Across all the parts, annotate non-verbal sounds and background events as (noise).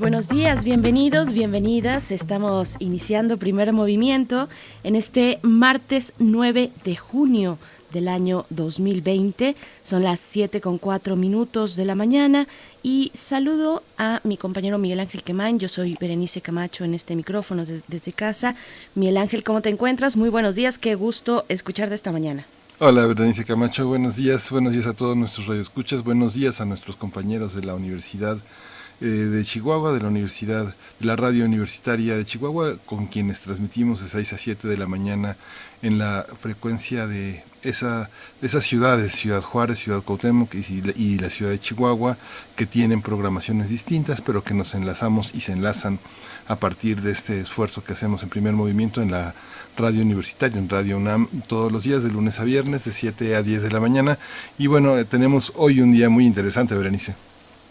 Buenos días, bienvenidos, bienvenidas. Estamos iniciando primer movimiento en este martes 9 de junio del año 2020. Son las 7 con 4 minutos de la mañana y saludo a mi compañero Miguel Ángel Quemán. Yo soy Berenice Camacho en este micrófono desde casa. Miguel Ángel, ¿cómo te encuentras? Muy buenos días, qué gusto escuchar de esta mañana. Hola, Berenice Camacho, buenos días, buenos días a todos nuestros radioescuchas, buenos días a nuestros compañeros de la Universidad eh, de Chihuahua, de la Universidad, de la Radio Universitaria de Chihuahua, con quienes transmitimos de 6 a 7 de la mañana en la frecuencia de esa, esas ciudades, Ciudad Juárez, Ciudad Cuauhtémoc y, y la ciudad de Chihuahua, que tienen programaciones distintas, pero que nos enlazamos y se enlazan a partir de este esfuerzo que hacemos en primer movimiento en la radio universitaria, en Radio UNAM, todos los días, de lunes a viernes, de 7 a 10 de la mañana. Y bueno, eh, tenemos hoy un día muy interesante, Berenice.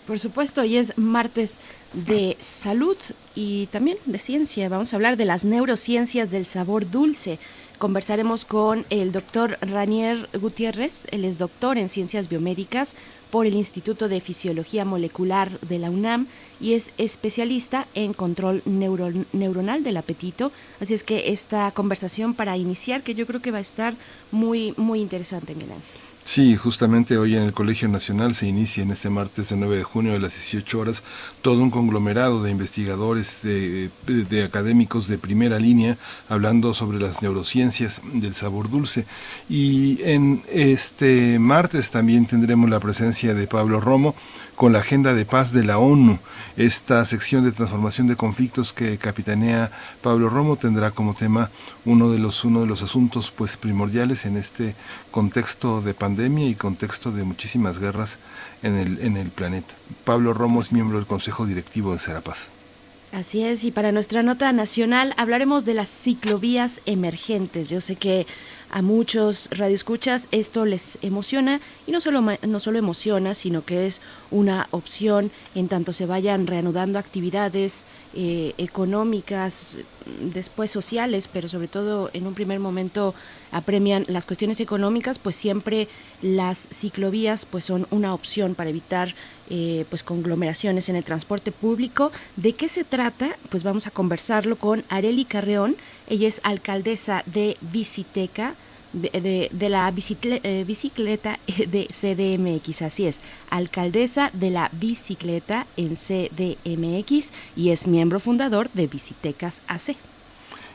Por supuesto, hoy es martes de salud y también de ciencia. Vamos a hablar de las neurociencias del sabor dulce. Conversaremos con el doctor Ranier Gutiérrez, él es doctor en ciencias biomédicas por el Instituto de Fisiología Molecular de la UNAM y es especialista en control neuronal del apetito. Así es que esta conversación para iniciar, que yo creo que va a estar muy, muy interesante, Miguel Sí, justamente hoy en el Colegio Nacional se inicia en este martes de 9 de junio a las 18 horas todo un conglomerado de investigadores, de, de, académicos de primera línea, hablando sobre las neurociencias del sabor dulce. Y en este martes también tendremos la presencia de Pablo Romo, con la Agenda de Paz de la ONU. Esta sección de transformación de conflictos que capitanea Pablo Romo tendrá como tema uno de los, uno de los asuntos pues, primordiales en este contexto de pandemia y contexto de muchísimas guerras en el, en el planeta. Pablo Romo es miembro del Consejo Directivo de Serapaz. Así es, y para nuestra nota nacional hablaremos de las ciclovías emergentes. Yo sé que a muchos radioescuchas. Esto les emociona y no solo, no solo emociona, sino que es una opción en tanto se vayan reanudando actividades eh, económicas, después sociales, pero sobre todo en un primer momento apremian las cuestiones económicas, pues siempre las ciclovías pues son una opción para evitar eh, pues conglomeraciones en el transporte público. ¿De qué se trata? Pues vamos a conversarlo con Areli Carreón. Ella es alcaldesa de Visiteca. De, la eh, bicicleta (laughs) de CDMX, así es, alcaldesa de la bicicleta en CDMX y es miembro fundador de Visitecas AC.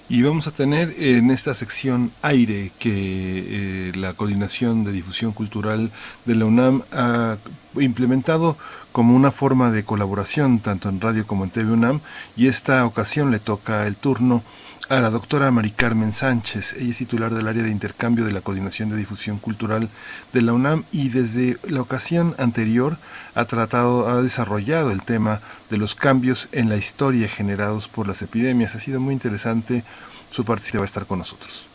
Y vamos a tener en esta sección aire que eh, la Coordinación de Difusión Cultural de la UNAM ha implementado como una forma de colaboración tanto en radio como en TV UNAM y esta ocasión le toca el turno a la doctora Mari Carmen Sánchez. Ella es titular del área de intercambio de la Coordinación de Difusión Cultural de la UNAM y desde la ocasión anterior ha tratado, ha desarrollado el tema de los cambios en la historia generados por las epidemias. Ha sido muy interesante su participación, va a estar con nosotros.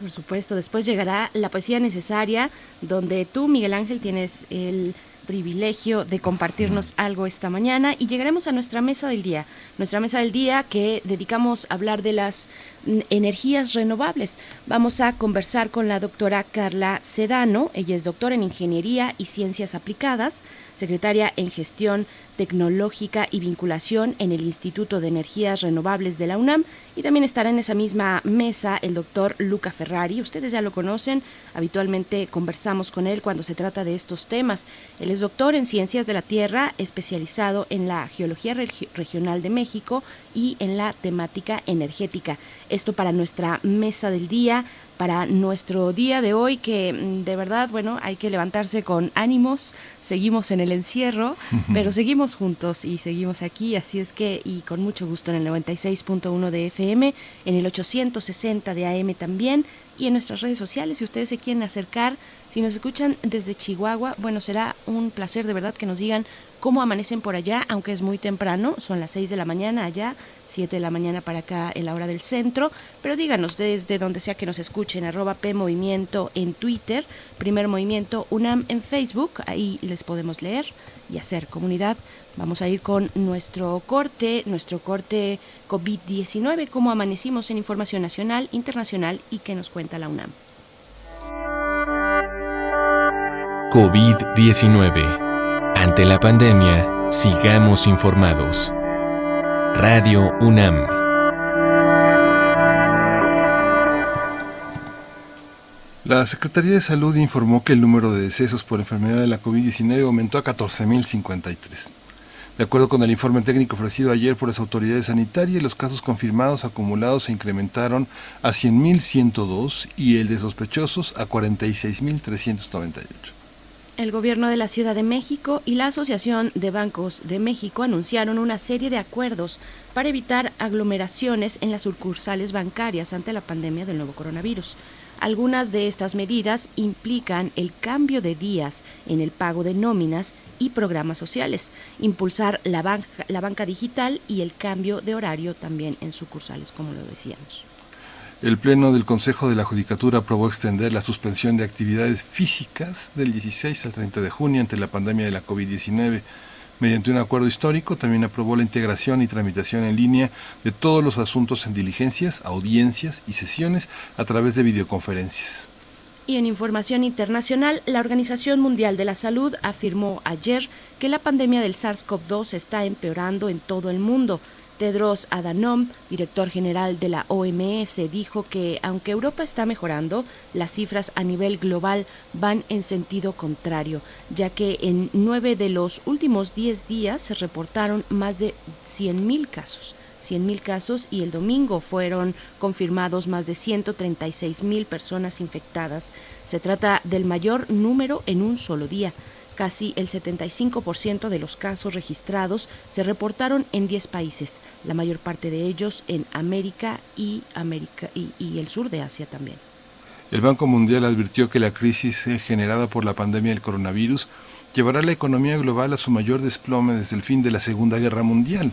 Por supuesto, después llegará la poesía necesaria, donde tú, Miguel Ángel, tienes el privilegio de compartirnos algo esta mañana y llegaremos a nuestra mesa del día, nuestra mesa del día que dedicamos a hablar de las mm, energías renovables. Vamos a conversar con la doctora Carla Sedano, ella es doctora en Ingeniería y Ciencias Aplicadas, secretaria en Gestión Tecnológica y Vinculación en el Instituto de Energías Renovables de la UNAM y también estará en esa misma mesa el doctor Luca Ferrari. Ustedes ya lo conocen, habitualmente conversamos con él cuando se trata de estos temas. Él es doctor en Ciencias de la Tierra, especializado en la Geología Regional de México y en la temática energética. Esto para nuestra mesa del día para nuestro día de hoy, que mm, de verdad, bueno, hay que levantarse con ánimos, seguimos en el encierro, pero seguimos juntos y seguimos aquí, así es que, y con mucho gusto en el 96.1 de FM, en el 860 de AM también, y en nuestras redes sociales, si ustedes se quieren acercar, Si nos escuchan desde Chihuahua, bueno, será un placer de verdad que nos digan cómo amanecen por allá, aunque es muy temprano, son las 6 de la mañana allá, 7 de la mañana para acá en la hora del centro, pero díganos desde donde sea que nos escuchen, arroba P Movimiento en Twitter, Primer Movimiento UNAM en Facebook, ahí les podemos leer y hacer comunidad. Vamos a ir con nuestro corte, nuestro corte COVID-19, cómo amanecimos en información nacional, internacional y qué nos cuenta la UNAM. COVID-19 ante la pandemia, sigamos informados. Radio UNAM. La Secretaría de Salud informó que el número de decesos por enfermedad de la COVID-19 aumentó a 14.053. De acuerdo con el informe técnico ofrecido ayer por las autoridades sanitarias, los casos confirmados acumulados se incrementaron a 100.102 y el de sospechosos a 46.398. El gobierno de la Ciudad de México y la Asociación de Bancos de México anunciaron una serie de acuerdos para evitar aglomeraciones en las sucursales bancarias ante la pandemia del nuevo coronavirus. Algunas de estas medidas implican el cambio de días en el pago de nóminas y programas sociales, impulsar la banca, digital y el cambio de horario también en sucursales, como lo decíamos. El Pleno del Consejo de la Judicatura aprobó extender la suspensión de actividades físicas del 16 al 30 de junio ante la pandemia de la COVID-19. Mediante un acuerdo histórico, también aprobó la integración y tramitación en línea de todos los asuntos en diligencias, audiencias y sesiones a través de videoconferencias. Y en información internacional, la Organización Mundial de la Salud afirmó ayer que la pandemia del SARS-CoV-2 está empeorando en todo el mundo. Tedros Adhanom, director general de la OMS, dijo que aunque Europa está mejorando, las cifras a nivel global van en sentido contrario, ya que en nueve de los últimos diez días se reportaron más de 100.000 casos. 100.000 casos y el domingo fueron confirmados más de 136.000 personas infectadas. Se trata del mayor número en un solo día. Casi el 75% de los casos registrados se reportaron en 10 países, la mayor parte de ellos en América y, América y, el sur de Asia también. El Banco Mundial advirtió que la crisis generada por la pandemia del coronavirus llevará la economía global a su mayor desplome desde el fin de la Segunda Guerra Mundial.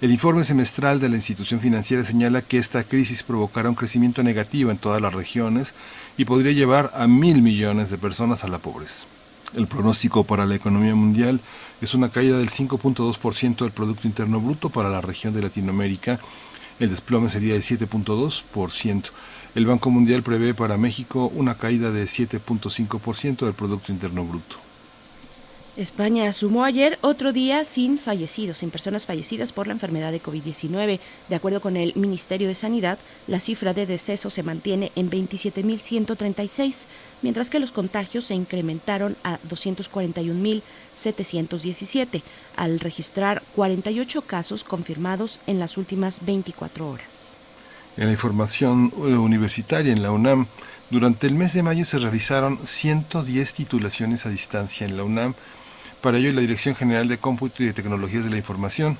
El informe semestral de la institución financiera señala que esta crisis provocará un crecimiento negativo en todas las regiones y podría llevar a mil millones de personas a la pobreza. El pronóstico para la economía mundial es una caída del 5.2% del Producto Interno Bruto para la región de Latinoamérica. El desplome sería del 7.2%. El Banco Mundial prevé para México una caída de 7.5% del Producto Interno Bruto. España sumó ayer otro día sin fallecidos, sin personas fallecidas por la enfermedad de COVID-19. De acuerdo con el Ministerio de Sanidad, la cifra de decesos se mantiene en 27.136, mientras que los contagios se incrementaron a 241.717, al registrar 48 casos confirmados en las últimas 24 horas. En la información universitaria en la UNAM, durante el mes de mayo se realizaron 110 titulaciones a distancia en la UNAM para ello, la Dirección General de Cómputo y de Tecnologías de la Información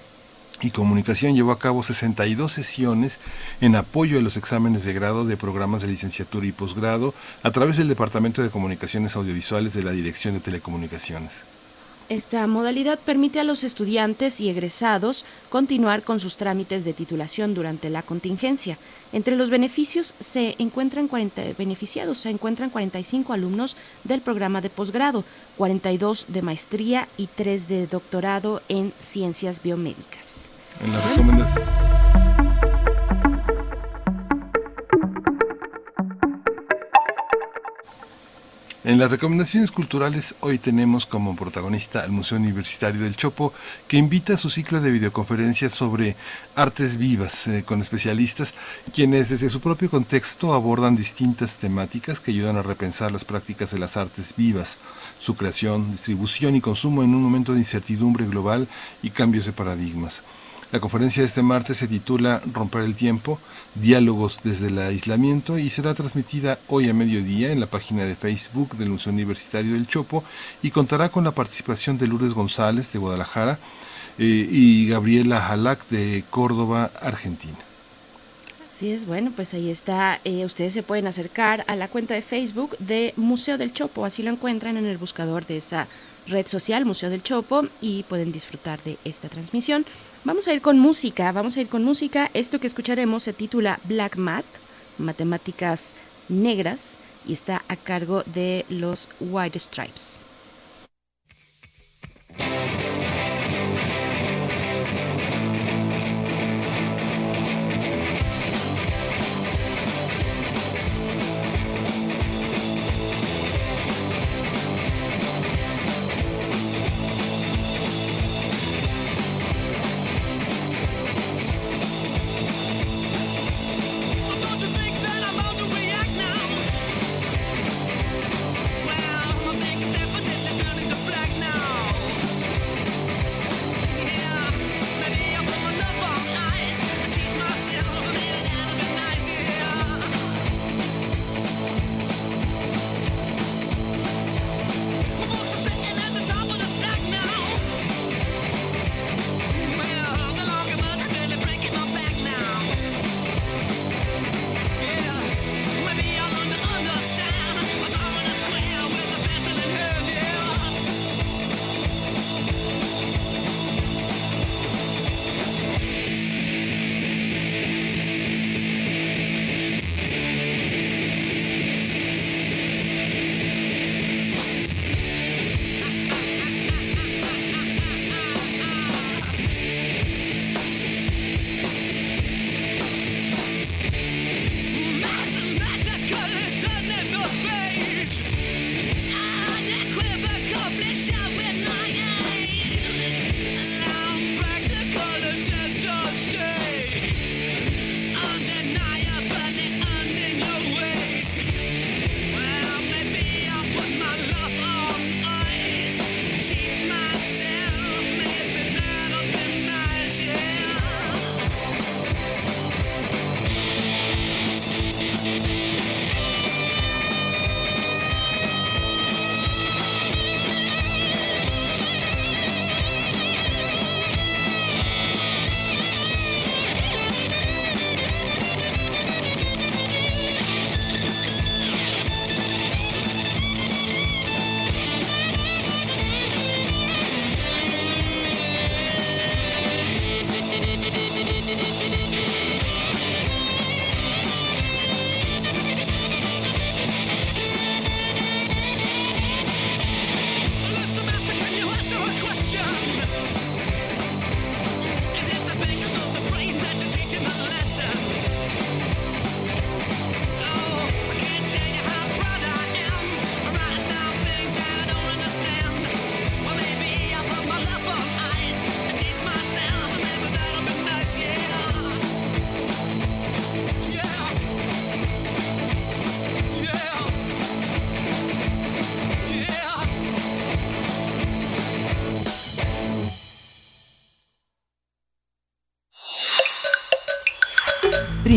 y Comunicación llevó a cabo 62 sesiones en apoyo a los exámenes de grado de programas de licenciatura y posgrado a través del Departamento de Comunicaciones Audiovisuales de la Dirección de Telecomunicaciones. Esta modalidad permite a los estudiantes y egresados continuar con sus trámites de titulación durante la contingencia. Entre los beneficios se encuentran 40 beneficiados, se encuentran 45 alumnos del programa de posgrado, 42 de maestría y 3 de doctorado en ciencias biomédicas. En la En las recomendaciones culturales hoy tenemos como protagonista al Museo Universitario del Chopo, que invita a su ciclo de videoconferencias sobre artes vivas eh, con especialistas, quienes desde su propio contexto abordan distintas temáticas que ayudan a repensar las prácticas de las artes vivas, su creación, distribución y consumo en un momento de incertidumbre global y cambios de paradigmas. La conferencia de este martes se titula Romper el tiempo, diálogos desde el aislamiento y será transmitida hoy a mediodía en la página de Facebook del Museo Universitario del Chopo y contará con la participación de Lourdes González de Guadalajara eh, y Gabriela Jalac de Córdoba, Argentina. Así es, bueno, pues ahí está. Eh, ustedes se pueden acercar a la cuenta de Facebook de Museo del Chopo, así lo encuentran en el buscador de esa red social, Museo del Chopo, y pueden disfrutar de esta transmisión. Vamos a ir con música, vamos a ir con música. Esto que escucharemos se titula Black Math, Matemáticas Negras, y está a cargo de los White Stripes.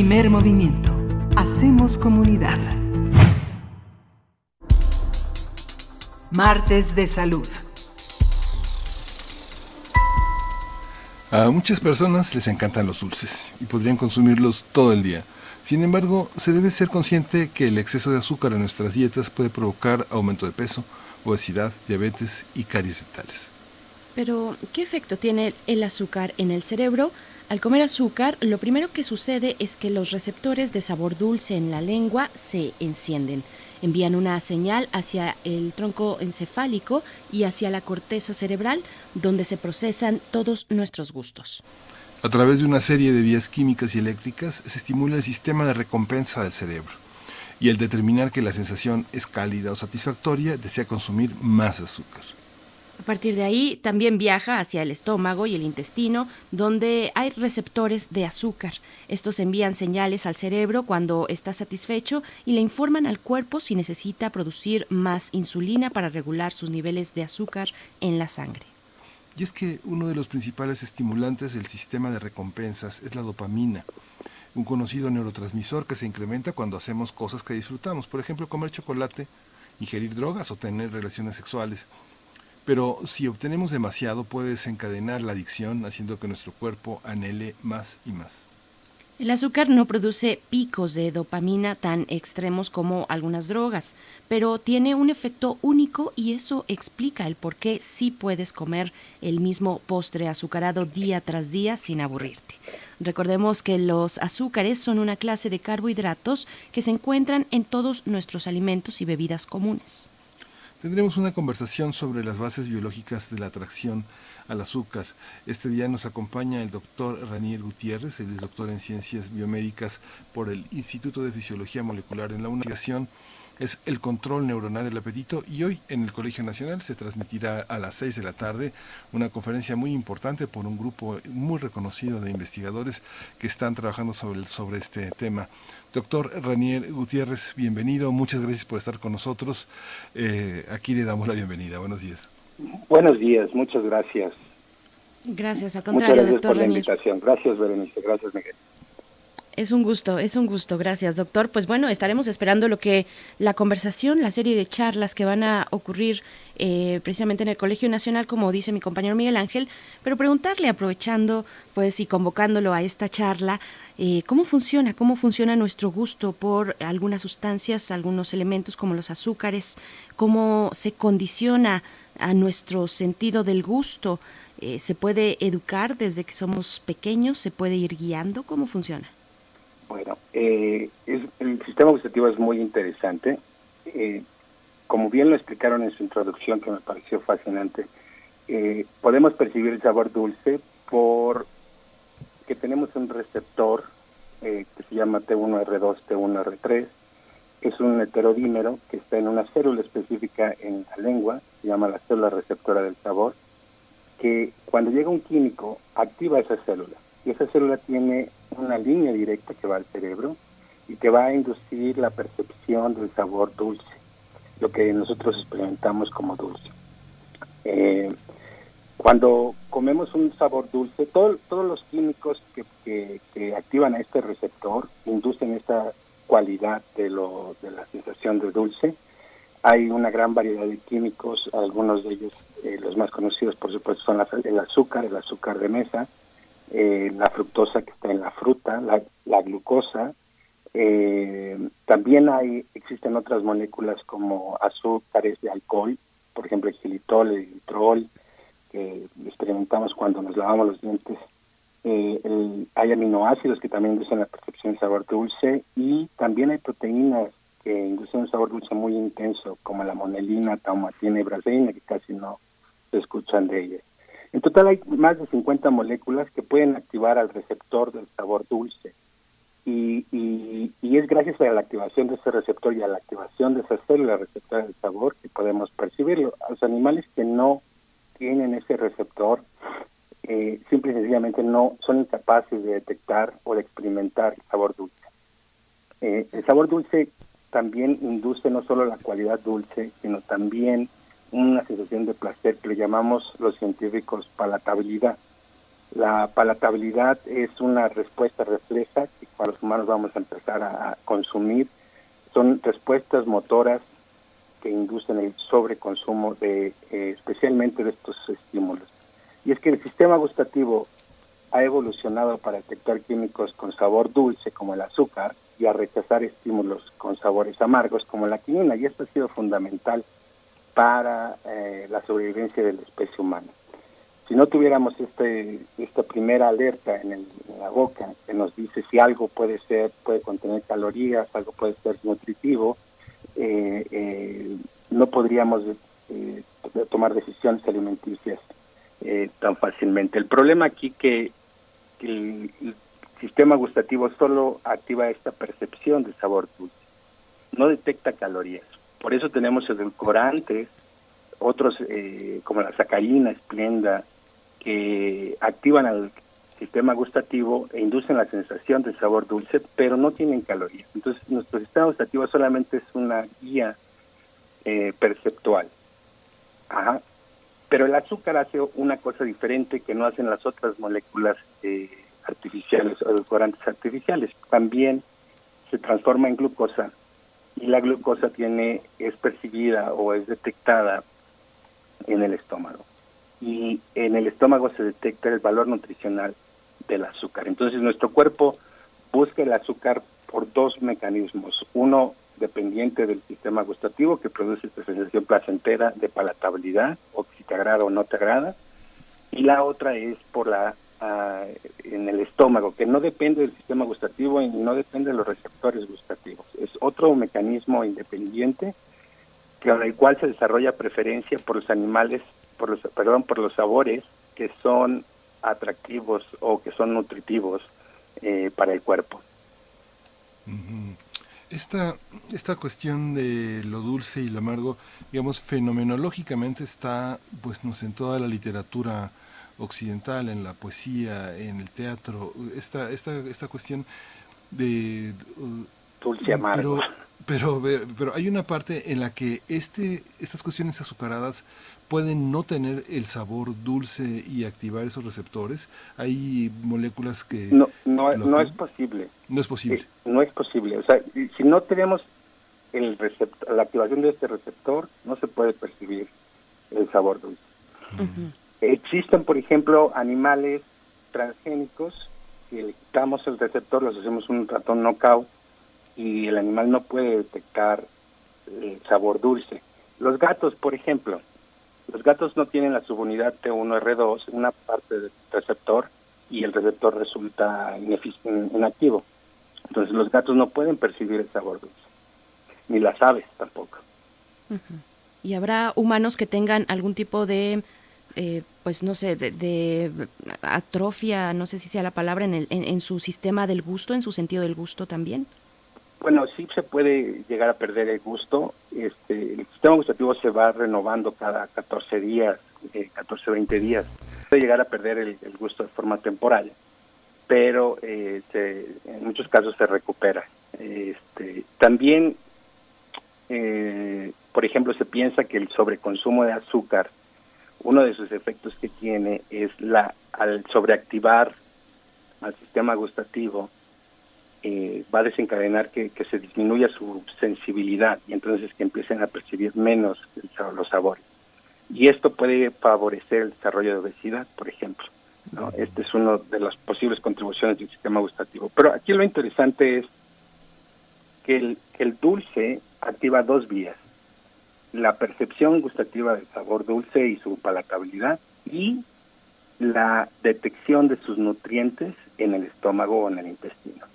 Primer movimiento. Hacemos comunidad. Martes de salud. A muchas personas les encantan los dulces y podrían consumirlos todo el día. Sin embargo, se debe ser consciente que el exceso de azúcar en nuestras dietas puede provocar aumento de peso, obesidad, diabetes y caries dentales. Pero, ¿qué efecto tiene el azúcar en el cerebro? Al comer azúcar, lo primero que sucede es que los receptores de sabor dulce en la lengua se encienden. Envían una señal hacia el tronco encefálico y hacia la corteza cerebral, donde se procesan todos nuestros gustos. A través de una serie de vías químicas y eléctricas se estimula el sistema de recompensa del cerebro. Y al determinar que la sensación es cálida o satisfactoria, desea consumir más azúcar. A partir de ahí también viaja hacia el estómago y el intestino, donde hay receptores de azúcar. Estos envían señales al cerebro cuando está satisfecho y le informan al cuerpo si necesita producir más insulina para regular sus niveles de azúcar en la sangre. Y es que uno de los principales estimulantes del sistema de recompensas es la dopamina, un conocido neurotransmisor que se incrementa cuando hacemos cosas que disfrutamos, por ejemplo, comer chocolate, ingerir drogas o tener relaciones sexuales. Pero si obtenemos demasiado puede desencadenar la adicción haciendo que nuestro cuerpo anhele más y más. El azúcar no produce picos de dopamina tan extremos como algunas drogas, pero tiene un efecto único y eso explica el por qué sí puedes comer el mismo postre azucarado día tras día sin aburrirte. Recordemos que los azúcares son una clase de carbohidratos que se encuentran en todos nuestros alimentos y bebidas comunes. Tendremos una conversación sobre las bases biológicas de la atracción al azúcar. Este día nos acompaña el doctor Ranier Gutiérrez, él es doctor en ciencias biomédicas por el Instituto de Fisiología Molecular en la Universidad es el control neuronal del apetito y hoy en el Colegio Nacional se transmitirá a las 6 de la tarde una conferencia muy importante por un grupo muy reconocido de investigadores que están trabajando sobre, sobre este tema. Doctor Ranier Gutiérrez, bienvenido, muchas gracias por estar con nosotros. Eh, aquí le damos la bienvenida. Buenos días. Buenos días, muchas gracias. Gracias, al contrario, muchas gracias por la invitación. Gracias, Berenice. Gracias, Miguel. Es un gusto, es un gusto. Gracias, doctor. Pues bueno, estaremos esperando lo que la conversación, la serie de charlas que van a ocurrir eh, precisamente en el Colegio Nacional, como dice mi compañero Miguel Ángel, pero preguntarle, aprovechando pues y convocándolo a esta charla, eh, cómo funciona, cómo funciona nuestro gusto por algunas sustancias, algunos elementos como los azúcares, cómo se condiciona a nuestro sentido del gusto. Eh, ¿Se puede educar desde que somos pequeños? ¿Se puede ir guiando? ¿Cómo funciona? Bueno, eh, el sistema gustativo es muy interesante. Eh, como bien lo explicaron en su introducción, que me pareció fascinante, eh, podemos percibir el sabor dulce por que tenemos un receptor que se llama T1R2, T1R3. Es un heterodímero que está en una célula específica en la lengua, se llama la célula receptora del sabor, que cuando llega un químico activa esa célula y esa célula tiene una línea directa que va al cerebro y que va a inducir la percepción del sabor dulce, lo que nosotros experimentamos como dulce. Eh, cuando comemos un sabor dulce, todos los químicos que, que, activan a este receptor inducen esta cualidad de, lo, de la sensación de dulce. Hay una gran variedad de químicos, algunos de ellos, eh, los más conocidos por supuesto, son el azúcar, el azúcar de mesa, eh, la fructosa que está en la fruta, la, glucosa. Eh, también hay existen otras moléculas como azúcares de alcohol, por ejemplo el xilitol, el litrol, que experimentamos cuando nos lavamos los dientes. Eh, hay aminoácidos que también inducen la percepción del sabor dulce y también hay proteínas que inducen un sabor dulce muy intenso, como la monelina, taumatina y braseína, que casi no se escuchan de ellas. En total hay más de 50 moléculas que pueden activar al receptor del sabor dulce. Y, y, es gracias a la activación de ese receptor y a la activación de esa célula receptora del sabor que podemos percibirlo. Los animales que no tienen ese receptor, eh, simple y sencillamente no son incapaces de detectar o de experimentar el sabor dulce. Eh, el sabor dulce también induce no solo la cualidad dulce, sino también una sensación de placer que le llamamos los científicos palatabilidad. La palatabilidad es una respuesta refleja que para los humanos vamos a empezar a consumir. Son respuestas motoras que inducen el sobreconsumo de eh, especialmente de estos estímulos. Y es que el sistema gustativo ha evolucionado para detectar químicos con sabor dulce como el azúcar y a rechazar estímulos con sabores amargos como la quinina y esto ha sido fundamental para eh, la sobrevivencia de la especie humana. Si no tuviéramos este, esta primera alerta en, la boca que nos dice si algo puede ser, puede contener calorías, algo puede ser nutritivo, eh, eh, no podríamos tomar decisiones alimenticias tan fácilmente. El problema aquí que, que el, el sistema gustativo solo activa esta percepción de sabor dulce, no detecta calorías. Por eso tenemos edulcorantes, otros eh, como la sacarina, esplenda, que activan al sistema gustativo e inducen la sensación de sabor dulce, pero no tienen calorías. Entonces, nuestro sistema gustativo solamente es una guía eh, perceptual. Pero el azúcar hace una cosa diferente que no hacen las otras moléculas eh, artificiales o edulcorantes artificiales. También se transforma en glucosa y la glucosa tiene es percibida o es detectada en el estómago. Y en el estómago se detecta el valor nutricional del azúcar. Entonces nuestro cuerpo busca el azúcar por dos mecanismos. Uno dependiente del sistema gustativo que produce esta sensación placentera de palatabilidad o si te agrada o no te agrada. Y la otra es por la ah, en el estómago, que no depende del sistema gustativo y no depende de los receptores gustativos. Es otro mecanismo independiente con el cual se desarrolla preferencia por los animales, por los, perdón, por los sabores que son atractivos o que son nutritivos eh, para el cuerpo. Esta, esta cuestión de lo dulce y lo amargo, digamos, fenomenológicamente está, pues, no en toda la literatura occidental, en la poesía, en el teatro, esta, esta, esta cuestión de... dulce amargo. Pero, pero, pero hay una parte en la que este, estas cuestiones azucaradas pueden no tener el sabor dulce y activar esos receptores. Hay moléculas que... No, no, no es posible. No es posible. Eh, no es posible. O sea, si no tenemos el receptor, la activación de este receptor, no se puede percibir el sabor dulce. Existen, por ejemplo, animales transgénicos que le quitamos el receptor, los hacemos un ratón knockout y el animal no puede detectar el sabor dulce. Los gatos, por ejemplo, los gatos no tienen la subunidad T1R2, una parte del receptor, y el receptor resulta inactivo. Entonces los gatos no pueden percibir el sabor dulce, ni las aves tampoco. ¿Y habrá humanos que tengan algún tipo de, eh, pues no sé, de, atrofia, no sé si sea la palabra, en, el, en su sistema del gusto, en su sentido del gusto también? Bueno, sí se puede llegar a perder el gusto. Este, el sistema gustativo se va renovando cada 14 días, eh, 14, 20 días. Puede llegar a perder el, gusto de forma temporal, pero eh, en muchos casos se recupera. Este, también, eh, por ejemplo, se piensa que el sobreconsumo de azúcar, uno de sus efectos que tiene es la al sobreactivar al sistema gustativo, eh, va a desencadenar que, se disminuya su sensibilidad y entonces que empiecen a percibir menos los sabores. Y esto puede favorecer el desarrollo de obesidad, por ejemplo. ¿no? Este es uno de las posibles contribuciones del sistema gustativo. Pero aquí lo interesante es que el, el dulce activa dos vías. La percepción gustativa del sabor dulce y su palatabilidad y la detección de sus nutrientes en el estómago o en el intestino.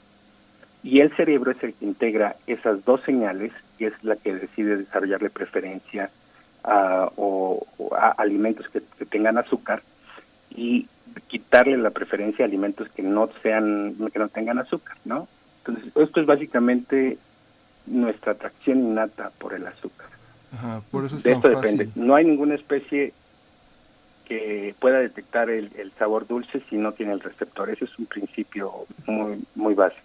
Y el cerebro es el que integra esas dos señales y es la que decide desarrollarle preferencia a, o, a alimentos que, tengan azúcar y quitarle la preferencia a alimentos que no sean que no tengan azúcar, ¿no? Entonces, esto es básicamente nuestra atracción innata por el azúcar. Por eso de esto depende. No hay ninguna especie que pueda detectar el, el, sabor dulce si no tiene el receptor. Ese es un principio muy, muy básico.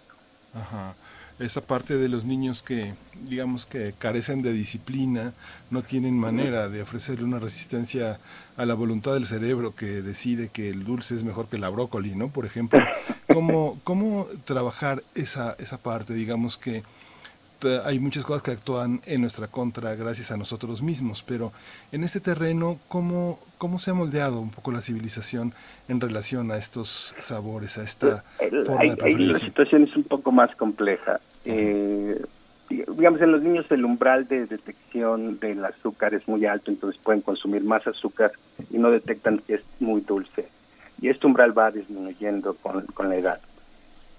Ajá. Esa parte de los niños que, digamos que carecen de disciplina, no tienen manera de ofrecerle una resistencia a la voluntad del cerebro que decide que el dulce es mejor que la brócoli, ¿no? Por ejemplo, ¿cómo, cómo trabajar esa, esa parte, digamos que hay muchas cosas que actúan en nuestra contra gracias a nosotros mismos, pero en este terreno, ¿cómo, cómo se ha moldeado un poco la civilización en relación a estos sabores, a esta forma de preferencia? La situación es un poco más compleja. Eh, digamos, en los niños el umbral de detección del azúcar es muy alto, entonces pueden consumir más azúcar y no detectan que es muy dulce. Y este umbral va disminuyendo con, con la edad.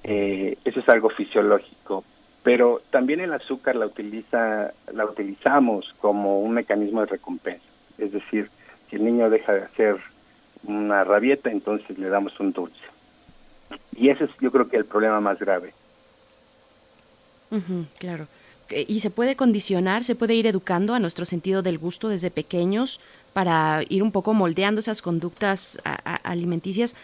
Eh, eso es algo fisiológico, pero también el azúcar la utiliza la utilizamos como un mecanismo de recompensa. Es decir si el niño deja de hacer una rabieta entonces le damos un dulce. Y ese es yo creo que el problema más grave. Claro. Eh, y se puede condicionar se puede ir educando a nuestro sentido del gusto desde pequeños para ir un poco moldeando esas conductas alimenticias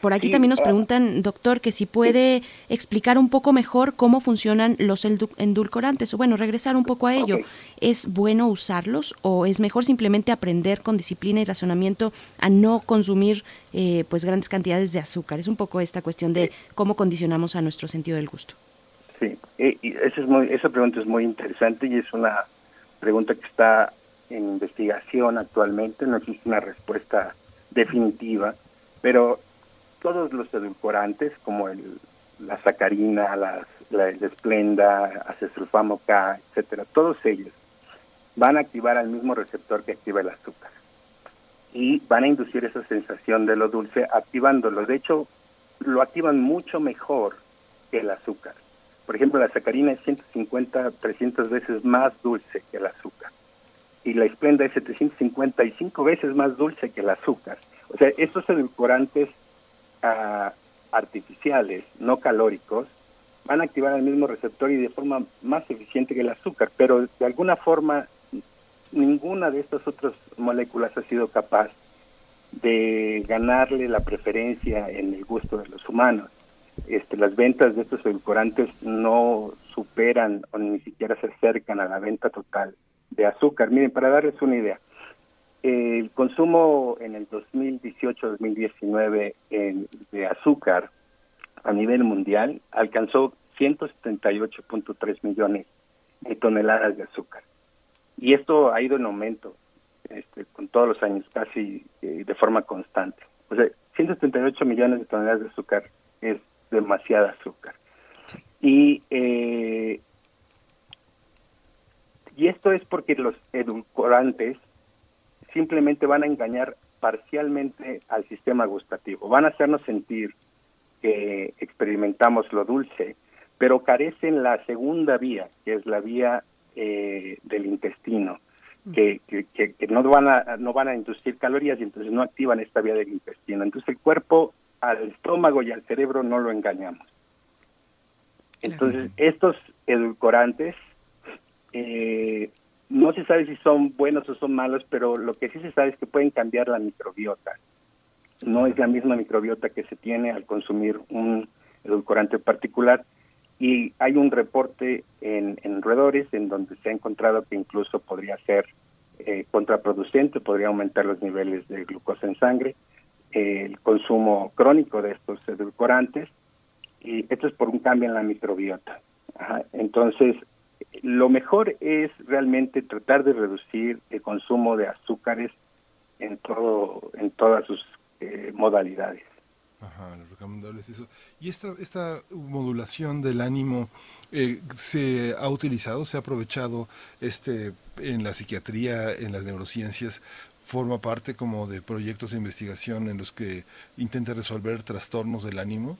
por aquí también nos preguntan, doctor, que si puede explicar un poco mejor cómo funcionan los endulcorantes, o bueno, regresar un poco a ello. ¿Es bueno usarlos o es mejor simplemente aprender con disciplina y razonamiento a no consumir eh, pues grandes cantidades de azúcar? Es un poco esta cuestión de cómo condicionamos a nuestro sentido del gusto. Sí, y esa, es muy, esa pregunta es muy interesante y es una pregunta que está en investigación actualmente, no existe una respuesta definitiva, pero todos los edulcorantes, como el la sacarina, la, la, esplenda, acesulfamo K, etcétera, todos ellos van a activar al mismo receptor que activa el azúcar y van a inducir esa sensación de lo dulce activándolo. De hecho, lo activan mucho mejor que el azúcar. Por ejemplo, la sacarina es 150, 300 veces más dulce que el azúcar. Y la esplenda es 755 veces más dulce que el azúcar. O sea, estos edulcorantes ah, artificiales, no calóricos, van a activar el mismo receptor y de forma más eficiente que el azúcar, pero de alguna forma ninguna de estas otras moléculas ha sido capaz de ganarle la preferencia en el gusto de los humanos. Este, las ventas de estos edulcorantes no superan o ni siquiera se acercan a la venta total de azúcar. Miren, para darles una idea, el consumo en el 2018-2019 de azúcar a nivel mundial alcanzó 178.3 millones de toneladas de azúcar. Y esto ha ido en aumento este, con todos los años, casi eh, de forma constante. O sea, 178 millones de toneladas de azúcar es demasiada azúcar. Y, eh, y esto es porque los edulcorantes simplemente van a engañar parcialmente al sistema gustativo, van a hacernos sentir que experimentamos lo dulce, pero carecen la segunda vía, que es la vía eh, del intestino, que, que, no van a no van a inducir calorías y entonces no activan esta vía del intestino. Entonces el cuerpo al estómago y al cerebro no lo engañamos. Entonces estos edulcorantes eh, no se sabe si son buenos o son malos, pero lo que sí se sabe es que pueden cambiar la microbiota. No es la misma microbiota que se tiene al consumir un edulcorante particular y hay un reporte en, en roedores en donde se ha encontrado que incluso podría ser eh, contraproducente, podría aumentar los niveles de glucosa en sangre, el consumo crónico de estos edulcorantes, y esto es por un cambio en la microbiota. Entonces, lo mejor es realmente tratar de reducir el consumo de azúcares en todo en todas sus eh, modalidades. Ajá, lo recomendable es eso. ¿Y esta, esta modulación del ánimo eh, se ha utilizado, se ha aprovechado este en la psiquiatría, en las neurociencias? ¿Forma parte como de proyectos de investigación en los que intenta resolver trastornos del ánimo?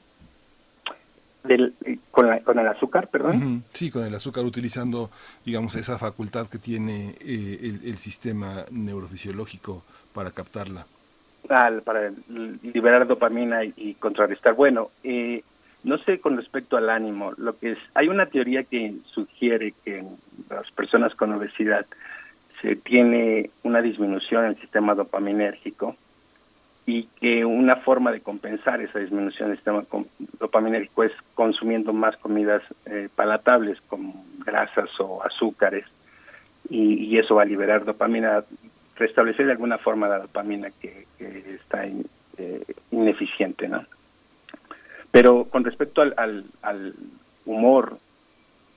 Del, con, con, el azúcar, perdón. Sí, con el azúcar, utilizando, digamos, esa facultad que tiene eh, el, el sistema neurofisiológico para captarla para liberar dopamina y, contrarrestar. Bueno, eh, no sé con respecto al ánimo, lo que es, hay una teoría que sugiere que en las personas con obesidad se tiene una disminución en el sistema dopaminérgico y que una forma de compensar esa disminución del sistema dopaminérgico es consumiendo más comidas eh, palatables como grasas o azúcares y, y, eso va a liberar dopamina restablecer de alguna forma la dopamina que, está eh, ineficiente, ¿no? Pero con respecto al, al, humor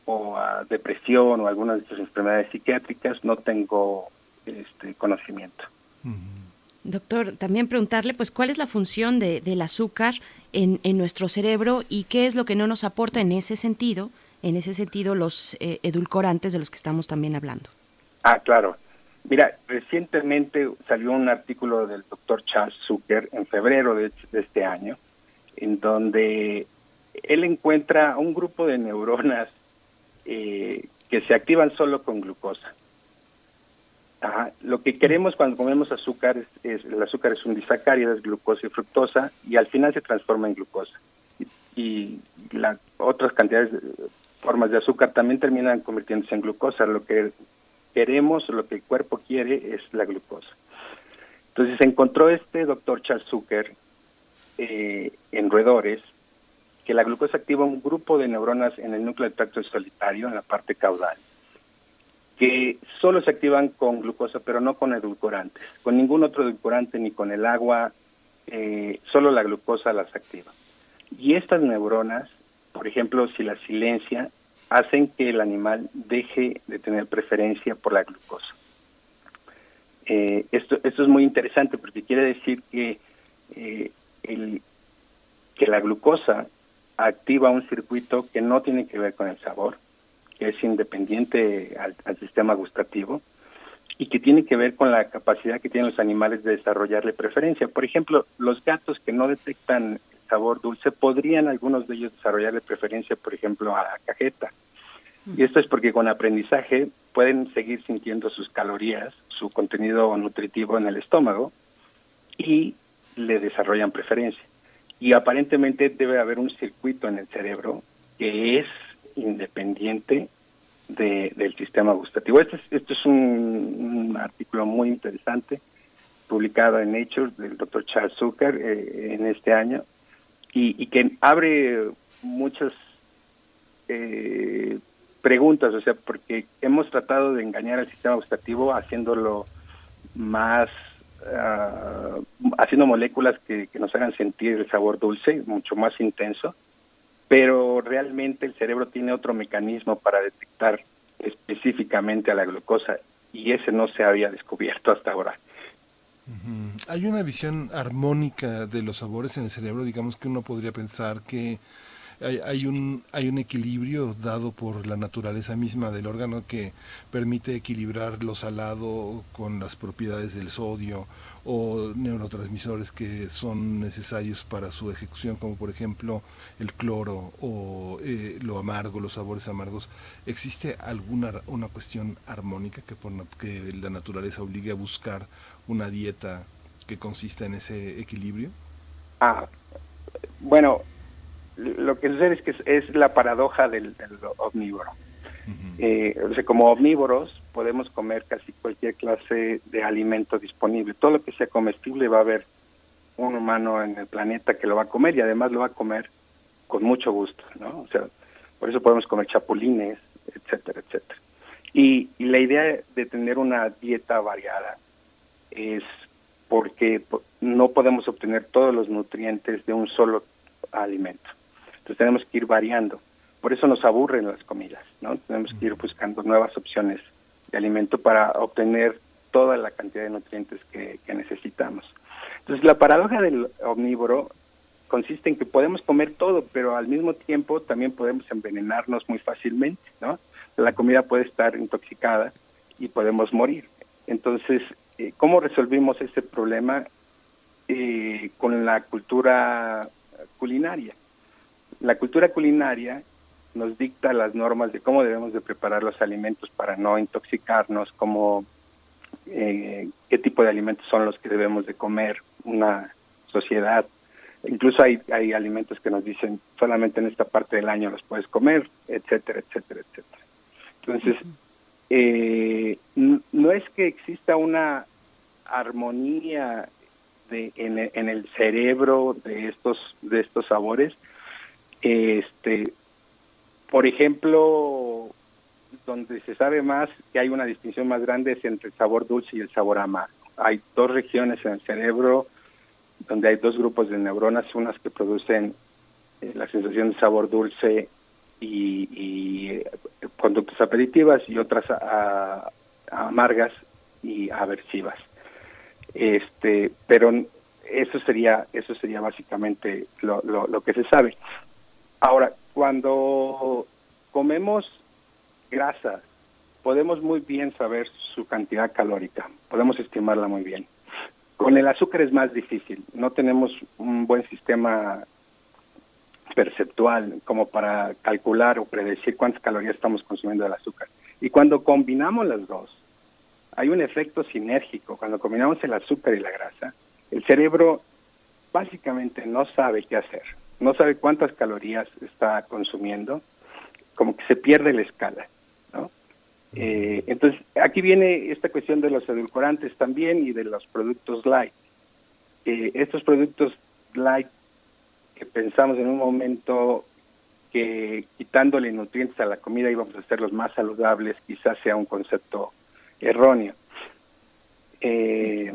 o a depresión o algunas de estas enfermedades psiquiátricas, no tengo este conocimiento. Doctor, también preguntarle, pues, ¿cuál es la función de, del azúcar en, en, nuestro cerebro y qué es lo que no nos aporta en ese sentido, en ese sentido, los eh, edulcorantes de los que estamos también hablando? Ah, claro. Mira, recientemente salió un artículo del doctor Charles Zucker en febrero de, este año, en donde él encuentra un grupo de neuronas eh, que se activan solo con glucosa. Lo que queremos cuando comemos azúcar es, el azúcar es un disacárido, es glucosa y fructosa, y al final se transforma en glucosa. Y, y las otras cantidades de formas de azúcar también terminan convirtiéndose en glucosa, lo que queremos, lo que el cuerpo quiere es la glucosa. Entonces encontró este doctor Charles Zucker eh, en roedores que la glucosa activa un grupo de neuronas en el núcleo del tracto solitario, en la parte caudal, que solo se activan con glucosa, pero no con edulcorantes. Con ningún otro edulcorante ni con el agua, eh, solo la glucosa las activa. Y estas neuronas, por ejemplo, si las silencia, hacen que el animal deje de tener preferencia por la glucosa. Eh, esto, esto es muy interesante porque quiere decir que, eh, el, que la glucosa activa un circuito que no tiene que ver con el sabor, que es independiente al, sistema gustativo y que tiene que ver con la capacidad que tienen los animales de desarrollarle preferencia. Por ejemplo, los gatos que no detectan sabor dulce podrían algunos de ellos desarrollarle preferencia, por ejemplo, a la cajeta. Y esto es porque con aprendizaje pueden seguir sintiendo sus calorías, su contenido nutritivo en el estómago y le desarrollan preferencia. Y aparentemente debe haber un circuito en el cerebro que es independiente de, del sistema gustativo. Este es, esto es un, artículo muy interesante publicado en Nature del doctor Charles Zucker eh, en este año y, y que abre muchas eh, preguntas, o sea, porque hemos tratado de engañar al sistema gustativo haciéndolo más, uh, haciendo moléculas que, nos hagan sentir el sabor dulce, mucho más intenso, pero realmente el cerebro tiene otro mecanismo para detectar específicamente a la glucosa y ese no se había descubierto hasta ahora. Hay una visión armónica de los sabores en el cerebro, digamos que uno podría pensar que hay, un, hay un equilibrio dado por la naturaleza misma del órgano que permite equilibrar lo salado con las propiedades del sodio o neurotransmisores que son necesarios para su ejecución, como por ejemplo el cloro o eh, lo amargo, los sabores amargos. ¿Existe alguna una cuestión armónica que, por, que la naturaleza obligue a buscar una dieta que consista en ese equilibrio? Ah, bueno, lo que sucede es que es, la paradoja del, omnívoro. Eh, o sea, como omnívoros podemos comer casi cualquier clase de alimento disponible. Todo lo que sea comestible va a haber un humano en el planeta que lo va a comer y además lo va a comer con mucho gusto, ¿no? O sea, por eso podemos comer chapulines, etcétera, etcétera. Y, y la idea de tener una dieta variada es porque no podemos obtener todos los nutrientes de un solo alimento. Entonces tenemos que ir variando. Por eso nos aburren las comidas, ¿no? Tenemos que ir buscando nuevas opciones de alimento para obtener toda la cantidad de nutrientes que, necesitamos. Entonces la paradoja del omnívoro consiste en que podemos comer todo, pero al mismo tiempo también podemos envenenarnos muy fácilmente, ¿no? La comida puede estar intoxicada y podemos morir. Entonces, eh, ¿cómo resolvimos ese problema eh, con la cultura culinaria? La cultura culinaria nos dicta las normas de cómo debemos de preparar los alimentos para no intoxicarnos, cómo, eh, qué tipo de alimentos son los que debemos de comer una sociedad. Incluso hay, hay alimentos que nos dicen solamente en esta parte del año los puedes comer, etcétera, etcétera, etcétera. Entonces, eh, no es que exista una armonía de, en, en el cerebro de estos de estos sabores, este, por ejemplo, donde se sabe más que hay una distinción más grande es entre el sabor dulce y el sabor amargo. Hay dos regiones en el cerebro donde hay dos grupos de neuronas, unas que producen eh, la sensación de sabor dulce y, eh, conductas aperitivas y otras amargas y aversivas. Este, pero eso sería eso sería básicamente lo, lo que se sabe. Ahora, cuando comemos grasa, podemos muy bien saber su cantidad calórica, podemos estimarla muy bien. Con el azúcar es más difícil, no tenemos un buen sistema perceptual como para calcular o predecir cuántas calorías estamos consumiendo del azúcar. Y cuando combinamos las dos, hay un efecto sinérgico. Cuando combinamos el azúcar y la grasa, el cerebro básicamente no sabe qué hacer no sabe cuántas calorías está consumiendo, como que se pierde la escala, ¿no? Eh, entonces, aquí viene esta cuestión de los edulcorantes también y de los productos light. Eh, estos productos light que pensamos en un momento que quitándole nutrientes a la comida íbamos a hacerlos más saludables, quizás sea un concepto erróneo. Eh,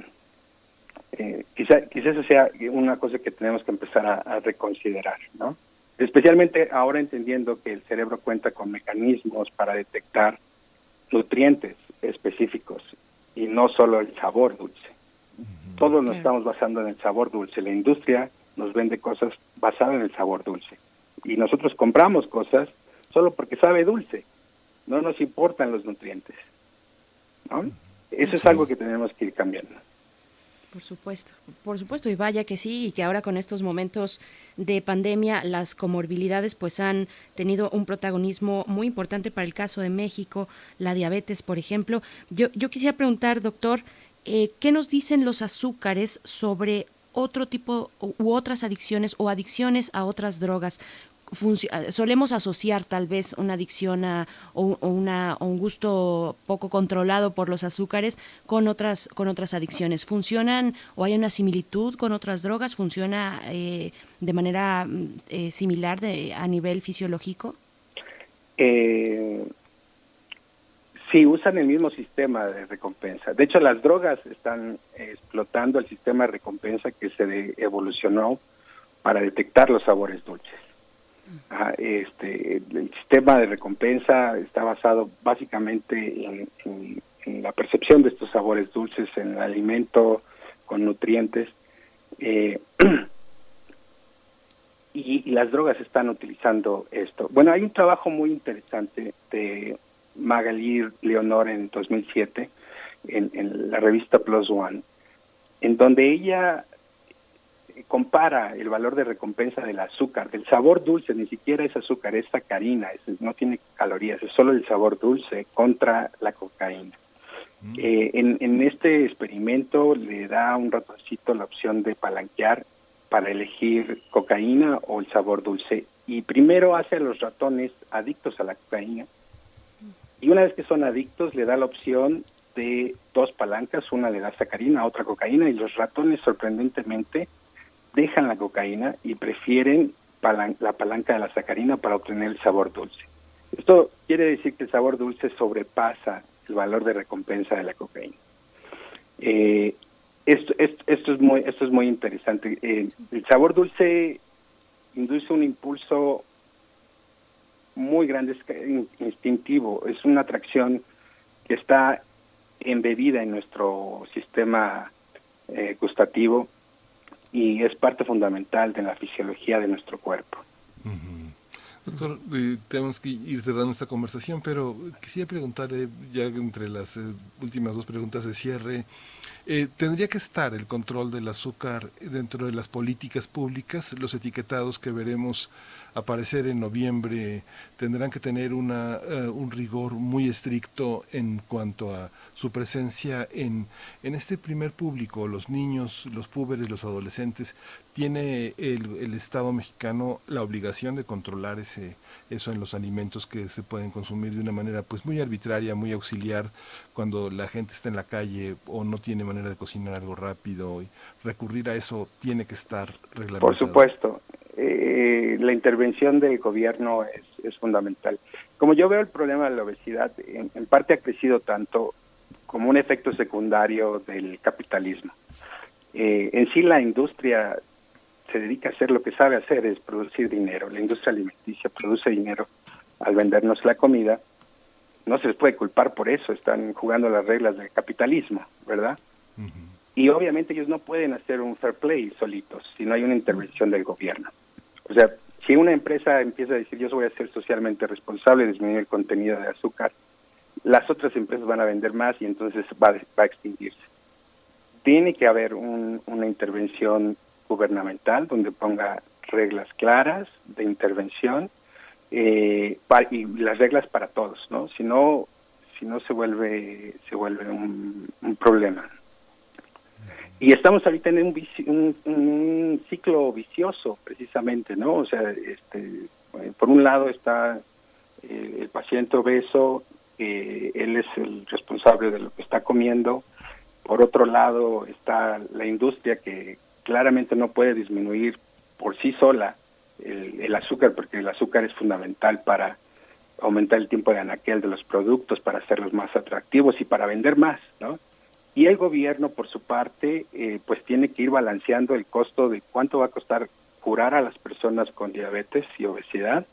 eh, quizá, quizá eso sea una cosa que tenemos que empezar a, reconsiderar, ¿no? Especialmente ahora entendiendo que el cerebro cuenta con mecanismos para detectar nutrientes específicos y no solo el sabor dulce. Todos nos estamos basando en el sabor dulce. La industria nos vende cosas basadas en el sabor dulce y nosotros compramos cosas solo porque sabe dulce. No nos importan los nutrientes. Eso es algo que tenemos que ir cambiando. Por supuesto, por supuesto, y vaya que sí, y que ahora con estos momentos de pandemia las comorbilidades pues han tenido un protagonismo muy importante para el caso de México, la diabetes, por ejemplo. Yo, yo quisiera preguntar, doctor, eh, ¿qué nos dicen los azúcares sobre otro tipo u otras adicciones o adicciones a otras drogas? Eh, solemos asociar tal vez una adicción a, o, una, un gusto poco controlado por los azúcares con otras, con otras adicciones. ¿Funcionan o hay una similitud con otras drogas? ¿Funciona eh, de manera mm, eh, similar de, a nivel fisiológico? sí, usan el mismo sistema de recompensa. De hecho, las drogas están explotando el sistema de recompensa que se evolucionó para detectar los sabores dulces. Ah, este, el sistema de recompensa está basado básicamente en, la percepción de estos sabores dulces en el alimento con nutrientes. Eh, (clears throat) y, las drogas están utilizando esto. Bueno, hay un trabajo muy interesante de Magali Leonor en 2007 en, en la revista Plus One, en donde ella compara el valor de recompensa del azúcar, del sabor dulce, ni siquiera es azúcar, es sacarina, no tiene calorías, es solo el sabor dulce contra la cocaína. Mm. Eh, en, en, este experimento le da un ratoncito la opción de palanquear para elegir cocaína o el sabor dulce y primero hace a los ratones adictos a la cocaína y una vez que son adictos le da la opción de dos palancas, una le da sacarina, otra cocaína y los ratones sorprendentemente dejan la cocaína y prefieren la palanca de la sacarina para obtener el sabor dulce. Esto quiere decir que el sabor dulce sobrepasa el valor de recompensa de la cocaína. Eh, esto, esto, es muy, esto es muy interesante. Eh, el sabor dulce induce un impulso muy grande, instintivo, es una atracción que está embebida en nuestro sistema eh, gustativo y es parte fundamental de la fisiología de nuestro cuerpo. Doctor, eh, tenemos que ir cerrando esta conversación, pero quisiera preguntarle, ya entre las eh, últimas dos preguntas de cierre, eh, ¿tendría que estar el control del azúcar dentro de las políticas públicas? Los etiquetados que veremos aparecer en noviembre tendrán que tener una, eh, un rigor muy estricto en cuanto a su presencia en, en este primer público, los niños, los púberes, los adolescentes. ¿Tiene el, el Estado mexicano la obligación de controlar ese, eso en los alimentos que se pueden consumir de una manera pues muy arbitraria, muy auxiliar, cuando la gente está en la calle o no tiene manera de cocinar algo rápido y recurrir a eso tiene que estar reglamentado. Por supuesto, eh, la intervención del gobierno es, es, fundamental. Como yo veo el problema de la obesidad, en, parte ha crecido tanto como un efecto secundario del capitalismo. Eh, en sí la industria se dedica a hacer lo que sabe hacer, es producir dinero. La industria alimenticia produce dinero al vendernos la comida. No se les puede culpar por eso, están jugando las reglas del capitalismo, ¿verdad? Y obviamente ellos no pueden hacer un fair play solitos si no hay una intervención del gobierno. O sea, si una empresa empieza a decir yo voy a ser socialmente responsable, disminuir el contenido de azúcar, las otras empresas van a vender más y entonces va, va a extinguirse. Tiene que haber una intervención gubernamental donde ponga reglas claras de intervención eh, y las reglas para todos, ¿no? Si no, si no se vuelve se vuelve un, un problema. Y estamos ahorita en un, un, ciclo vicioso, precisamente, ¿no? O sea, este, eh, por un lado está eh, el paciente obeso, que él es el responsable de lo que está comiendo. Por otro lado está la industria que claramente no puede disminuir por sí sola el, el azúcar, porque el azúcar es fundamental para aumentar el tiempo de anaquel de los productos, para hacerlos más atractivos y para vender más, ¿no? Y el gobierno, por su parte, eh, pues tiene que ir balanceando el costo de cuánto va a costar curar a las personas con diabetes y obesidad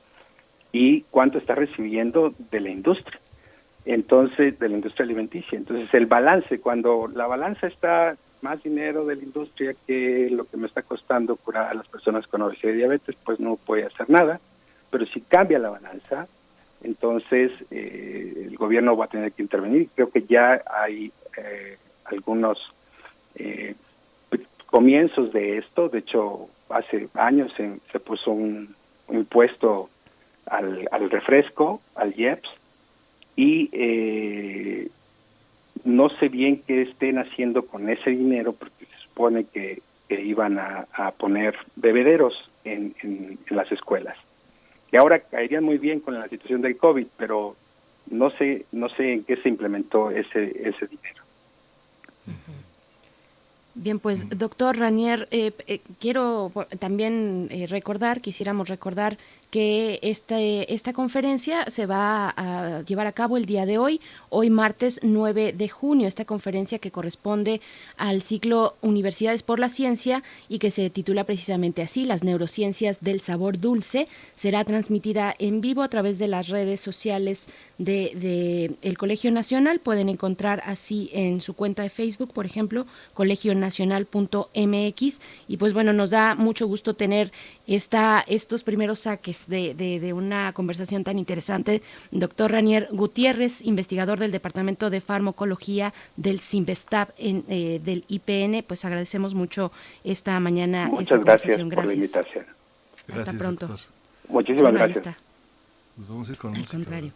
y cuánto está recibiendo de la industria. Entonces, de la industria alimenticia. Entonces, el balance, cuando la balanza está más dinero de la industria que lo que me está costando curar a las personas con obesidad y diabetes, pues no puede hacer nada. pero si cambia la balanza, entonces eh, el gobierno va a tener que intervenir. Creo que ya hay eh, algunos eh, comienzos de esto. De hecho, hace años se, puso un, impuesto al, al, refresco, al IEPS, y eh, no sé bien qué estén haciendo con ese dinero, porque se supone que, iban a, poner bebederos en, en, las escuelas. Y ahora caerían muy bien con la situación del COVID, pero no sé, no sé en qué se implementó ese, ese dinero. Bien, pues doctor Ranier, eh, eh, quiero también eh, recordar, quisiéramos recordar que este, esta conferencia se va a llevar a cabo el día de hoy, hoy martes 9 de junio, esta conferencia que corresponde al ciclo Universidades por la Ciencia y que se titula precisamente así, Las neurociencias del sabor dulce, será transmitida en vivo a través de las redes sociales de, de el Colegio Nacional, pueden encontrar así en su cuenta de Facebook, por ejemplo, colegionacional.mx y pues bueno, nos da mucho gusto tener esta, estos primeros saques de, de, una conversación tan interesante. Doctor Ranier Gutiérrez, investigador del Departamento de Farmacología del CIMBESTAB en, eh, del IPN, pues agradecemos mucho esta mañana. Muchas esta gracias, por la invitación. Hasta pronto. Muchísimas gracias. Nos vamos a ir con Al contrario.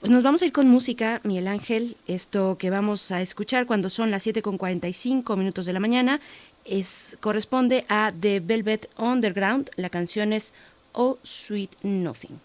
Pues nos vamos a ir con música, Miguel Ángel. Esto que vamos a escuchar cuando son las 7 con 45 minutos de la mañana es, corresponde a The Velvet Underground. La canción es Oh Sweet Nothing.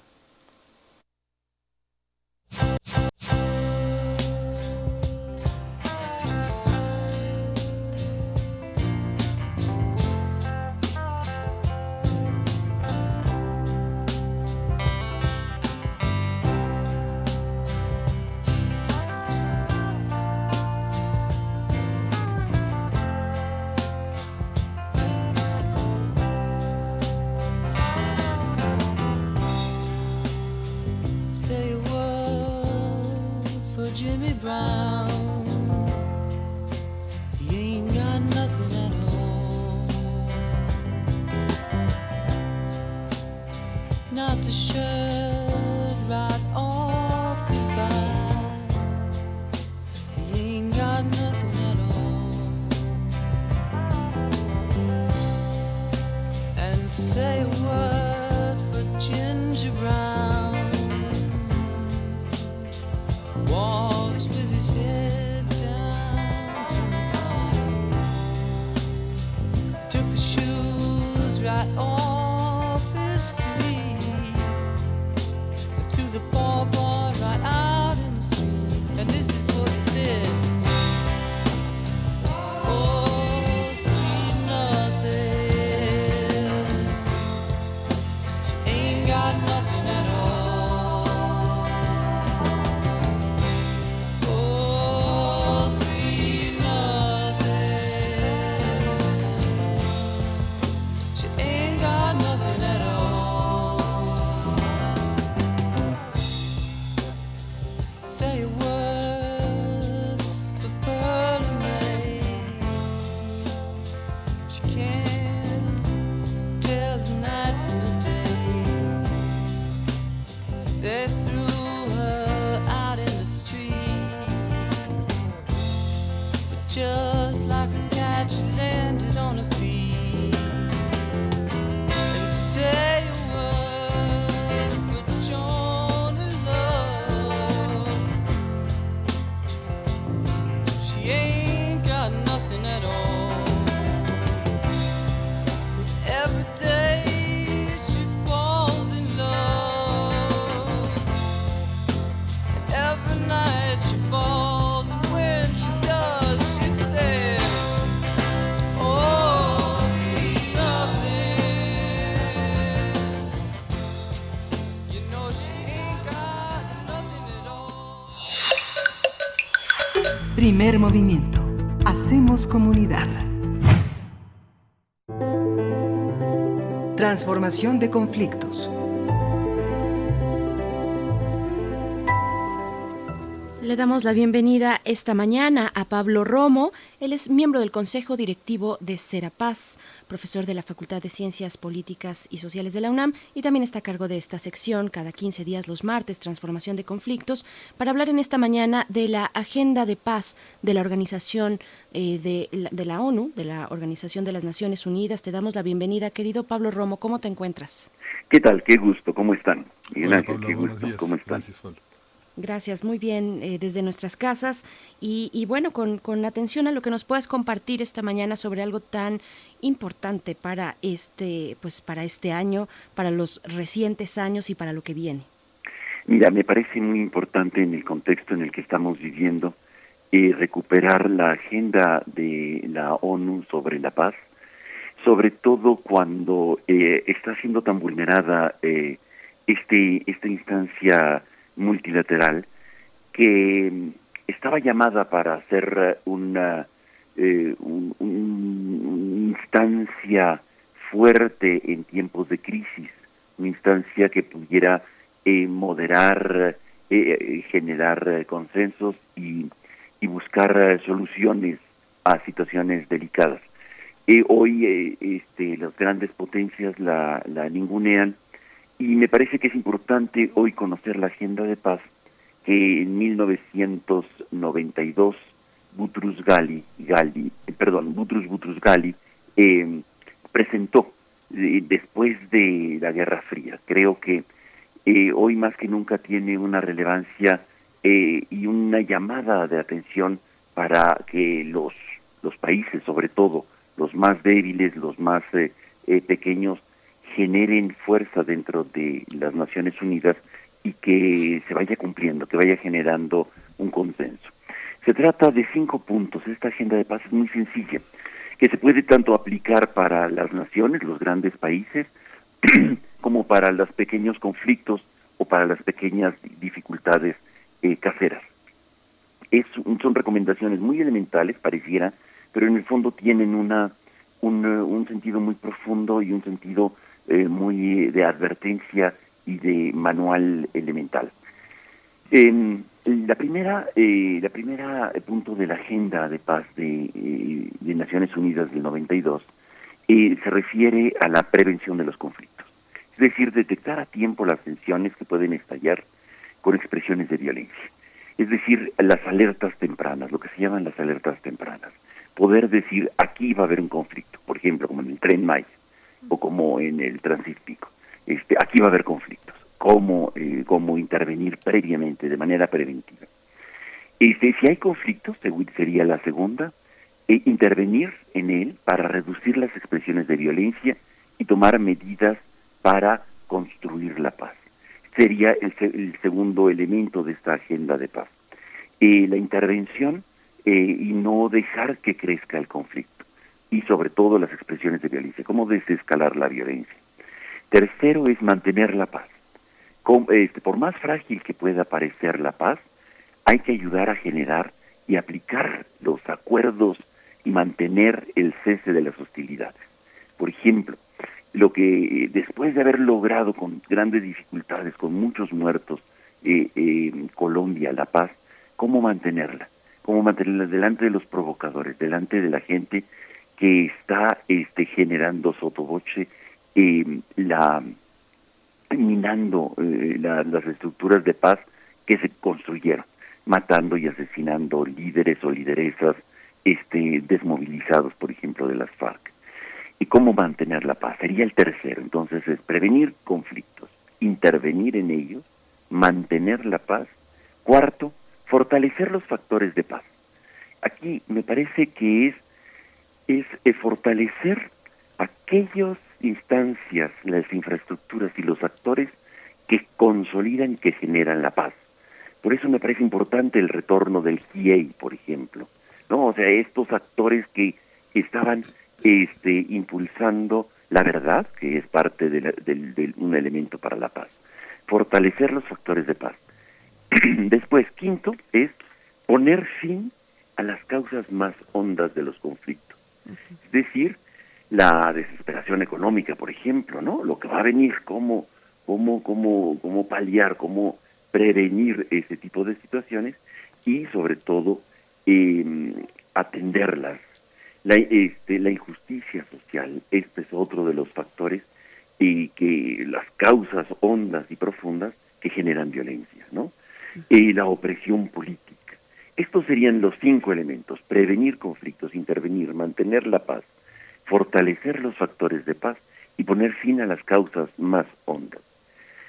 Transformación de conflictos. Le damos la bienvenida esta mañana a Pablo Romo. Él es miembro del Consejo Directivo de Serapaz, profesor de la Facultad de Ciencias Políticas y Sociales de la UNAM y también está a cargo de esta sección cada 15 días los martes, Transformación de Conflictos, para hablar en esta mañana de la Agenda de Paz de la Organización eh, de, la, de la ONU, de la Organización de las Naciones Unidas. Te damos la bienvenida, querido Pablo Romo. ¿Cómo te encuentras? ¿Qué tal? Qué gusto. ¿Cómo están? Hola, Pablo, qué gusto. ¿Cómo están? Gracias, Pablo. Gracias, muy bien, eh, desde nuestras casas. Y, y bueno, con, con, atención a lo que nos puedas compartir esta mañana sobre algo tan importante para este, pues para este año, para los recientes años y para lo que viene. Mira, me parece muy importante en el contexto en el que estamos viviendo eh, recuperar la agenda de la ONU sobre la paz, sobre todo cuando eh, está siendo tan vulnerada eh, este, esta instancia multilateral que estaba llamada para ser una, eh, un, instancia fuerte en tiempos de crisis, una instancia que pudiera eh, moderar, eh, generar consensos y, y buscar soluciones a situaciones delicadas. hoy este, las grandes potencias la, la ningunean y me parece que es importante hoy conocer la agenda de paz que en 1992 Butrus Gali, Gali eh, perdón, Butrus Butrus Gali eh, presentó eh, después de la Guerra Fría. Creo que eh, hoy más que nunca tiene una relevancia y una llamada de atención para que los, los países, sobre todo los más débiles, los más pequeños, generen fuerza dentro de las Naciones Unidas y que se vaya cumpliendo, que vaya generando un consenso. Se trata de cinco puntos. Esta agenda de paz es muy sencilla, que se puede tanto aplicar para las naciones, los grandes países, (clears throat) como para los pequeños conflictos o para las pequeñas dificultades eh, caseras. Es, son recomendaciones muy elementales, pareciera, pero en el fondo tienen una un, un sentido muy profundo y un sentido eh, muy de advertencia y de manual elemental. Eh, la primera, eh, la primera punto de la agenda de paz de, eh, de Naciones Unidas del 92 eh, se refiere a la prevención de los conflictos, es decir, detectar a tiempo las tensiones que pueden estallar con expresiones de violencia, es decir, las alertas tempranas, lo que se llaman las alertas tempranas, poder decir aquí va a haber un conflicto, por ejemplo, como en el tren Maya, como en el Transísmico. Este, aquí va a haber conflictos. ¿Cómo, eh, cómo intervenir previamente, de manera preventiva? Este, si hay conflictos, sería la segunda, e intervenir en él para reducir las expresiones de violencia y tomar medidas para construir la paz. Sería el, el segundo elemento de esta agenda de paz. Eh, la intervención eh, y no dejar que crezca el conflicto y sobre todo las expresiones de violencia, cómo desescalar la violencia. Tercero es mantener la paz. este, por más frágil que pueda parecer la paz, hay que ayudar a generar y aplicar los acuerdos y mantener el cese de las hostilidades. Por ejemplo, lo que después de haber logrado con grandes dificultades, con muchos muertos, eh, eh, Colombia la paz, ¿cómo mantenerla? ¿Cómo mantenerla delante de los provocadores, delante de la gente que está este, generando sotoboche eh, la minando eh, la, las estructuras de paz que se construyeron, matando y asesinando líderes o lideresas este, desmovilizados, por ejemplo, de las FARC. ¿Y cómo mantener la paz? Sería el tercero. Entonces es prevenir conflictos, intervenir en ellos, mantener la paz. Cuarto, fortalecer los factores de paz. Aquí me parece que es es fortalecer aquellas instancias, las infraestructuras y los actores que consolidan que generan la paz. Por eso me parece importante el retorno del GIEI, por ejemplo, ¿no? O sea, estos actores que estaban este, impulsando la verdad, que es parte de, de un elemento para la paz. Fortalecer los factores de paz. (clears throat) Después, quinto, es poner fin a las causas más hondas de los conflictos decir, la desesperación económica, por ejemplo, ¿no? Lo que va a venir, cómo, cómo, cómo, cómo paliar, cómo prevenir ese tipo de situaciones y sobre todo em, atenderlas. La, este, la injusticia social, este es otro de los factores y que las causas hondas y profundas que generan violencia, ¿no? Y la opresión política. Estos serían los cinco elementos, prevenir conflictos, intervenir, mantener la paz, fortalecer los factores de paz y poner fin a las causas más hondas.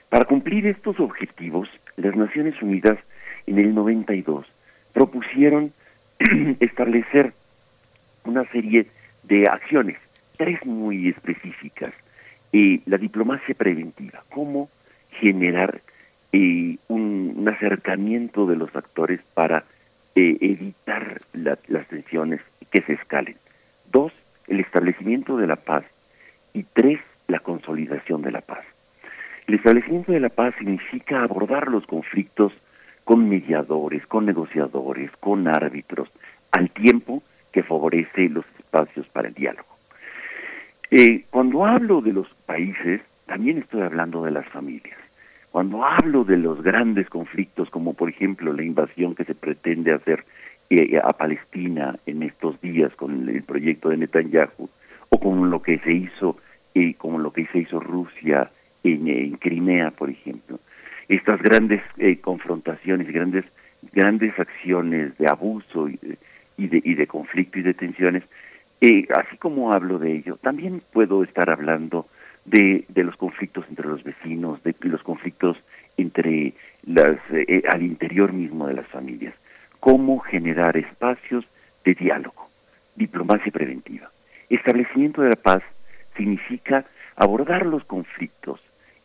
Para cumplir estos objetivos, las Naciones Unidas en el 92 propusieron (clears throat) establecer una serie de acciones, tres muy específicas. Eh, la diplomacia preventiva, cómo generar eh, un, acercamiento de los actores para evitar las tensiones que se escalen. Dos, el establecimiento de la paz. Y tres, la consolidación de la paz. El establecimiento de la paz significa abordar los conflictos con mediadores, con negociadores, con árbitros, al tiempo que favorece los espacios para el diálogo. Eh, cuando hablo de los países, también estoy hablando de las familias. Cuando hablo de los grandes conflictos, como por ejemplo la invasión que se pretende hacer eh, a Palestina en estos días con el proyecto de Netanyahu, o como lo que se hizo, eh, como lo que se hizo Rusia en, Crimea, por ejemplo, estas grandes eh, confrontaciones, grandes grandes acciones de abuso y de, y de, conflicto y de tensiones, así como hablo de ello, también puedo estar hablando de, de los conflictos entre los vecinos, de los conflictos entre las, eh, al interior mismo de las familias. Cómo generar espacios de diálogo, diplomacia preventiva. Establecimiento de la paz significa abordar los conflictos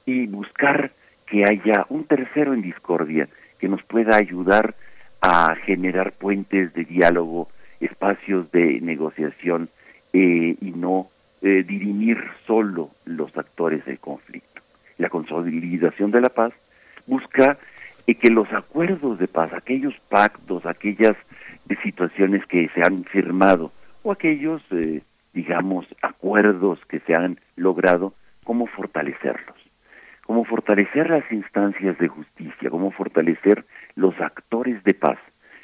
y buscar que haya un tercero en discordia que nos pueda ayudar a generar puentes de diálogo, espacios de negociación eh, y no eh, dirimir solo los actores del conflicto. La consolidación de la paz busca eh, que los acuerdos de paz, aquellos pactos, aquellas situaciones que se han firmado o aquellos, digamos, acuerdos que se han logrado, cómo fortalecerlos, cómo fortalecer las instancias de justicia, cómo fortalecer los actores de paz,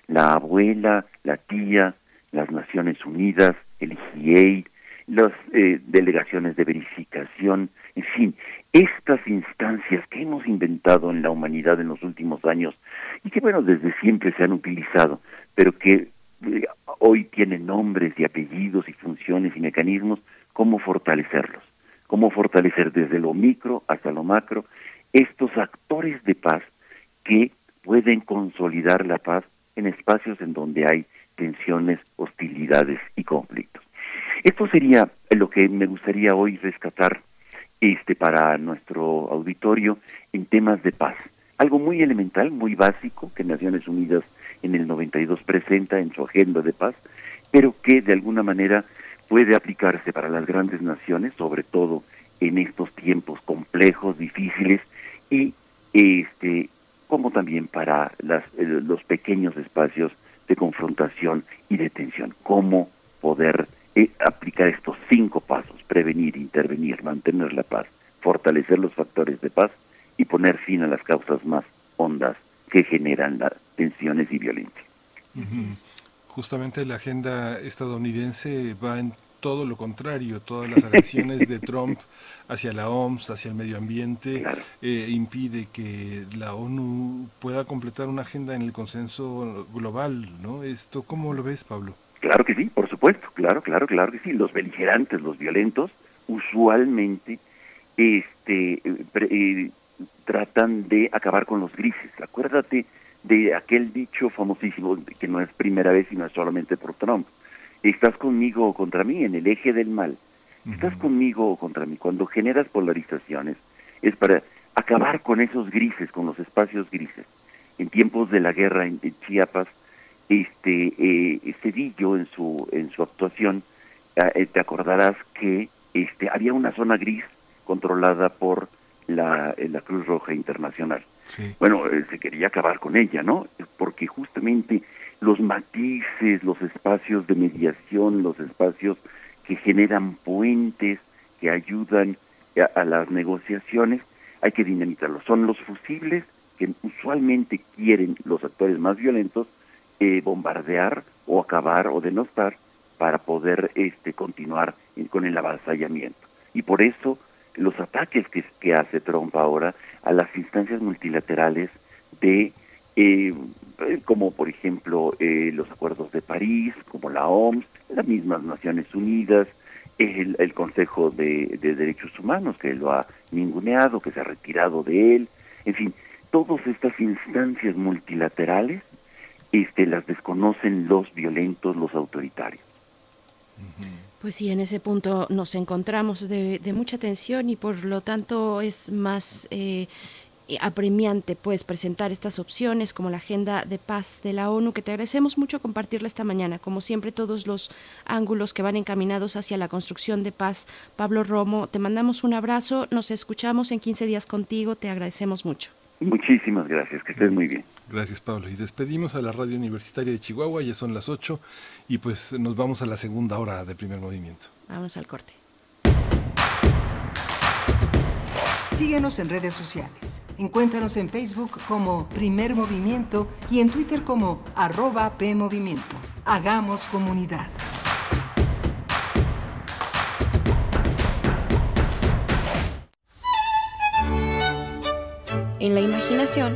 la abuela, la tía, las Naciones Unidas, el IGA, las eh, delegaciones de verificación, en fin, estas instancias que hemos inventado en la humanidad en los últimos años y que, bueno, desde siempre se han utilizado, pero que eh, hoy tienen nombres y apellidos y funciones y mecanismos, cómo fortalecerlos, cómo fortalecer desde lo micro hasta lo macro estos actores de paz que pueden consolidar la paz en espacios en donde hay tensiones, hostilidades y conflictos. Esto sería lo que me gustaría hoy rescatar este para nuestro auditorio en temas de paz. Algo muy elemental, muy básico que Naciones Unidas en el 92 presenta en su agenda de paz, pero que de alguna manera puede aplicarse para las grandes naciones, sobre todo en estos tiempos complejos, difíciles y este como también para las, eh, los pequeños espacios de confrontación y de tensión. Cómo poder eh, aplicar estos cinco pasos, prevenir, intervenir, mantener la paz, fortalecer los factores de paz y poner fin a las causas más hondas que generan las tensiones y violencia. Justamente la agenda estadounidense va en todo lo contrario, todas las agresiones de Trump (laughs) hacia la OMS, hacia el medio ambiente, eh, impide que la ONU pueda completar una agenda en el consenso global, ¿no? Esto, ¿cómo lo ves, Pablo? Claro que sí, por supuesto, claro, claro, claro que sí. Los beligerantes, los violentos, usualmente este, eh, tratan de acabar con los grises. Acuérdate de aquel dicho famosísimo que no es primera vez y no es solamente por Trump estás conmigo o contra mí en el eje del mal. Estás conmigo o contra mí. Cuando generas polarizaciones es para acabar con esos grises, con los espacios grises. En tiempos de la guerra en, Chiapas, este eh, Cedillo en su en su actuación ah, eh, te acordarás que este había una zona gris controlada por la, eh, la Cruz Roja Internacional. Bueno, eh, se quería acabar con ella, ¿no? Porque justamente los matices, los espacios de mediación, los espacios que generan puentes, que ayudan a, las negociaciones, hay que dinamitarlos. Son los fusibles que usualmente quieren los actores más violentos eh, bombardear o acabar o denostar para poder este continuar con el avasallamiento. Y por eso los ataques que, que hace Trump ahora a las instancias multilaterales de eh, como por ejemplo eh, los acuerdos de París, como la OMS, las mismas Naciones Unidas, el, el Consejo de, Derechos Humanos que lo ha ninguneado, que se ha retirado de él, en fin, todas estas instancias multilaterales este, las desconocen los violentos, los autoritarios. Pues sí, en ese punto nos encontramos de, mucha tensión y por lo tanto es más eh, apremiante pues presentar estas opciones como la agenda de paz de la ONU que te agradecemos mucho compartirla esta mañana. Como siempre todos los ángulos que van encaminados hacia la construcción de paz. Pablo Romo te mandamos un abrazo nos escuchamos en 15 días contigo te agradecemos mucho. Muchísimas gracias que estés muy bien gracias Pablo y despedimos a la radio universitaria de Chihuahua ya son las 8 y pues nos vamos a la segunda hora de primer movimiento vamos al corte Síguenos en redes sociales. Encuéntranos en Facebook como Primer Movimiento y en Twitter como arroba PMovimiento. Hagamos comunidad. En la imaginación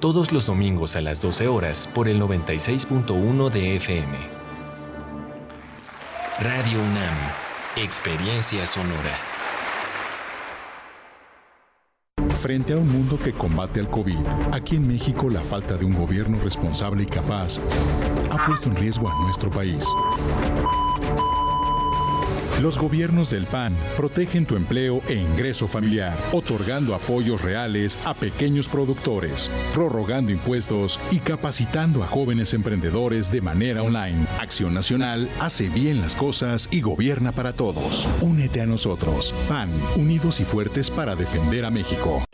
todos los domingos a las 12 horas por el 96.1 de FM. Radio UNAM, Experiencia Sonora. Frente a un mundo que combate al COVID, aquí en México la falta de un gobierno responsable y capaz ha puesto en riesgo a nuestro país. Los gobiernos del PAN protegen tu empleo e ingreso familiar, otorgando apoyos reales a pequeños productores, prorrogando impuestos y capacitando a jóvenes emprendedores de manera online. Acción Nacional hace bien las cosas y gobierna para todos. Únete a nosotros. PAN, unidos y fuertes para defender a México.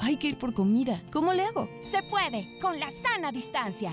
Hay que ir por comida. ¿Cómo le hago? Se puede, con la sana distancia.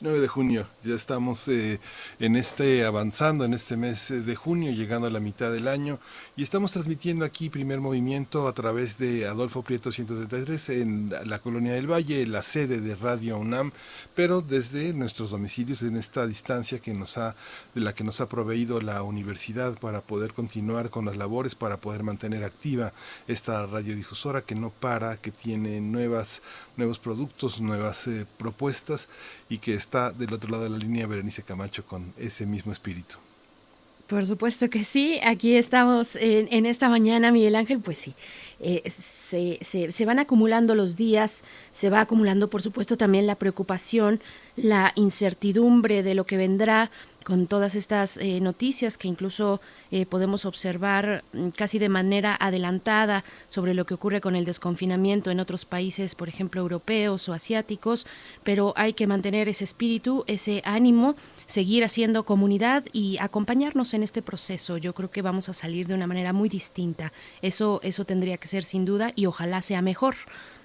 9 de junio, ya estamos eh, en este avanzando en este mes de junio, llegando a la mitad del año. Y estamos transmitiendo aquí primer movimiento a través de Adolfo Prieto 133 en la Colonia del Valle, la sede de Radio UNAM, pero desde nuestros domicilios en esta distancia que nos ha de la que nos ha proveído la universidad para poder continuar con las labores, para poder mantener activa esta radiodifusora que no para, que tiene nuevas nuevos productos, nuevas eh, propuestas y que está del otro lado de la línea Berenice Camacho con ese mismo espíritu. Por supuesto que sí, aquí estamos en, esta mañana, Miguel Ángel, pues sí, eh, se, se, van acumulando los días, se va acumulando por supuesto también la preocupación, la incertidumbre de lo que vendrá con todas estas eh, noticias que incluso eh, podemos observar mm, casi de manera adelantada sobre lo que ocurre con el desconfinamiento en otros países, por ejemplo, europeos o asiáticos, pero hay que mantener ese espíritu, ese ánimo, seguir haciendo comunidad y acompañarnos en este proceso. Yo creo que vamos a salir de una manera muy distinta. Eso, eso tendría que ser sin duda y ojalá sea mejor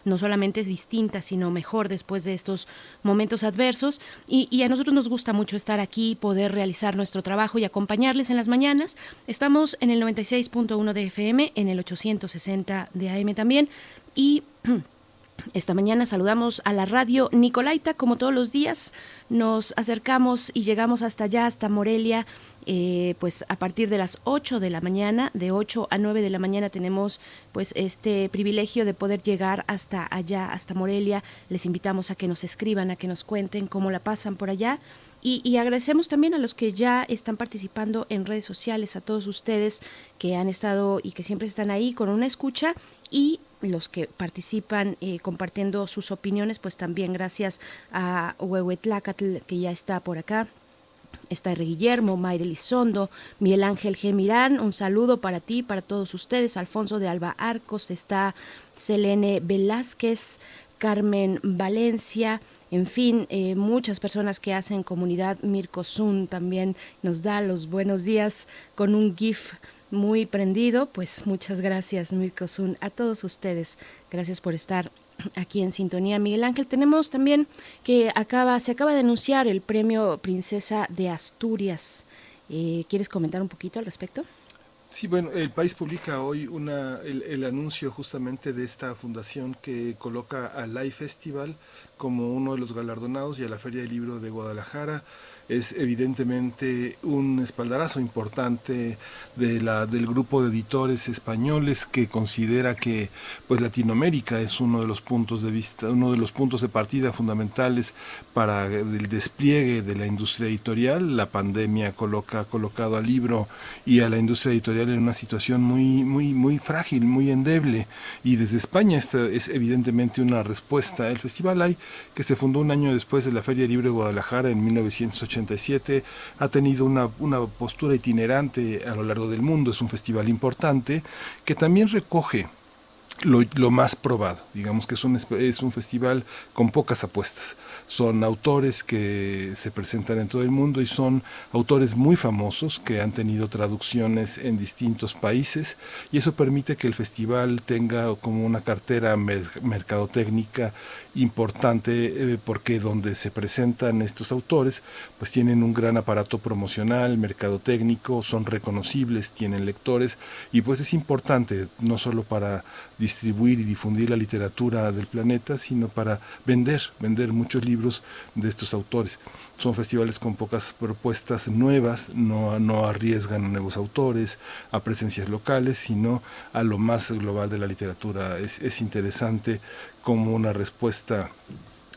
no solamente distinta, sino mejor después de estos momentos adversos. Y, a nosotros nos gusta mucho estar aquí, poder realizar nuestro trabajo y acompañarles en las mañanas. Estamos en el 96.1 de FM, en el 860 de AM también. Y (clears throat) esta mañana saludamos a la radio Nicolaita, como todos los días. Nos acercamos y llegamos hasta allá, hasta Morelia eh, pues a partir de las 8 de la mañana, de 8 a 9 de la mañana tenemos pues este privilegio de poder llegar hasta allá, hasta Morelia. Les invitamos a que nos escriban, a que nos cuenten cómo la pasan por allá. Y, agradecemos también a los que ya están participando en redes sociales, a todos ustedes que han estado y que siempre están ahí con una escucha y los que participan eh, compartiendo sus opiniones, pues también gracias a Huehuetlacatl que ya está por acá, está R. Guillermo, Mayre Lizondo, Miguel Ángel G. Mirán, un saludo para ti, para todos ustedes, Alfonso de Alba Arcos, está Selene Velázquez, Carmen Valencia, en fin, eh, muchas personas que hacen comunidad. Mirko Zun también nos da los buenos días con un GIF muy prendido. Pues muchas gracias, Mirko Zun, a todos ustedes. Gracias por estar aquí en sintonía Miguel Ángel. Tenemos también que acaba, se acaba de anunciar el premio Princesa de Asturias. Eh, ¿Quieres comentar un poquito al respecto? Sí, bueno, el país publica hoy una, el, anuncio justamente de esta fundación que coloca al Live Festival como uno de los galardonados y a la Feria del Libro de Guadalajara es evidentemente un espaldarazo importante de la, del grupo de editores españoles que considera que pues Latinoamérica es uno de los puntos de vista, uno de los puntos de partida fundamentales para el despliegue de la industria editorial. La pandemia coloca, ha colocado al libro y a la industria editorial en una situación muy, muy, muy frágil, muy endeble. Y desde España esta es evidentemente una respuesta. El Festival hay que se fundó un año después de la Feria Libre de Guadalajara en 1980 ha tenido una, una postura itinerante a lo largo del mundo, es un festival importante que también recoge lo, más probado. Digamos que es un, es un festival con pocas apuestas. Son autores que se presentan en todo el mundo y son autores muy famosos que han tenido traducciones en distintos países y eso permite que el festival tenga como una cartera mercadotécnica importante eh, porque donde se presentan estos autores pues tienen un gran aparato promocional, mercadotécnico, son reconocibles, tienen lectores y pues es importante no solo para distribuir y difundir la literatura del planeta, sino para vender, vender muchos libros de estos autores. Son festivales con pocas propuestas nuevas, no, arriesgan a nuevos autores, a presencias locales, sino a lo más global de la literatura. Es interesante como una respuesta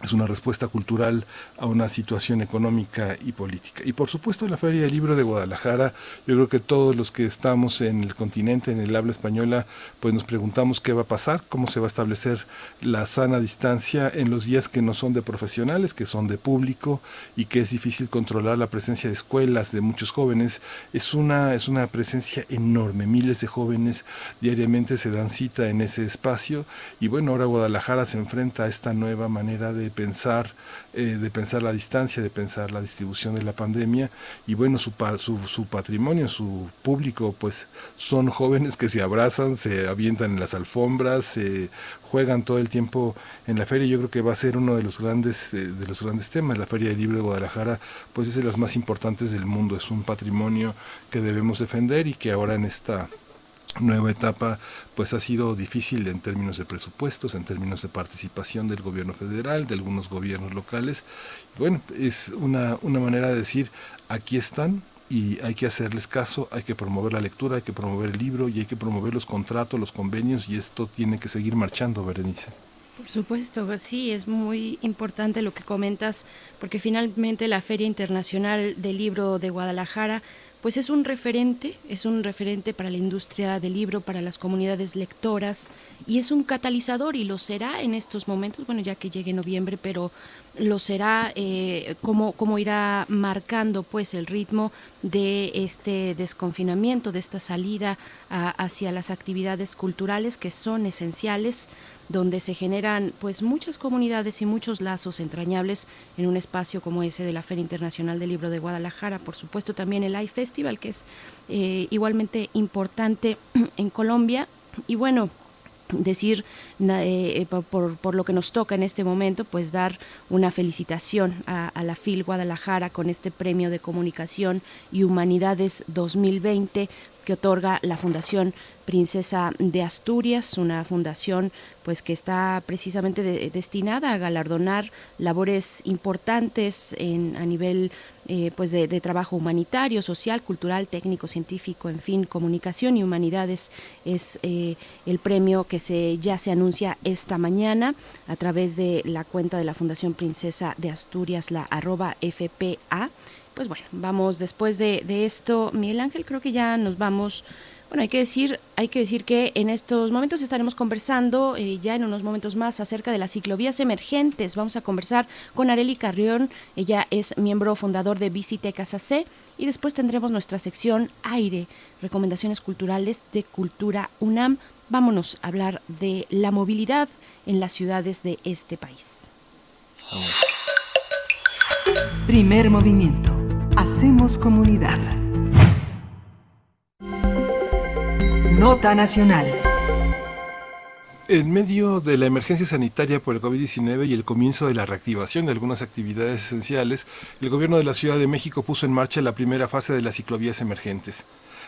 es una respuesta cultural a una situación económica y política. Y por supuesto la Feria del Libro de Guadalajara, yo creo que todos los que estamos en el continente, en el habla española, pues nos preguntamos qué va a pasar, cómo se va a establecer la sana distancia en los días que no son de profesionales, que son de público y que es difícil controlar la presencia de escuelas, de muchos jóvenes. Es una, es una presencia enorme, miles de jóvenes diariamente se dan cita en ese espacio y bueno, ahora Guadalajara se enfrenta a esta nueva manera de pensar, eh, de pensar la distancia, de pensar la distribución de la pandemia y bueno, su, su, su, patrimonio, su público, pues son jóvenes que se abrazan, se avientan en las alfombras, se juegan todo el tiempo en la feria. Yo creo que va a ser uno de los grandes, eh, de los grandes temas. La Feria del Libro de Guadalajara, pues es de las más importantes del mundo, es un patrimonio que debemos defender y que ahora en esta nueva etapa pues ha sido difícil en términos de presupuestos, en términos de participación del gobierno federal, de algunos gobiernos locales. Bueno, es una, una manera de decir, aquí están, y hay que hacerles caso, hay que promover la lectura, hay que promover el libro y hay que promover los contratos, los convenios y esto tiene que seguir marchando, Berenice. Por supuesto, pues sí, es muy importante lo que comentas porque finalmente la Feria Internacional del Libro de Guadalajara pues es un referente, es un referente para la industria del libro, para las comunidades lectoras y es un catalizador y lo será en estos momentos, bueno, ya que llegue noviembre, pero lo será eh, cómo, irá marcando pues el ritmo de este desconfinamiento, de esta salida hacia las actividades culturales que son esenciales donde se generan pues muchas comunidades y muchos lazos entrañables en un espacio como ese de la Feria Internacional del Libro de Guadalajara, por supuesto también el iFestival que es eh, igualmente importante (clears throat) en Colombia. Y bueno decir eh, por, por, lo que nos toca en este momento, pues dar una felicitación a, a, la FIL Guadalajara con este premio de comunicación y humanidades 2020 que otorga la Fundación Princesa de Asturias, una fundación pues que está precisamente destinada a galardonar labores importantes en, a nivel eh, pues de, trabajo humanitario, social, cultural, técnico, científico, en fin, comunicación y humanidades es eh, el premio que se ya se anuncia esta mañana a través de la cuenta de la Fundación Princesa de Asturias, la arroba FPA pues bueno, vamos después de, esto, Miguel Ángel, creo que ya nos vamos. Bueno, hay que decir, hay que decir que en estos momentos estaremos conversando eh, ya en unos momentos más acerca de las ciclovías emergentes. Vamos a conversar con Areli Carrión, ella es miembro fundador de Visitecas AC y después tendremos nuestra sección Aire, recomendaciones culturales de Cultura UNAM. Vámonos a hablar de la movilidad en las ciudades de este país. Primer movimiento Hacemos comunidad. Nota Nacional. En medio de la emergencia sanitaria por el COVID-19 y el comienzo de la reactivación de algunas actividades esenciales, el gobierno de la Ciudad de México puso en marcha la primera fase de las ciclovías emergentes.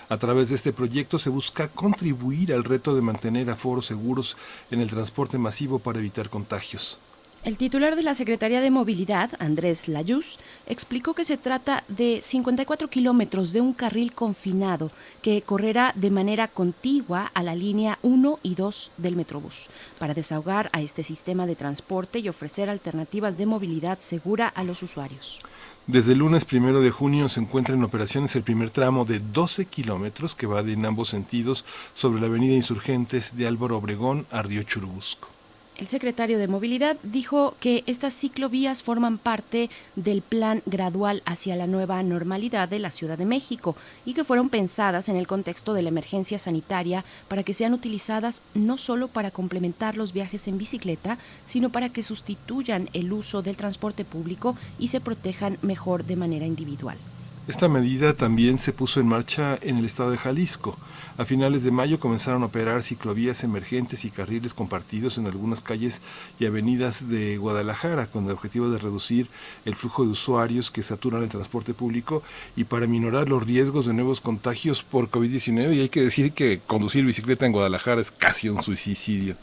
A través de este proyecto se busca contribuir al reto de mantener aforos seguros en el transporte masivo para evitar contagios. El titular de la Secretaría de Movilidad, Andrés Layuz, explicó que se trata de 54 kilómetros de un carril confinado que correrá de manera contigua a la línea 1 y 2 del Metrobús, para desahogar a este sistema de transporte y ofrecer alternativas de movilidad segura a los usuarios. Desde el lunes primero de junio se encuentra en operaciones el primer tramo de 12 kilómetros que va en ambos sentidos sobre la avenida Insurgentes de Álvaro Obregón a Río Churubusco. El secretario de Movilidad dijo que estas ciclovías forman parte del plan gradual hacia la nueva normalidad de la Ciudad de México y que fueron pensadas en el contexto de la emergencia sanitaria para que sean utilizadas no solo para complementar los viajes en bicicleta, sino para que sustituyan el uso del transporte público y se protejan mejor de manera individual. Esta medida también se puso en marcha en el estado de Jalisco. A finales de mayo comenzaron a operar ciclovías emergentes y carriles compartidos en algunas calles y avenidas de Guadalajara con el objetivo de reducir el flujo de usuarios que saturan el transporte público y para minorar los riesgos de nuevos contagios por COVID-19. Y hay que decir que conducir bicicleta en Guadalajara es casi un suicidio.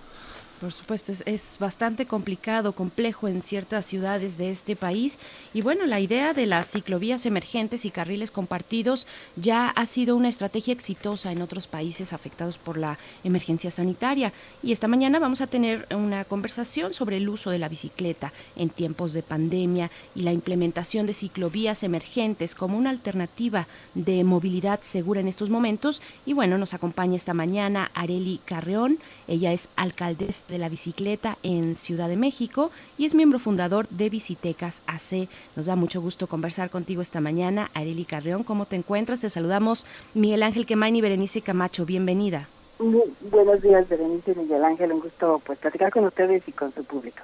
Por supuesto, es, bastante complicado, complejo en ciertas ciudades de este país. Y bueno, la idea de las ciclovías emergentes y carriles compartidos ya ha sido una estrategia exitosa en otros países afectados por la emergencia sanitaria. Y esta mañana vamos a tener una conversación sobre el uso de la bicicleta en tiempos de pandemia y la implementación de ciclovías emergentes como una alternativa de movilidad segura en estos momentos. Y bueno, nos acompaña esta mañana Areli Carreón. Ella es alcaldesa de la bicicleta en Ciudad de México y es miembro fundador de Visitecas AC. Nos da mucho gusto conversar contigo esta mañana. Areli Carreón, ¿cómo te encuentras? Te saludamos Miguel Ángel Quemain y Berenice Camacho. Bienvenida. buenos días, Berenice y Miguel Ángel. Un gusto pues platicar con ustedes y con su público.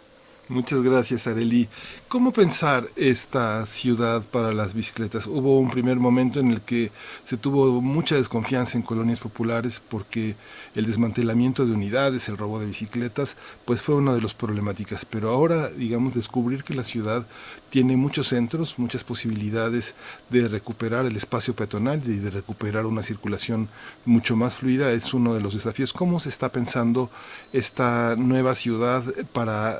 Muchas gracias, Areli. ¿Cómo pensar esta ciudad para las bicicletas? Hubo un primer momento en el que se tuvo mucha desconfianza en colonias populares porque el desmantelamiento de unidades, el robo de bicicletas, pues fue una de las problemáticas. Pero ahora, digamos, descubrir que la ciudad tiene muchos centros, muchas posibilidades de recuperar el espacio peatonal y de recuperar una circulación mucho más fluida es uno de los desafíos. ¿Cómo se está pensando esta nueva ciudad para,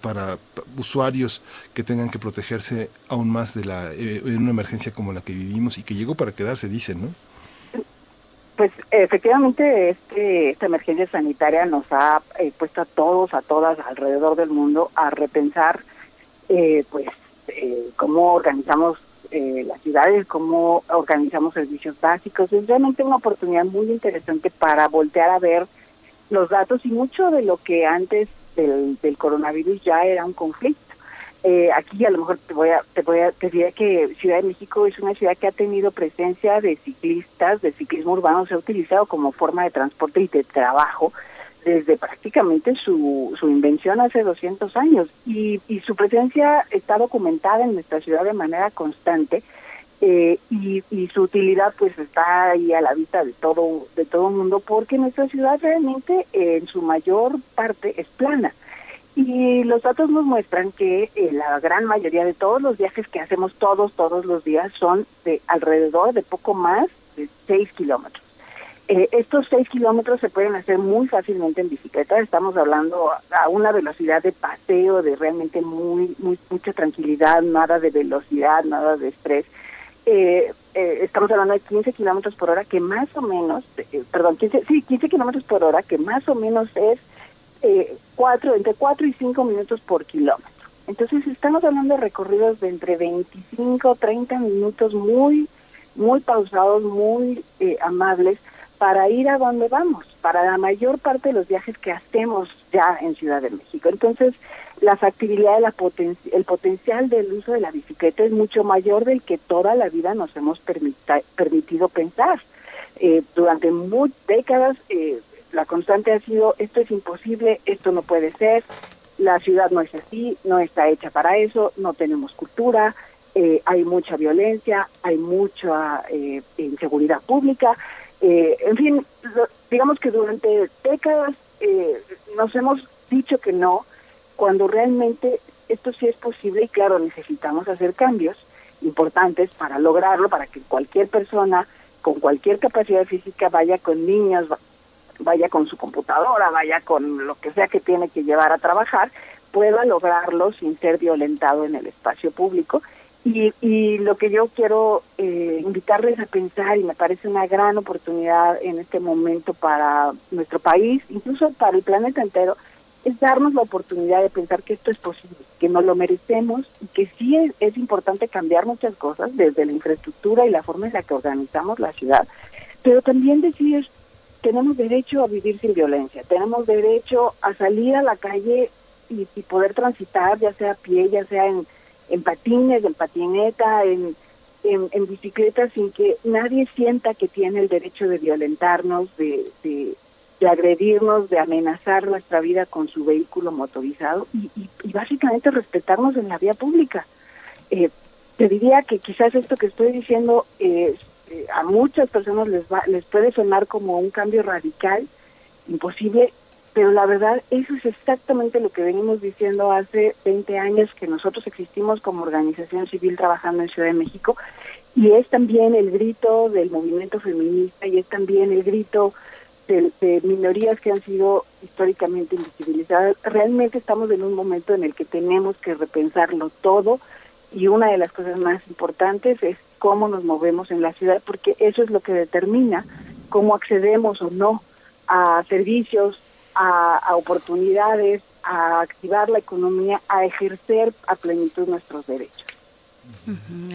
para usuarios que tengan que protegerse aún más de la, eh, en una emergencia como la que vivimos y que llegó para quedarse, dicen, ¿no? Pues efectivamente este, esta emergencia sanitaria nos ha eh, puesto a todos, a todas alrededor del mundo a repensar eh, pues eh, cómo organizamos eh, las ciudades, cómo organizamos servicios básicos. Es realmente una oportunidad muy interesante para voltear a ver los datos y mucho de lo que antes del, coronavirus ya era un conflicto. Eh, aquí a lo mejor te voy a te voy a te diré que Ciudad de México es una ciudad que ha tenido presencia de ciclistas, de ciclismo urbano, se ha utilizado como forma de transporte y de trabajo desde prácticamente su, su invención hace 200 años. Y, y su presencia está documentada en nuestra ciudad de manera constante eh, y, su utilidad pues está ahí a la vista de todo de todo el mundo porque nuestra ciudad realmente en su mayor parte es plana. Y los datos nos muestran que eh, la gran mayoría de todos los viajes que hacemos todos todos los días son de alrededor de poco más de 6 kilómetros eh, estos 6 kilómetros se pueden hacer muy fácilmente en bicicleta. Estamos hablando a una velocidad de paseo, de realmente muy, muy mucha tranquilidad, nada de velocidad, nada de estrés. Eh, eh, estamos hablando de 15 kilómetros por hora, que más o menos, eh, perdón, 15, sí, 15 kilómetros por hora, que más o menos es eh, cuatro, entre 4 y 5 minutos por kilómetro. Entonces estamos hablando de recorridos de entre 25 o 30 minutos muy, muy pausados, muy amables, para ir a donde vamos, para la mayor parte de los viajes que hacemos ya en Ciudad de México. Entonces, la factibilidad, la poten el potencial del uso de la bicicleta es mucho mayor del que toda la vida nos hemos permitido pensar. Eh, durante décadas eh, la constante ha sido esto es imposible, esto no puede ser, la ciudad no es así, no está hecha para eso, no tenemos cultura, eh, hay mucha violencia, hay mucha eh, inseguridad pública, eh, en fin, digamos que durante décadas eh, nos hemos dicho que no, cuando realmente esto sí es posible y claro, necesitamos hacer cambios importantes para lograrlo, para que cualquier persona con cualquier capacidad física vaya con niños, vaya con su computadora, vaya con lo que sea que tiene que llevar a trabajar, pueda lograrlo sin ser violentado en el espacio público y, y lo que yo quiero eh, invitarles a pensar, y me parece una gran oportunidad en este momento para nuestro país, incluso para el planeta entero, es darnos la oportunidad de pensar que esto es posible, que nos lo merecemos y que sí es, es importante cambiar muchas cosas, desde la infraestructura y la forma en la que organizamos la ciudad, pero también decir, tenemos derecho a vivir sin violencia, tenemos derecho a salir a la calle y, y poder transitar, ya sea a pie, ya sea en en patines, en patineta, en, en, bicicleta, sin que nadie sienta que tiene el derecho de violentarnos, de, de, agredirnos, de amenazar nuestra vida con su vehículo motorizado y, y, y básicamente respetarnos en la vía pública. Eh, te diría que quizás esto que estoy diciendo eh, eh, a muchas personas les, va, les puede sonar como un cambio radical, imposible, pero la verdad eso es exactamente lo que venimos diciendo hace 20 años que nosotros existimos como organización civil trabajando en Ciudad de México y es también el grito del movimiento feminista y es también el grito de, de minorías que han sido históricamente invisibilizadas. Realmente estamos en un momento en el que tenemos que repensarlo todo y una de las cosas más importantes es cómo nos movemos en la ciudad porque eso es lo que determina cómo accedemos o no a servicios, a, a, oportunidades, a activar la economía, a ejercer a plenitud nuestros derechos.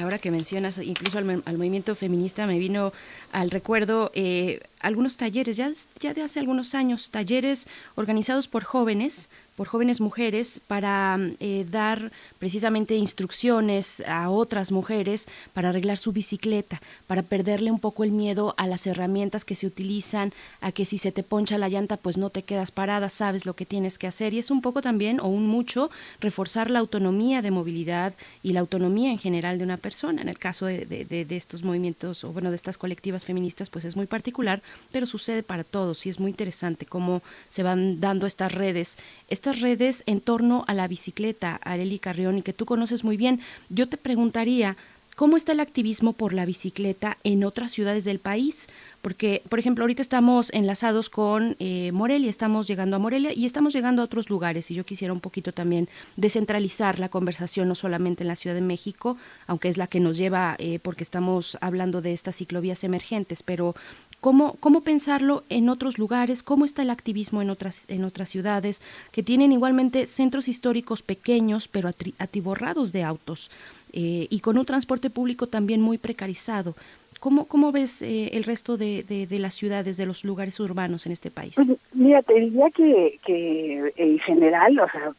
Ahora que mencionas incluso al, movimiento feminista, me vino al recuerdo eh, algunos talleres, ya de hace algunos años, talleres organizados por jóvenes por jóvenes mujeres para eh, dar precisamente instrucciones a otras mujeres para arreglar su bicicleta, para perderle un poco el miedo a las herramientas que se utilizan, a que si se te poncha la llanta pues no te quedas parada, sabes lo que tienes que hacer y es un poco también o un mucho reforzar la autonomía de movilidad y la autonomía en general de una persona. En el caso de, de, estos movimientos o bueno de estas colectivas feministas pues es muy particular, pero sucede para todos y es muy interesante cómo se van dando estas redes, estas redes en torno a la bicicleta, Areli Carrión, y que tú conoces muy bien. Yo te preguntaría, ¿cómo está el activismo por la bicicleta en otras ciudades del país? Porque, por ejemplo, ahorita estamos enlazados con eh, Morelia, estamos llegando a Morelia y estamos llegando a otros lugares. Y yo quisiera un poquito también descentralizar la conversación, no solamente en la Ciudad de México, aunque es la que nos lleva, eh, porque estamos hablando de estas ciclovías emergentes, pero cómo, cómo pensarlo en otros lugares, cómo está el activismo en otras, en otras ciudades, que tienen igualmente centros históricos pequeños, pero atiborrados de autos. Y con un transporte público también muy precarizado. ¿Cómo, cómo ves el resto de, de, las ciudades, de los lugares urbanos en este país? Mira, te diría que, que en general, o sea,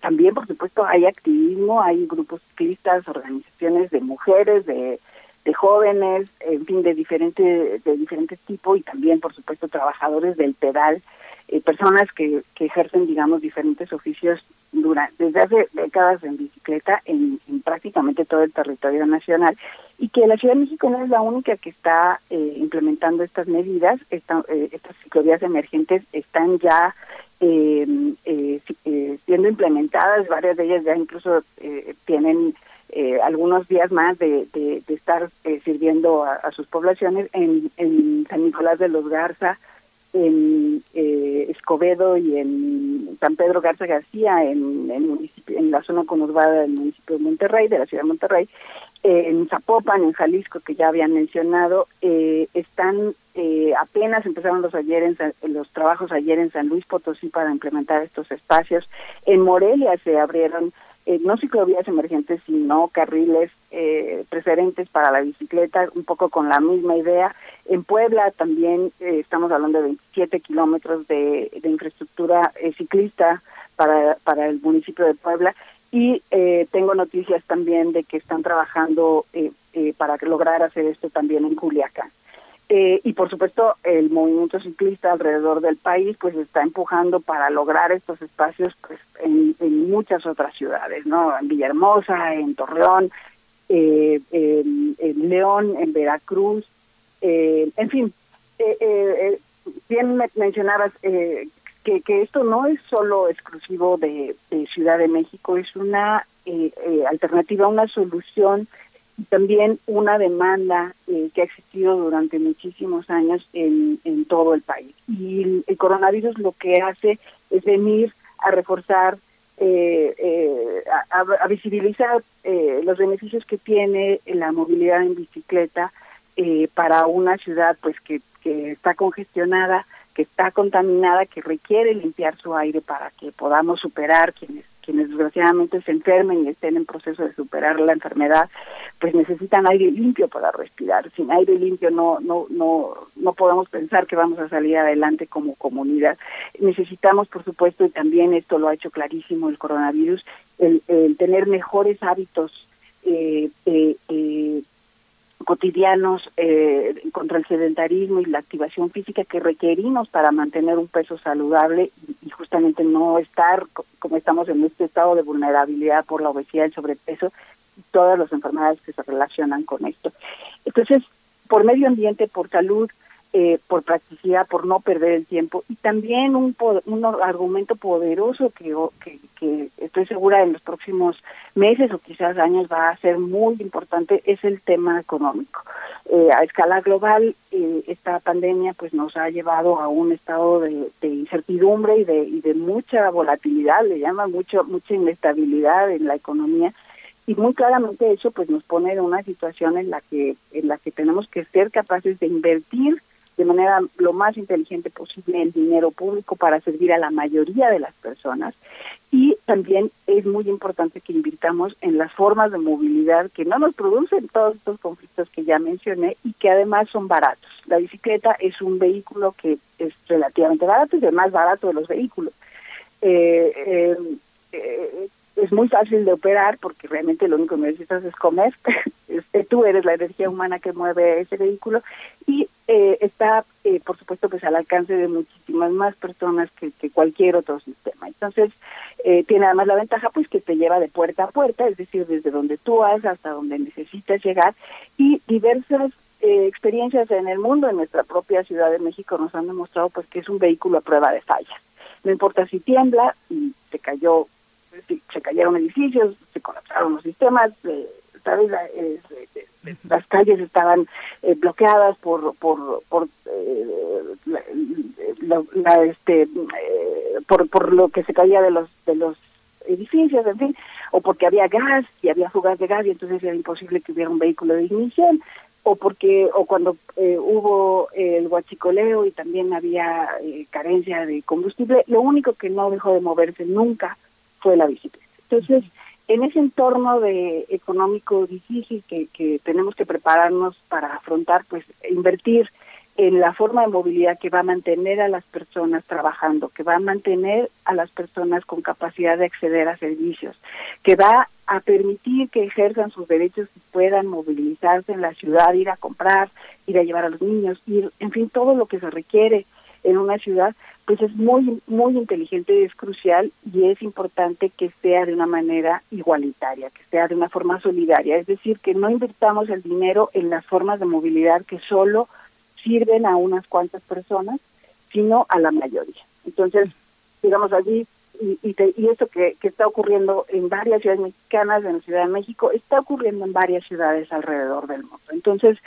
también por supuesto hay activismo, hay grupos ciclistas, organizaciones de mujeres, de de jóvenes, en fin, de diferente, de diferentes tipos y también, por supuesto, trabajadores del pedal, eh, personas que, que ejercen, digamos, diferentes oficios durante, desde hace décadas en bicicleta en, prácticamente todo el territorio nacional y que la Ciudad de México no es la única que está eh, implementando estas medidas, esta, eh, estas ciclovías emergentes están ya em, siendo implementadas, varias de ellas ya incluso tienen eh, algunos días más de, de, estar eh, sirviendo a, sus poblaciones en, en, San Nicolás de los Garza, en eh, Escobedo y en San Pedro Garza García, en, en, en la zona conurbada del municipio de Monterrey, de la ciudad de Monterrey, en Zapopan, en Jalisco, que ya habían mencionado, están apenas empezaron los ayer en los trabajos ayer en San Luis Potosí para implementar estos espacios. En Morelia se abrieron eh, no ciclovías emergentes, sino carriles eh, preferentes para la bicicleta, un poco con la misma idea. En Puebla también eh, estamos hablando de 27 kilómetros de, infraestructura ciclista para, para el municipio de Puebla. Y tengo noticias también de que están trabajando para lograr hacer esto también en Culiacán. Eh, y por supuesto el movimiento ciclista alrededor del país pues está empujando para lograr estos espacios pues en, muchas otras ciudades, ¿no? En Villahermosa, en Torreón, eh, en, León, en Veracruz, eh, en fin, bien mencionabas que, que esto no es solo exclusivo de, de Ciudad de México, es una alternativa, una solución y también una demanda eh, que ha existido durante muchísimos años en, en todo el país. Y el, coronavirus lo que hace es venir a reforzar, eh, eh, a, visibilizar los beneficios que tiene la movilidad en bicicleta para una ciudad pues que, que está congestionada, que está contaminada, que requiere limpiar su aire para que podamos superar quienes quienes desgraciadamente se enfermen y estén en proceso de superar la enfermedad, pues necesitan aire limpio para respirar. Sin aire limpio no no no no podemos pensar que vamos a salir adelante como comunidad. Necesitamos, por supuesto, y también esto lo ha hecho clarísimo el coronavirus, el, tener mejores hábitos eh, eh, cotidianos eh, contra el sedentarismo y la activación física que requerimos para mantener un peso saludable y, justamente no estar como estamos en este estado de vulnerabilidad por la obesidad el sobrepeso y todas las enfermedades que se relacionan con esto. Entonces, por medio ambiente, por salud, eh, por practicidad, por no perder el tiempo y también un, un argumento poderoso que, que, estoy segura en los próximos meses o quizás años va a ser muy importante es el tema económico. Eh, a escala global, eh, esta pandemia pues nos ha llevado a un estado de, incertidumbre y de, y de mucha volatilidad, le llama mucho mucha inestabilidad en la economía y muy claramente eso pues nos pone en una situación en la que en la que tenemos que ser capaces de invertir de manera lo más inteligente posible el dinero público para servir a la mayoría de las personas. Y también es muy importante que invirtamos en las formas de movilidad que no nos producen todos estos conflictos que ya mencioné y que además son baratos. La bicicleta es un vehículo que es relativamente barato, y el más barato de los vehículos. Eh, eh, eh, es muy fácil de operar porque realmente lo único que necesitas es comer. (laughs) tú eres la energía humana que mueve ese vehículo y eh, está, eh, por supuesto, pues al alcance de muchísimas más personas que, cualquier otro sistema. Entonces, eh, tiene además la ventaja pues que te lleva de puerta a puerta, es decir, desde donde tú vas hasta donde necesitas llegar y diversas experiencias en el mundo, en nuestra propia Ciudad de México, nos han demostrado pues que es un vehículo a prueba de fallas. No importa si tiembla y se cayó, se cayeron edificios, se colapsaron los sistemas, ¿sabes? las calles estaban eh, bloqueadas por por por eh, la, este eh, por por lo que se caía de los de los edificios en fin o porque había gas y había fugas de gas y entonces era imposible que hubiera un vehículo de ignición o porque o cuando hubo el huachicoleo y también había carencia de combustible lo único que no dejó de moverse nunca fue la bicicleta entonces en ese entorno de económico difícil que, que tenemos que prepararnos para afrontar, pues invertir en la forma de movilidad que va a mantener a las personas trabajando, que va a mantener a las personas con capacidad de acceder a servicios, que va a permitir que ejerzan sus derechos y puedan movilizarse en la ciudad, ir a comprar, ir a llevar a los niños, ir, en fin, todo lo que se requiere en una ciudad, pues es muy, muy inteligente es crucial y es importante que sea de una manera igualitaria, que sea de una forma solidaria, es decir, que no invirtamos el dinero en las formas de movilidad que solo sirven a unas cuantas personas, sino a la mayoría. Entonces, digamos allí, y, y, esto que, que, está ocurriendo en varias ciudades mexicanas, en la Ciudad de México, está ocurriendo en varias ciudades alrededor del mundo. Entonces,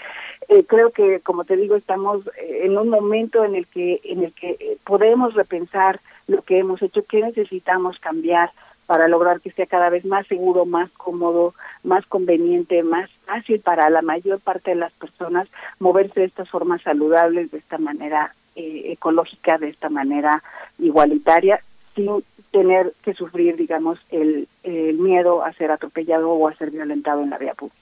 eh, creo que, como te digo, estamos eh, en un momento en el que, en el que eh, podemos repensar lo que hemos hecho, qué necesitamos cambiar para lograr que sea cada vez más seguro, más cómodo, más conveniente, más fácil para la mayor parte de las personas moverse de estas formas saludables, de esta manera eh, ecológica, de esta manera igualitaria, sin tener que sufrir, digamos, el, el miedo a ser atropellado o a ser violentado en la vía pública.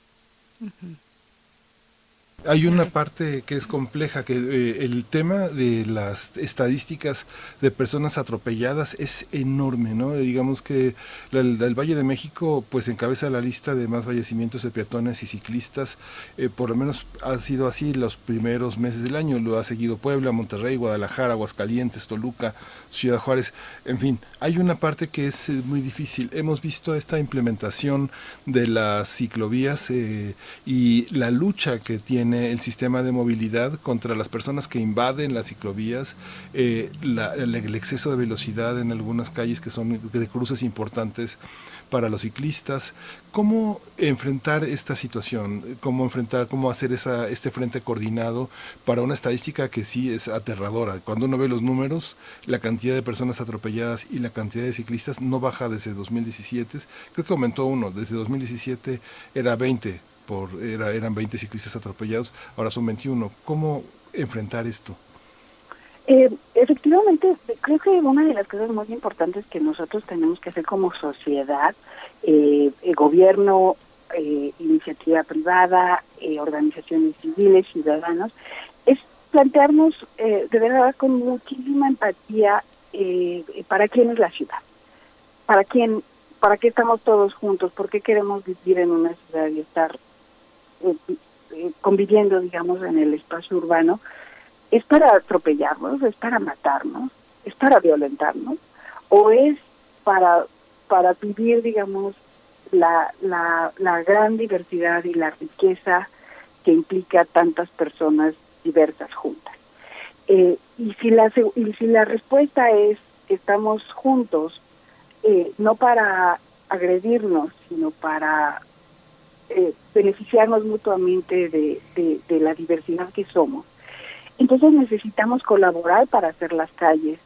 Hay una parte que es compleja, que eh, el tema de las estadísticas de personas atropelladas es enorme, ¿no? Digamos que el, Valle de México pues encabeza la lista de más fallecimientos de peatones y ciclistas, eh, por lo menos ha sido así los primeros meses del año, lo ha seguido Puebla, Monterrey, Guadalajara, Aguascalientes, Toluca, Ciudad Juárez, en fin, hay una parte que es eh, muy difícil. Hemos visto esta implementación de las ciclovías y la lucha que tiene el sistema de movilidad contra las personas que invaden las ciclovías, eh, el, exceso de velocidad en algunas calles que son de cruces importantes para los ciclistas. ¿Cómo enfrentar esta situación? ¿Cómo enfrentar, cómo hacer esa, este frente coordinado para una estadística que sí es aterradora? Cuando uno ve los números, la cantidad de personas atropelladas y la cantidad de ciclistas no baja desde 2017. Creo que aumentó uno. Desde 2017 era 20 era, eran 20 ciclistas atropellados, ahora son 21. ¿Cómo enfrentar esto? Eh, efectivamente, creo que una de las cosas más importantes que nosotros tenemos que hacer como sociedad, eh, el gobierno, eh, iniciativa privada, organizaciones civiles, ciudadanos, es plantearnos de verdad con muchísima empatía para quién es la ciudad, para quién, para qué estamos todos juntos, por qué queremos vivir en una ciudad y estar eh, eh, conviviendo, digamos, en el espacio urbano, es para atropellarnos, es para matarnos, es para violentarnos, o es para, para vivir, digamos, la, la, gran diversidad y la riqueza que implica tantas personas diversas juntas. Eh, y, si la, y si la respuesta es que estamos juntos, no para agredirnos, sino para eh, beneficiarnos mutuamente de, de, la diversidad que somos. Entonces necesitamos colaborar para hacer las calles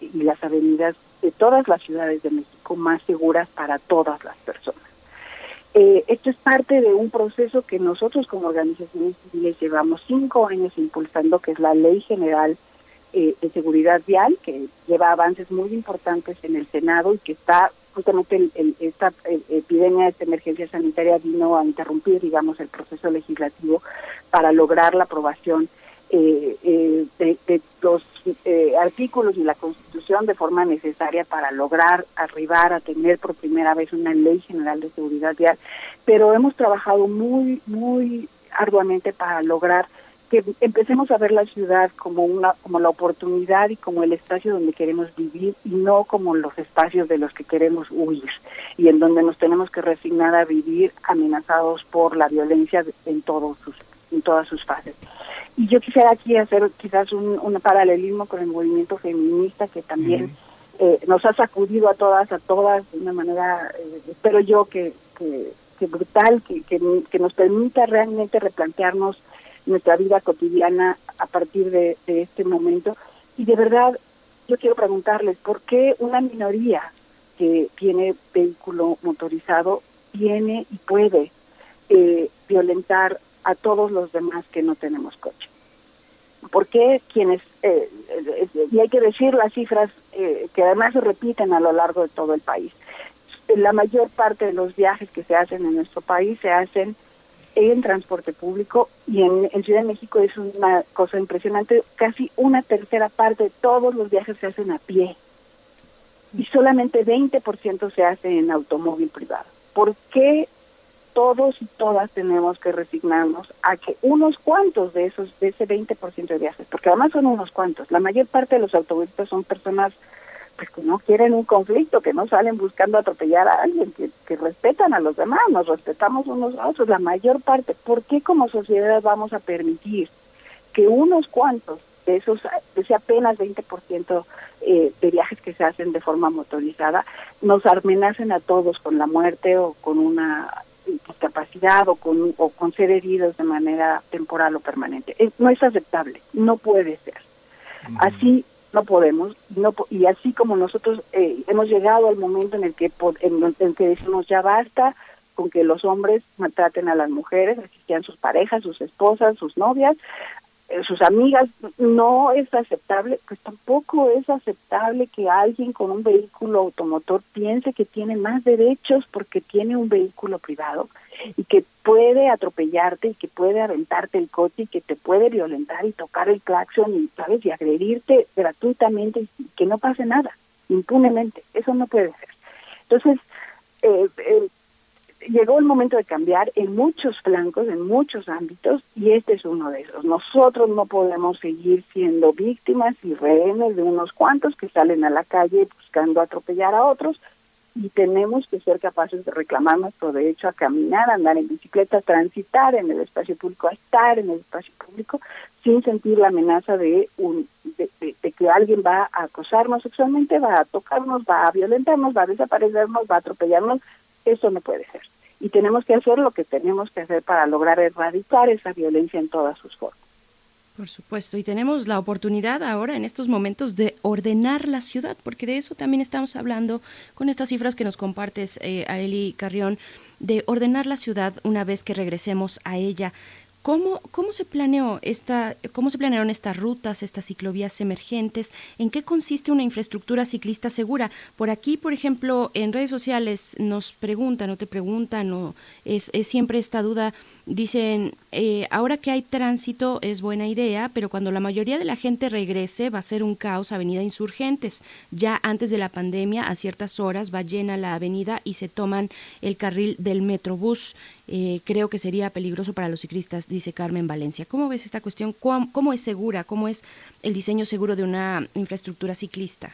y las avenidas de todas las ciudades de México más seguras para todas las personas. Eh, esto es parte de un proceso que nosotros como organizaciones civiles llevamos cinco años impulsando, que es la Ley General eh, de Seguridad Vial, que lleva avances muy importantes en el Senado y que está justamente esta epidemia, esta emergencia sanitaria vino a interrumpir, digamos, el proceso legislativo para lograr la aprobación eh, eh, de, los eh, artículos y la Constitución de forma necesaria para lograr arribar a tener por primera vez una ley general de seguridad vial. Pero hemos trabajado muy, muy arduamente para lograr que empecemos a ver la ciudad como una como la oportunidad y como el espacio donde queremos vivir y no como los espacios de los que queremos huir y en donde nos tenemos que resignar a vivir amenazados por la violencia en todos sus en todas sus fases. Y yo quisiera aquí hacer quizás un, un paralelismo con el movimiento feminista que también eh, nos ha sacudido a todas, a todas de una manera, eh, espero yo que, que, que brutal, que, que, que nos permita realmente replantearnos nuestra vida cotidiana a partir de, este momento. Y de verdad, yo quiero preguntarles, ¿por qué una minoría que tiene vehículo motorizado tiene y puede eh, violentar a todos los demás que no tenemos coche? ¿Por qué quienes, eh, eh, y hay que decir las cifras que además se repiten a lo largo de todo el país, la mayor parte de los viajes que se hacen en nuestro país se hacen en transporte público y en, Ciudad de México es una cosa impresionante, casi una tercera parte de todos los viajes se hacen a pie y solamente 20% se hace en automóvil privado. ¿Por qué todos y todas tenemos que resignarnos a que unos cuantos de esos, de ese 20% de viajes, porque además son unos cuantos, la mayor parte de los automovilistas son personas pues que no quieren un conflicto, que no salen buscando atropellar a alguien, que, que respetan a los demás, nos respetamos unos a otros, la mayor parte. ¿Por qué como sociedad vamos a permitir que unos cuantos de esos, de ese apenas 20% eh, de viajes que se hacen de forma motorizada, nos amenacen a todos con la muerte o con una discapacidad o con, o con ser heridos de manera temporal o permanente? no es aceptable, no puede ser. Así no podemos no y así como nosotros eh, hemos llegado al momento en el que en, el que decimos ya basta con que los hombres maltraten a las mujeres, así sus parejas, sus esposas, sus novias, eh, sus amigas, no es aceptable, pues tampoco es aceptable que alguien con un vehículo automotor piense que tiene más derechos porque tiene un vehículo privado y que puede atropellarte y que puede aventarte el coche y que te puede violentar y tocar el claxon y sabes y agredirte gratuitamente y que no pase nada impunemente. Eso no puede ser. Entonces eh, eh, llegó el momento de cambiar en muchos flancos en muchos ámbitos y este es uno de esos. Nosotros no podemos seguir siendo víctimas y rehenes de unos cuantos que salen a la calle buscando atropellar a otros y tenemos que ser capaces de reclamar nuestro derecho a caminar, a andar en bicicleta, a transitar en el espacio público, a estar en el espacio público sin sentir la amenaza de, un, de, que alguien va a acosarnos sexualmente, va a tocarnos, va a violentarnos, va a desaparecernos, va a atropellarnos. Eso no puede ser. Y tenemos que hacer lo que tenemos que hacer para lograr erradicar esa violencia en todas sus formas. Por supuesto, y tenemos la oportunidad ahora en estos momentos de ordenar la ciudad, porque de eso también estamos hablando con estas cifras que nos compartes, eh, Eli Carrión, de ordenar la ciudad una vez que regresemos a ella. ¿Cómo, ¿Cómo, se planeó esta, cómo se planearon estas rutas, estas ciclovías emergentes? ¿En qué consiste una infraestructura ciclista segura? Por aquí, por ejemplo, en redes sociales nos preguntan o te preguntan, o es, es siempre esta duda Dicen, eh, ahora que hay tránsito es buena idea, pero cuando la mayoría de la gente regrese va a ser un caos Avenida Insurgentes. Ya antes de la pandemia, a ciertas horas va llena la avenida y se toman el carril del Metrobús. Eh, creo que sería peligroso para los ciclistas, dice Carmen Valencia. ¿Cómo ves esta cuestión? ¿Cómo es segura? ¿Cómo es el diseño seguro de una infraestructura ciclista?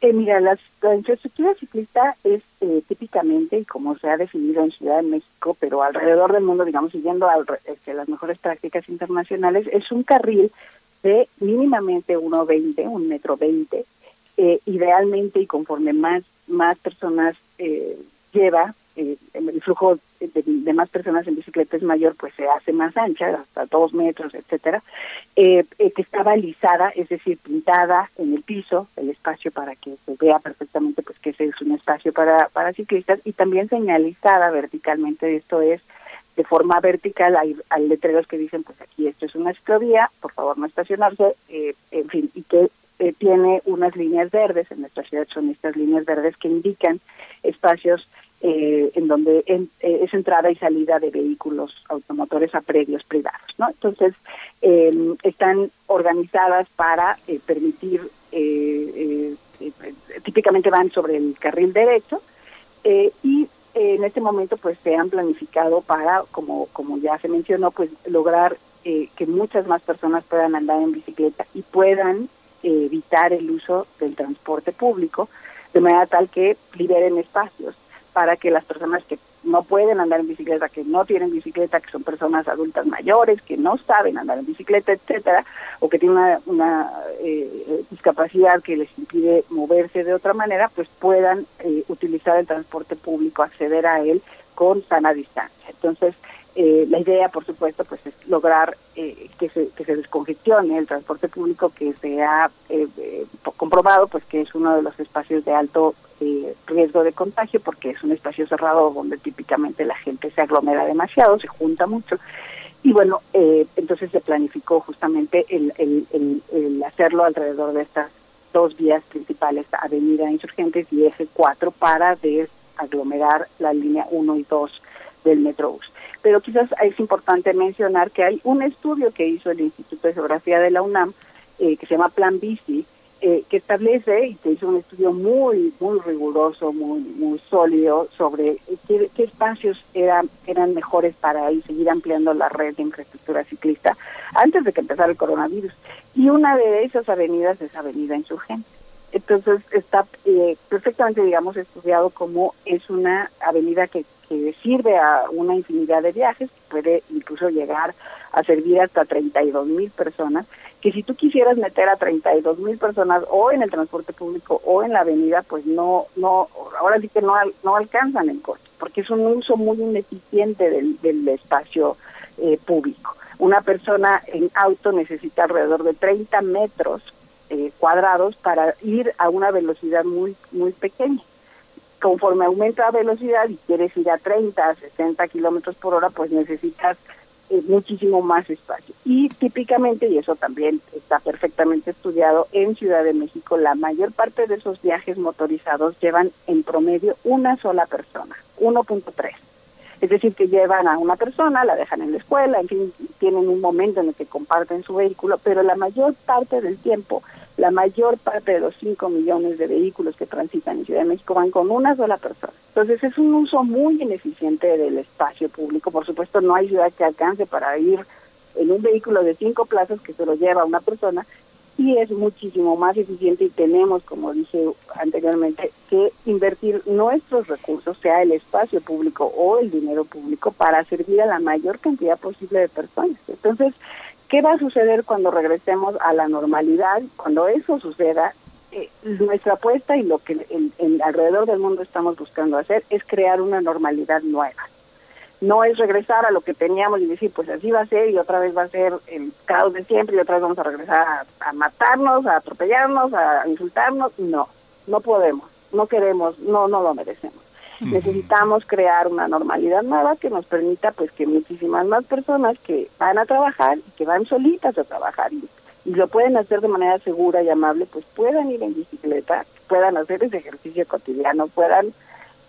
Eh, mira, la, infraestructura ciclista es eh, típicamente, y como se ha definido en Ciudad de México, pero alrededor del mundo, digamos, siguiendo al, este, las mejores prácticas internacionales, es un carril de mínimamente 1,20, un metro 20, eh, idealmente y conforme más, más personas eh, lleva, eh, el flujo de, más personas en bicicleta es mayor, pues se hace más ancha, hasta dos metros, etcétera, eh, eh, que está balizada, es decir, pintada en el piso, el espacio para que se vea perfectamente pues que ese es un espacio para, para ciclistas, y también señalizada verticalmente, esto es de forma vertical, hay, letreros que dicen, pues aquí esto es una ciclovía, por favor no estacionarse, en fin, y que tiene unas líneas verdes, en nuestra ciudad son estas líneas verdes que indican espacios eh, en donde eh, es entrada y salida de vehículos automotores a predios privados, ¿no? Entonces, em, están organizadas para eh, permitir, típicamente van sobre el carril derecho y en este momento pues se han planificado para, como, como ya se mencionó, pues lograr que muchas más personas puedan andar en bicicleta y puedan evitar el uso del transporte público de manera tal que liberen espacios para que las personas que no pueden andar en bicicleta, que no tienen bicicleta, que son personas adultas mayores, que no saben andar en bicicleta, etcétera, o que tienen una, eh, discapacidad que les impide moverse de otra manera, pues puedan eh, utilizar el transporte público, acceder a él con sana distancia. Entonces, eh, la idea, por supuesto, pues es lograr eh, que, se, que se descongestione el transporte público, que se ha eh, comprobado pues que es uno de los espacios de alto riesgo de contagio, porque es un espacio cerrado donde típicamente la gente se aglomera demasiado, se junta mucho. Y bueno, entonces se planificó justamente el, hacerlo alrededor de estas dos vías principales, Avenida Insurgentes y Eje 4, para des aglomerar la línea 1 y 2 del Metrobús. Pero quizás es importante mencionar que hay un estudio que hizo el Instituto de Geografía de la UNAM, eh, que se llama Plan Bici, eh, que establece y que hizo un estudio muy muy riguroso, muy muy sólido sobre qué, espacios eran eran mejores para ir, seguir ampliando la red de infraestructura ciclista antes de que empezara el coronavirus. Y una de esas avenidas es Avenida Insurgente. Entonces está eh, perfectamente, digamos, estudiado como es una avenida que, que sirve a una infinidad de viajes, puede incluso llegar a servir hasta 32 mil personas que si tú quisieras meter a 32 mil personas o en el transporte público o en la avenida, pues no, no, ahora sí que no, no alcanzan el costo, porque es un uso muy ineficiente del, del espacio eh, público. Una persona en auto necesita alrededor de 30 metros eh, cuadrados para ir a una velocidad muy, muy pequeña. Conforme aumenta la velocidad y quieres ir a 30, 60 kilómetros por hora, pues necesitas muchísimo más espacio. Y típicamente, y eso también está perfectamente estudiado, en Ciudad de México la mayor parte de esos viajes motorizados llevan en promedio una sola persona, 1.3. Es decir, que llevan a una persona, la dejan en la escuela, en fin, tienen un momento en el que comparten su vehículo, pero la mayor parte del tiempo, la mayor parte de los 5 millones de vehículos que transitan en Ciudad de México van con una sola persona. Entonces es un uso muy ineficiente del espacio público. Por supuesto, no hay ciudad que alcance para ir en un vehículo de cinco plazas que se lo lleva una persona y es muchísimo más eficiente y tenemos, como dije anteriormente, que invertir nuestros recursos, sea el espacio público o el dinero público, para servir a la mayor cantidad posible de personas. Entonces, ¿qué va a suceder cuando regresemos a la normalidad? Cuando eso suceda, eh, nuestra apuesta y lo que alrededor del mundo estamos buscando hacer es crear una normalidad nueva no es regresar a lo que teníamos y decir, pues así va a ser y otra vez va a ser el caos de siempre y otra vez vamos a regresar a, matarnos, a atropellarnos, a insultarnos. No, no podemos, no queremos, no, no lo merecemos. Necesitamos crear una normalidad nueva que nos permita pues que muchísimas más personas que van a trabajar y que van solitas a trabajar y, lo pueden hacer de manera segura y amable, pues puedan ir en bicicleta, puedan hacer ese ejercicio cotidiano, puedan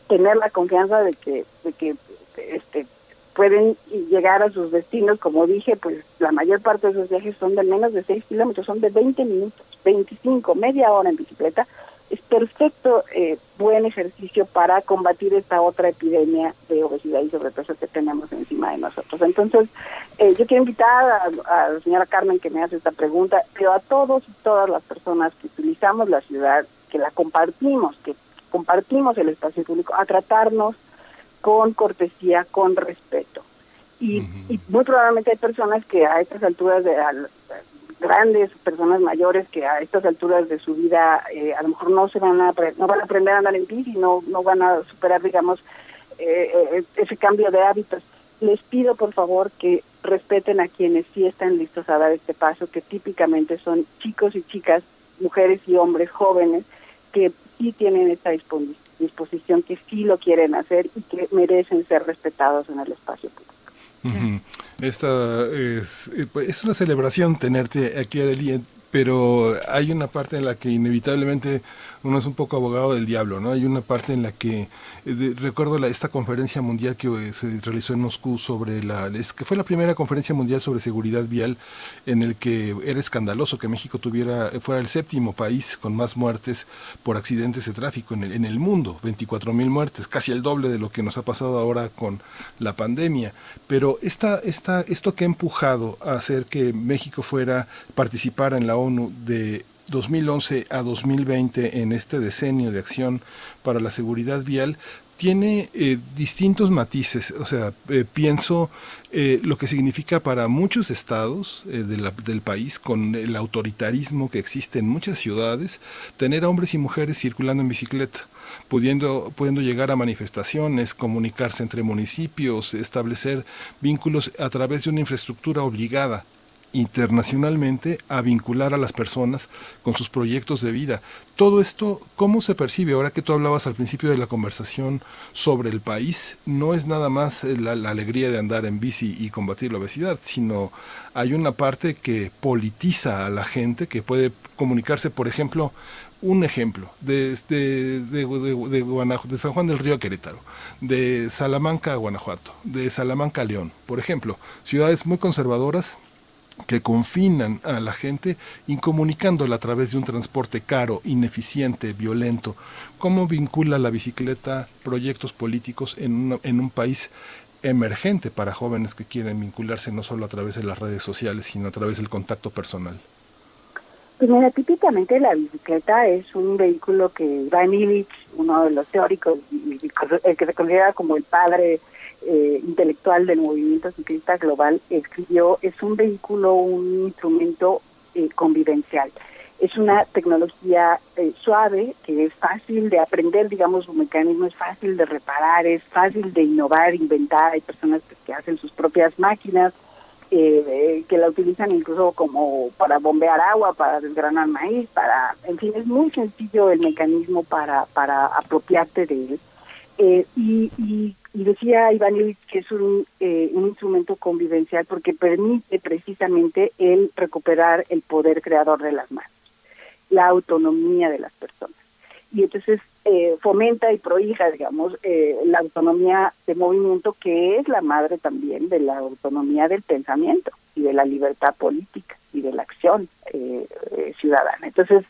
tener la confianza de que, de que este, pueden llegar a sus destinos, como dije, pues la mayor parte de esos viajes son de menos de 6 kilómetros, son de 20 minutos, 25, media hora en bicicleta. Es perfecto, eh, buen ejercicio para combatir esta otra epidemia de obesidad y sobrepeso que tenemos encima de nosotros. Entonces, eh, yo quiero invitar a, a la señora Carmen que me hace esta pregunta, pero a todos y todas las personas que utilizamos la ciudad, que la compartimos, que compartimos el espacio público, a tratarnos con cortesía, con respeto. Y, muy probablemente hay personas que a estas alturas de grandes personas mayores que a estas alturas de su vida eh, a lo mejor no se van a no van a aprender a andar en bici no no van a superar digamos eh, eh, ese cambio de hábitos les pido por favor que respeten a quienes sí están listos a dar este paso que típicamente son chicos y chicas mujeres y hombres jóvenes que sí tienen esta disposición disposición que sí lo quieren hacer y que merecen ser respetados en el espacio público. Esta es, eh, pues, es una celebración tenerte aquí, Adelia, pero hay una parte en la que inevitablemente uno es un poco abogado del diablo, ¿no? Hay una parte en la que eh, recuerdo la, esta conferencia mundial que eh, se realizó en Moscú sobre la es que fue la primera conferencia mundial sobre seguridad vial en el que era escandaloso que México tuviera fuera el séptimo país con más muertes por accidentes de tráfico en el, en el mundo, 24 mil muertes, casi el doble de lo que nos ha pasado ahora con la pandemia. Pero esta, esta, esto que ha empujado a hacer que México fuera participara en la ONU de 2011 a 2020 en este decenio de acción para la seguridad vial tiene eh, distintos matices, o sea, eh, pienso eh, lo que significa para muchos estados del país, con el autoritarismo que existe en muchas ciudades, tener hombres y mujeres circulando en bicicleta. Pudiendo, pudiendo llegar a manifestaciones, comunicarse entre municipios, establecer vínculos a través de una infraestructura obligada internacionalmente a vincular a las personas con sus proyectos de vida. Todo esto, ¿cómo se percibe? Ahora que tú hablabas al principio de la conversación sobre el país, no es nada más la, la alegría de andar en bici y combatir la obesidad, sino hay una parte que politiza a la gente, que puede comunicarse, por ejemplo, un ejemplo, de, de, San Juan del Río a Querétaro, de Salamanca a Guanajuato, de Salamanca a León, por ejemplo, ciudades muy conservadoras que confinan a la gente incomunicándola a través de un transporte caro, ineficiente, violento. ¿Cómo vincula la bicicleta proyectos políticos en, en un país emergente para jóvenes que quieren vincularse no solo a través de las redes sociales, sino a través del contacto personal? Pues mira, típicamente la bicicleta es un vehículo que Ivan Illich, uno de los teóricos, el que se considera como el padre eh, intelectual del movimiento ciclista global, escribió, es un vehículo, un instrumento eh, convivencial. Es una tecnología eh, suave, que es fácil de aprender, digamos, su mecanismo es fácil de reparar, es fácil de innovar, inventar. Hay personas que hacen sus propias máquinas, eh, que la utilizan incluso como para bombear agua, para desgranar maíz, para, en fin, es muy sencillo el mecanismo para, para apropiarte de él. Eh, y, y, decía Iván que es un, eh, un instrumento convivencial porque permite precisamente el recuperar el poder creador de las manos, la autonomía de las personas. Y entonces eh, fomenta y prohija, digamos, eh, la autonomía de movimiento, que es la madre también de la autonomía del pensamiento y de la libertad política y de la acción eh, ciudadana. Entonces,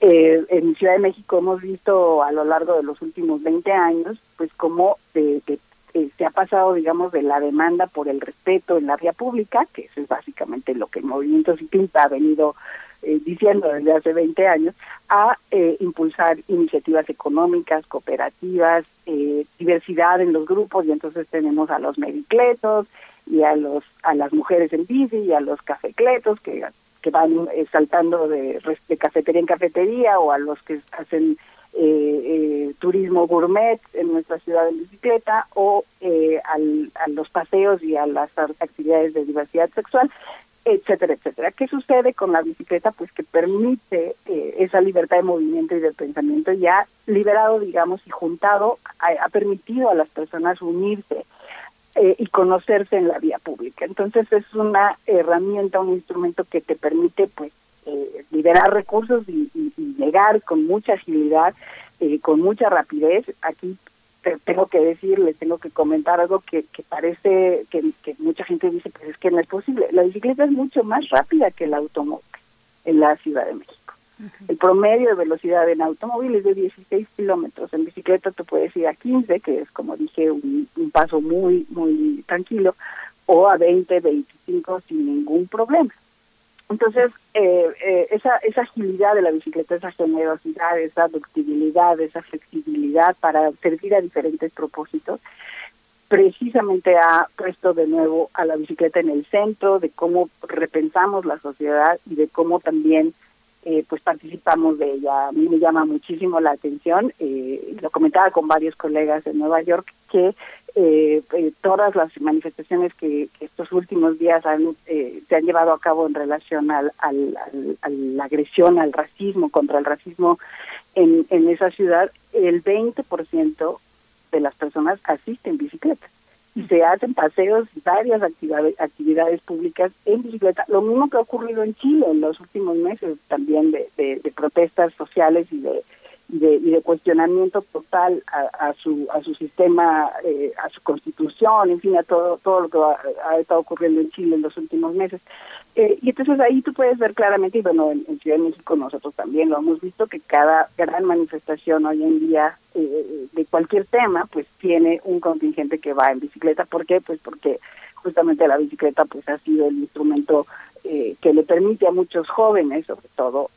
en Ciudad de México hemos visto a lo largo de los últimos 20 años, pues cómo se ha pasado, digamos, de la demanda por el respeto en la vía pública, que eso es básicamente lo que el movimiento ciclista ha venido eh, diciendo desde hace 20 años, a eh, impulsar iniciativas económicas, cooperativas, eh, diversidad en los grupos y entonces tenemos a los medicletos y a los a las mujeres en bici y a los cafecletos que que van saltando de, cafetería en cafetería o a los que hacen turismo gourmet en nuestra ciudad en bicicleta o al, a los paseos y a las actividades de diversidad sexual etcétera, etcétera. ¿Qué sucede con la bicicleta? Pues que permite eh, esa libertad de movimiento y de pensamiento ya liberado, digamos, y juntado, ha, permitido a las personas unirse eh, y conocerse en la vía pública. Entonces es una herramienta, un instrumento que te permite, pues, eh, liberar recursos y, llegar con mucha agilidad, con mucha rapidez. Aquí tengo que decir, les tengo que comentar algo que, que parece que, mucha gente dice, pues es que no es posible. La bicicleta es mucho más rápida que el automóvil en la Ciudad de México. El promedio de velocidad en automóvil es de 16 kilómetros. En bicicleta tú puedes ir a 15, que es, como dije, un, paso muy, muy tranquilo, o a 20, 25 sin ningún problema. Entonces, eh, eh, esa, esa agilidad de la bicicleta, esa generosidad, esa ductibilidad, esa flexibilidad para servir a diferentes propósitos, precisamente ha puesto de nuevo a la bicicleta en el centro de cómo repensamos la sociedad y de cómo también eh, pues participamos de ella. A mí me llama muchísimo la atención, eh, lo comentaba con varios colegas en Nueva York, que eh, eh, todas las manifestaciones que, estos últimos días han, eh, se han llevado a cabo en relación al, al, a la agresión, al racismo, contra el racismo en, en esa ciudad, el 20% de las personas asisten en bicicleta y se hacen paseos y varias actividades, actividades públicas en bicicleta. Lo mismo que ha ocurrido en Chile en los últimos meses también de, de protestas sociales y de y de, y de cuestionamiento total a, su a su sistema, eh, a su constitución, en fin, a todo todo lo que ha, estado ocurriendo en Chile en los últimos meses. Eh, y entonces ahí tú puedes ver claramente, y bueno, en, Ciudad de México nosotros también lo hemos visto, que cada gran manifestación hoy en día eh, de cualquier tema, pues tiene un contingente que va en bicicleta. ¿Por qué? Pues porque justamente la bicicleta pues ha sido el instrumento que le permite a muchos jóvenes, sobre todo,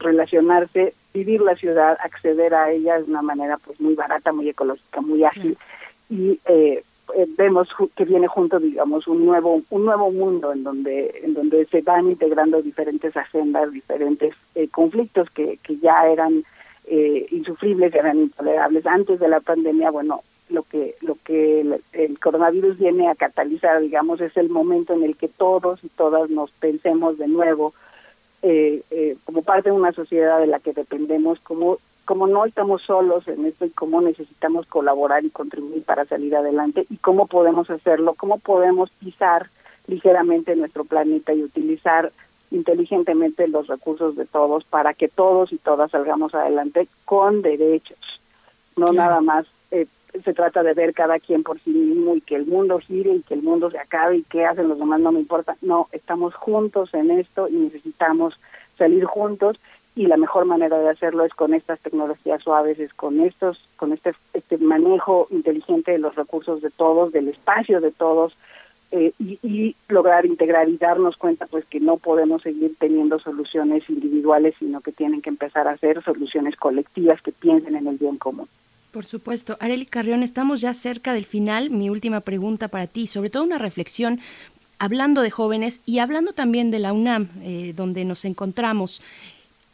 relacionarse vivir la ciudad, acceder a ella de una manera pues muy barata, muy ecológica, muy ágil. Y eh, eh, vemos que viene junto digamos un nuevo un nuevo mundo en donde en donde se van integrando diferentes agendas, diferentes eh, conflictos que, que ya eran insufribles, eran intolerables. Antes de la pandemia, bueno, lo que lo que el, coronavirus viene a catalizar, digamos, es el momento en el que todos y todas nos pensemos de nuevo eh, eh, como parte de una sociedad de la que dependemos, como como no estamos solos en esto y cómo necesitamos colaborar y contribuir para salir adelante y cómo podemos hacerlo, cómo podemos pisar ligeramente nuestro planeta y utilizar inteligentemente los recursos de todos para que todos y todas salgamos adelante con derechos, no nada más se trata de ver cada quien por sí mismo y que el mundo gire y que el mundo se acabe y qué hacen los demás no me importa. No, estamos juntos en esto y necesitamos salir juntos y la mejor manera de hacerlo es con estas tecnologías suaves, es con estos, con este, este manejo inteligente de los recursos de todos, del espacio de todos, eh, y, y, lograr integrar y darnos cuenta pues que no podemos seguir teniendo soluciones individuales, sino que tienen que empezar a ser soluciones colectivas que piensen en el bien común. Por supuesto. Areli Carrión, estamos ya cerca del final. Mi última pregunta para ti, sobre todo una reflexión hablando de jóvenes y hablando también de la UNAM, eh, donde nos encontramos.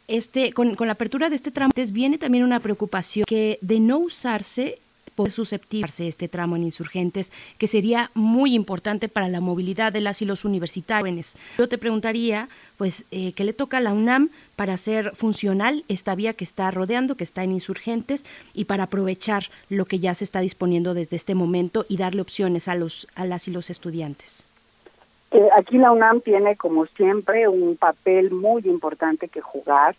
Este, con, la apertura de este tramo viene también una preocupación que de no usarse susceptible este tramo en insurgentes, que sería muy importante para la movilidad de las y los universitarios. Yo te preguntaría, pues, eh, ¿qué le toca a la UNAM para hacer funcional esta vía que está rodeando, que está en insurgentes, y para aprovechar lo que ya se está disponiendo desde este momento y darle opciones a, los, a las y los estudiantes? Eh, aquí la UNAM tiene, como siempre, un papel muy importante que jugar.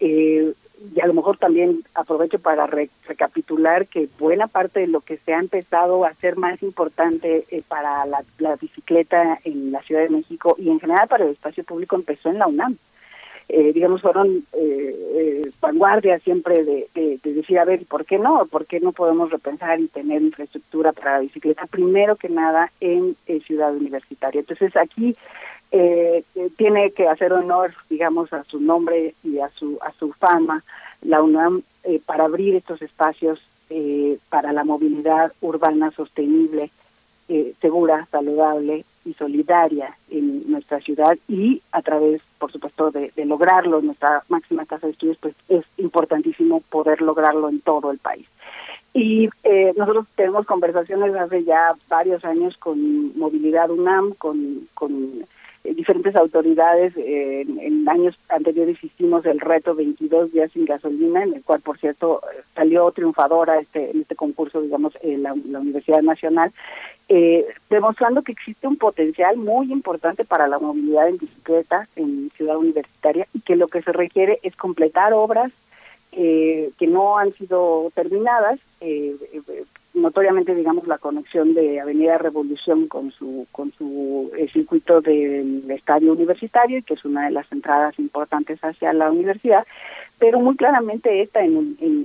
Eh, y a lo mejor también aprovecho para recapitular que buena parte de lo que se ha empezado a hacer más importante eh, para la, bicicleta en la Ciudad de México y en general para el espacio público empezó en la UNAM. Eh, digamos, fueron eh, vanguardias siempre de, de, decir, a ver, ¿por qué no? ¿Por qué no podemos repensar y tener infraestructura para la bicicleta? Primero que nada en Ciudad Universitaria. Entonces aquí eh, tiene que hacer honor, digamos, a su nombre y a su a su fama, la UNAM, eh, para abrir estos espacios eh, para la movilidad urbana sostenible, eh, segura, saludable y solidaria en nuestra ciudad y a través, por supuesto, de, lograrlo, nuestra máxima casa de estudios, pues es importantísimo poder lograrlo en todo el país. Y eh, nosotros tenemos conversaciones hace ya varios años con Movilidad UNAM, con, diferentes autoridades. Eh, en, años anteriores hicimos el reto 22 días sin gasolina, en el cual, por cierto, salió triunfadora este, en este concurso, digamos, en la, Universidad Nacional, eh, demostrando que existe un potencial muy importante para la movilidad en bicicleta en Ciudad Universitaria y que lo que se requiere es completar obras que no han sido terminadas, eh, notoriamente digamos la conexión de Avenida Revolución con su con su eh, circuito del estadio universitario que es una de las entradas importantes hacia la universidad pero muy claramente está en, en,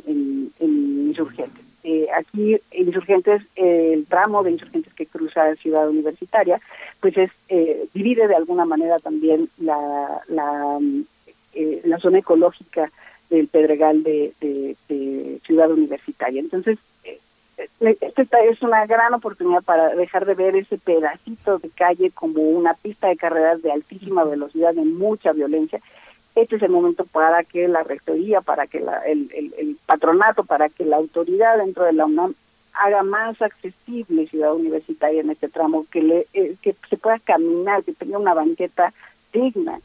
Insurgentes. Eh, aquí Insurgentes el tramo de Insurgentes que cruza Ciudad Universitaria pues es eh, divide de alguna manera también la la, la zona ecológica del Pedregal de, Ciudad Universitaria entonces esta es una gran oportunidad para dejar de ver ese pedacito de calle como una pista de carreras de altísima velocidad, de mucha violencia. Este es el momento para que la rectoría, para que la, el, el, patronato, para que la autoridad dentro de la UNAM haga más accesible Ciudad Universitaria en este tramo, que, le, eh, que se pueda caminar, que tenga una banqueta digna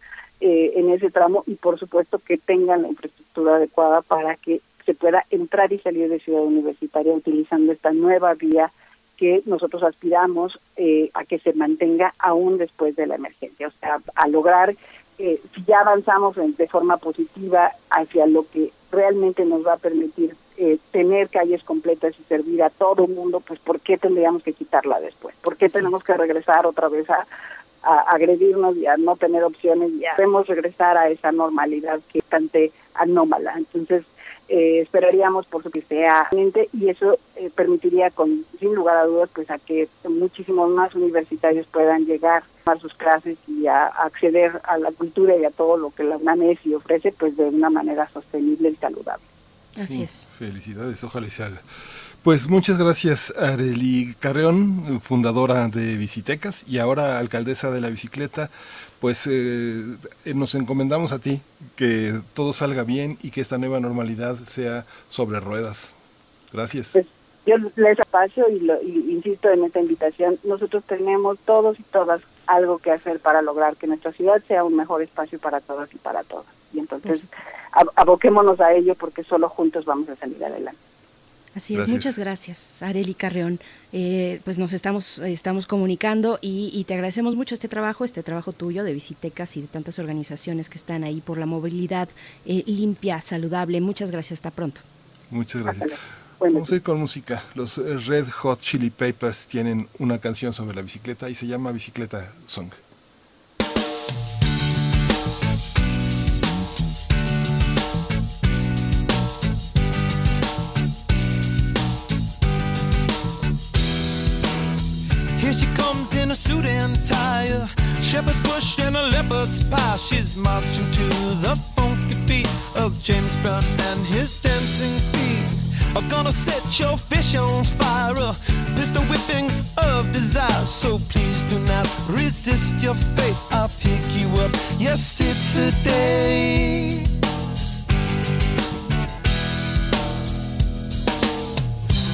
eh, en ese tramo y por supuesto que tengan la infraestructura adecuada para que se pueda entrar y salir de Ciudad Universitaria utilizando esta nueva vía que nosotros aspiramos eh, a que se mantenga aún después de la emergencia, o sea, a lograr, eh, si ya avanzamos de forma positiva hacia lo que realmente nos va a permitir eh, tener calles completas y servir a todo el mundo, pues ¿por qué tendríamos que quitarla después? ¿Por qué tenemos que regresar otra vez a, a agredirnos y a no tener opciones? Ya debemos regresar a esa normalidad que es bastante anómala. Entonces, eh, esperaríamos por su que sea y eso eh, permitiría con sin lugar a dudas pues a que muchísimos más universitarios puedan llegar a sus clases y a, acceder a la cultura y a todo lo que la UNAM y ofrece pues de una manera sostenible y saludable. Así es. Felicidades, ojalá y se haga. Pues muchas gracias, Areli Carreón, fundadora de Visitecas y ahora alcaldesa de la bicicleta. Pues eh, nos encomendamos a ti que todo salga bien y que esta nueva normalidad sea sobre ruedas. Gracias. Pues, yo les apacio y, lo, y insisto en esta invitación, nosotros tenemos todos y todas algo que hacer para lograr que nuestra ciudad sea un mejor espacio para todas y para todos. Y entonces aboquémonos a ello porque solo juntos vamos a salir adelante. Así es, muchas gracias, Areli Carreón. Eh, pues nos estamos, estamos comunicando y, te agradecemos mucho este trabajo, este trabajo tuyo de Visitecas y de tantas organizaciones que están ahí por la movilidad eh, limpia, saludable. Muchas gracias, hasta pronto. Muchas gracias. Vamos a ir con música. Los eh, Red Hot Chili Peppers tienen una canción sobre la bicicleta y se llama Bicicleta Song. A suit and tie, shepherd's bush and a leopard's pie. She's marching to the funky beat of James Brown and his dancing feet. I'm gonna set your fish on fire, a pistol whipping of desire. So please do not resist your fate. I'll pick you up. Yes, it's a day.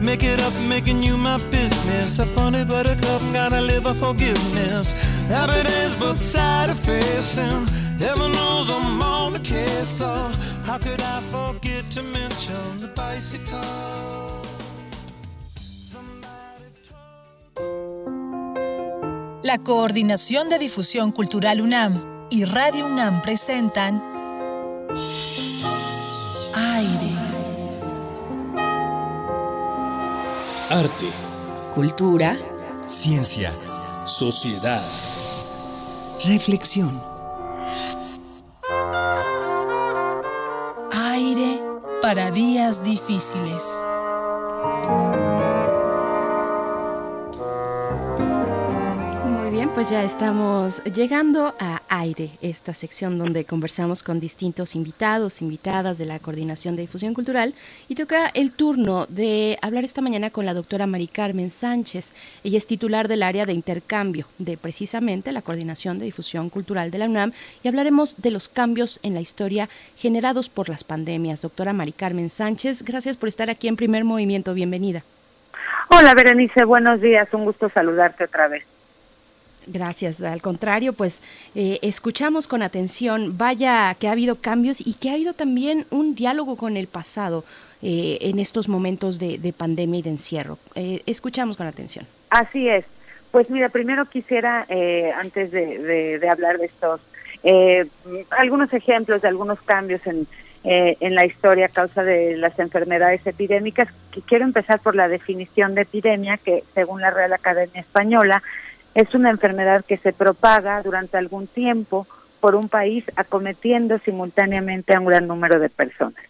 Make it up, making you my business. A funny buttercup, gotta live a forgiveness. Happy days, but sad facing. Heaven knows I'm on the case, so how could I forget to mention the bicycle? La Coordinación de Difusión Cultural UNAM y Radio UNAM presentan Arte. Cultura. Ciencia. Sociedad. Reflexión. Aire para días difíciles. Pues ya estamos llegando a Aire, esta sección donde conversamos con distintos invitados, invitadas de la Coordinación de Difusión Cultural y toca el turno de hablar esta mañana con la doctora Mari Carmen Sánchez. Ella es titular del área de intercambio de precisamente la Coordinación de Difusión Cultural de la UNAM y hablaremos de los cambios en la historia generados por las pandemias. Doctora Mari Carmen Sánchez, gracias por estar aquí en Primer Movimiento. Bienvenida. Hola Berenice, buenos días, un gusto saludarte otra vez. Gracias. Al contrario, pues eh, escuchamos con atención, vaya que ha habido cambios y que ha habido también un diálogo con el pasado eh, en estos momentos de, de, pandemia y de encierro. Eh, escuchamos con atención. Así es. Pues mira, primero quisiera, antes de, hablar de estos, algunos ejemplos de algunos cambios en, en la historia a causa de las enfermedades epidémicas, quiero empezar por la definición de epidemia, que según la Real Academia Española, es una enfermedad que se propaga durante algún tiempo por un país acometiendo simultáneamente a un gran número de personas.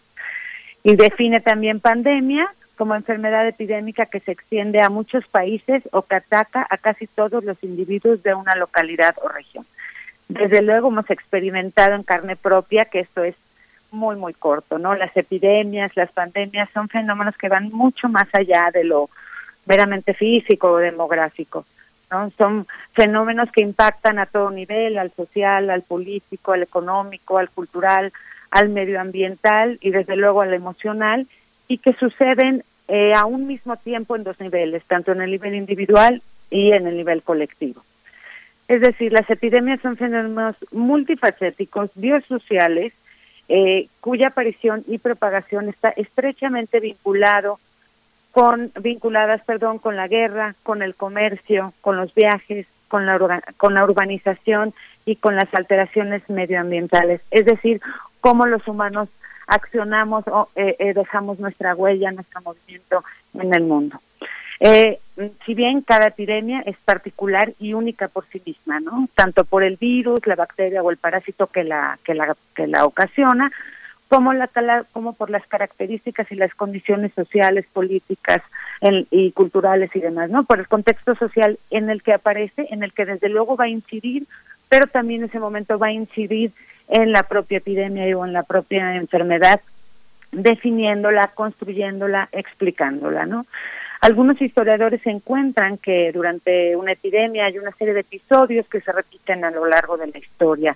Y define también pandemia como enfermedad epidémica que se extiende a muchos países o que ataca a casi todos los individuos de una localidad o región. Desde luego hemos experimentado en carne propia que esto es muy, muy corto, ¿no? Las epidemias, las pandemias son fenómenos que van mucho más allá de lo meramente físico o demográfico. ¿No? Son fenómenos que impactan a todo nivel, al social, al político, al económico, al cultural, al medioambiental y desde luego al emocional y que suceden eh, a un mismo tiempo en dos niveles, tanto en el nivel individual y en el nivel colectivo. Es decir, las epidemias son fenómenos multifacéticos, biosociales, eh, cuya aparición y propagación está estrechamente vinculado con vinculadas, perdón, con la guerra, con el comercio, con los viajes, con la con la urbanización y con las alteraciones medioambientales. Es decir, cómo los humanos accionamos o eh, eh, dejamos nuestra huella, nuestro movimiento en el mundo. Eh, si bien cada epidemia es particular y única por sí misma, ¿no? Tanto por el virus, la bacteria o el parásito que la que la que la ocasiona, como la como por las características y las condiciones sociales, políticas y culturales y demás, ¿no? Por el contexto social en el que aparece, en el que desde luego va a incidir, pero también en ese momento va a incidir en la propia epidemia o en la propia enfermedad, definiéndola, construyéndola, explicándola, ¿no? Algunos historiadores encuentran que durante una epidemia hay una serie de episodios que se repiten a lo largo de la historia.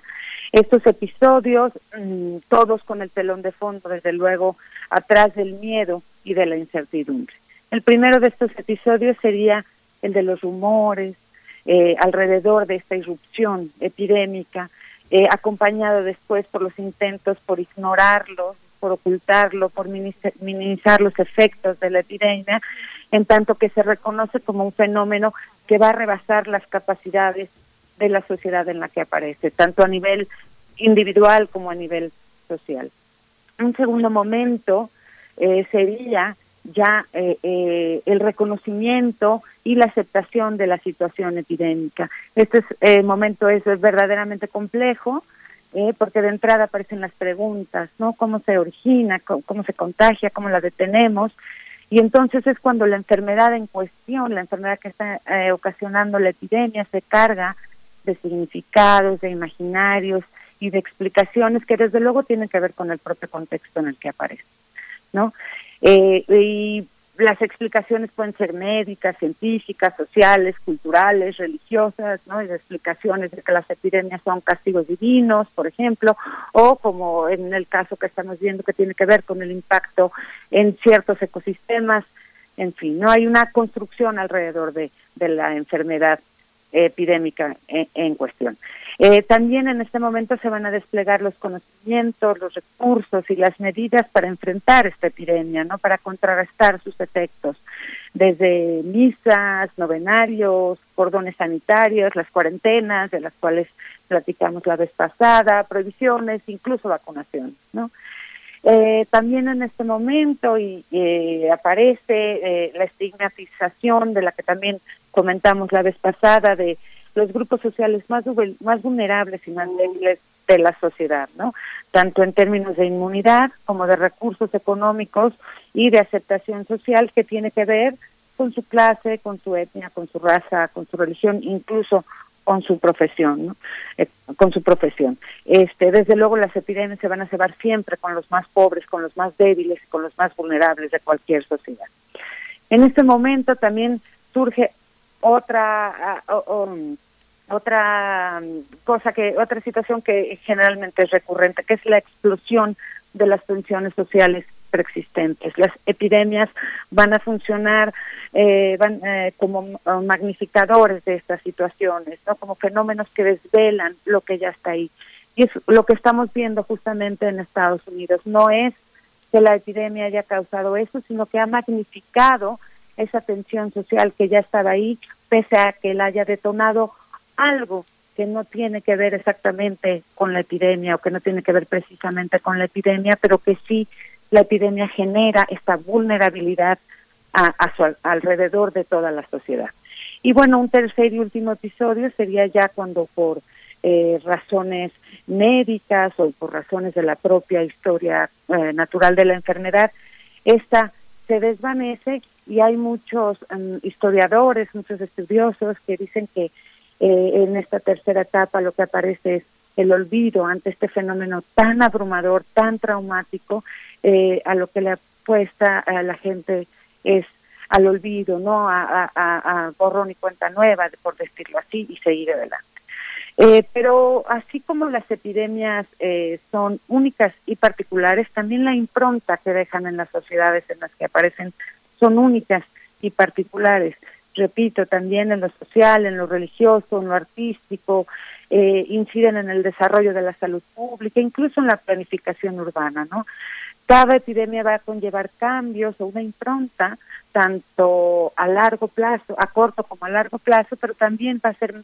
Estos episodios, mm, todos con el telón de fondo, desde luego, atrás del miedo y de la incertidumbre. El primero de estos episodios sería el de los rumores eh, alrededor de esta irrupción epidémica, eh, acompañado después por los intentos por ignorarlo, por ocultarlo, por minimizar los efectos de la epidemia en tanto que se reconoce como un fenómeno que va a rebasar las capacidades de la sociedad en la que aparece, tanto a nivel individual como a nivel social. Un segundo momento eh, sería ya eh, eh, el reconocimiento y la aceptación de la situación epidémica. Este momento es, verdaderamente complejo porque de entrada aparecen las preguntas, ¿no? ¿Cómo se origina? cómo se contagia? ¿Cómo la detenemos? Y entonces es cuando la enfermedad en cuestión, la enfermedad que está eh, ocasionando la epidemia, se carga de significados, de imaginarios y de explicaciones que desde luego tienen que ver con el propio contexto en el que aparece, ¿no? Eh, y las explicaciones pueden ser médicas, científicas, sociales, culturales, religiosas, ¿no? Hay explicaciones de que las epidemias son castigos divinos, por ejemplo, o como en el caso que estamos viendo que tiene que ver con el impacto en ciertos ecosistemas, en fin, no hay una construcción alrededor de, de la enfermedad epidémica en cuestión. Eh, también en este momento se van a desplegar los conocimientos, los recursos y las medidas para enfrentar esta epidemia, ¿no? Para contrarrestar sus efectos, desde misas, novenarios, cordones sanitarios, las cuarentenas, de las cuales platicamos la vez pasada, prohibiciones, incluso vacunación, ¿no? Eh, también en este momento y, eh, aparece la estigmatización de la que también comentamos la vez pasada de los grupos sociales más, más vulnerables y más débiles de la sociedad, ¿no? Tanto en términos de inmunidad como de recursos económicos y de aceptación social que tiene que ver con su clase, con su etnia, con su raza, con su religión, incluso con su profesión, ¿no? Eh, con su profesión. Este, desde luego las epidemias se van a cebar siempre con los más pobres, con los más débiles con los más vulnerables de cualquier sociedad. En este momento también surge otra ah, otra mm, cosa que otra situación que generalmente es recurrente que es la explosión de las tensiones sociales preexistentes. Las epidemias van a funcionar eh, eh, como magnificadores de estas situaciones no como fenómenos que desvelan lo que ya está ahí. Y es lo que estamos viendo justamente en Estados Unidos. No es que la epidemia haya causado eso sino que ha magnificado esa tensión social que ya estaba ahí pese a que la haya detonado algo que no tiene que ver exactamente con la epidemia o que no tiene que ver precisamente con la epidemia, pero que sí la epidemia genera esta vulnerabilidad a, su alrededor de toda la sociedad. Y bueno, un tercer y último episodio sería ya cuando por eh, razones médicas o por razones de la propia historia eh, natural de la enfermedad, esta se desvanece y hay muchos mm, historiadores, muchos estudiosos que dicen que eh, en esta tercera etapa lo que aparece es el olvido ante este fenómeno tan abrumador, tan traumático, eh, a lo que le apuesta a la gente es al olvido, no a, a, borrón y cuenta nueva, por decirlo así, y seguir adelante. Eh, pero así como las epidemias son únicas y particulares, también la impronta que dejan en las sociedades en las que aparecen son únicas y particulares. Repito, también en lo social, en lo religioso, en lo artístico, eh, inciden en el desarrollo de la salud pública, incluso en la planificación urbana, ¿no? Cada epidemia va a conllevar cambios o una impronta, tanto a largo plazo, a corto como a largo plazo, pero también va a ser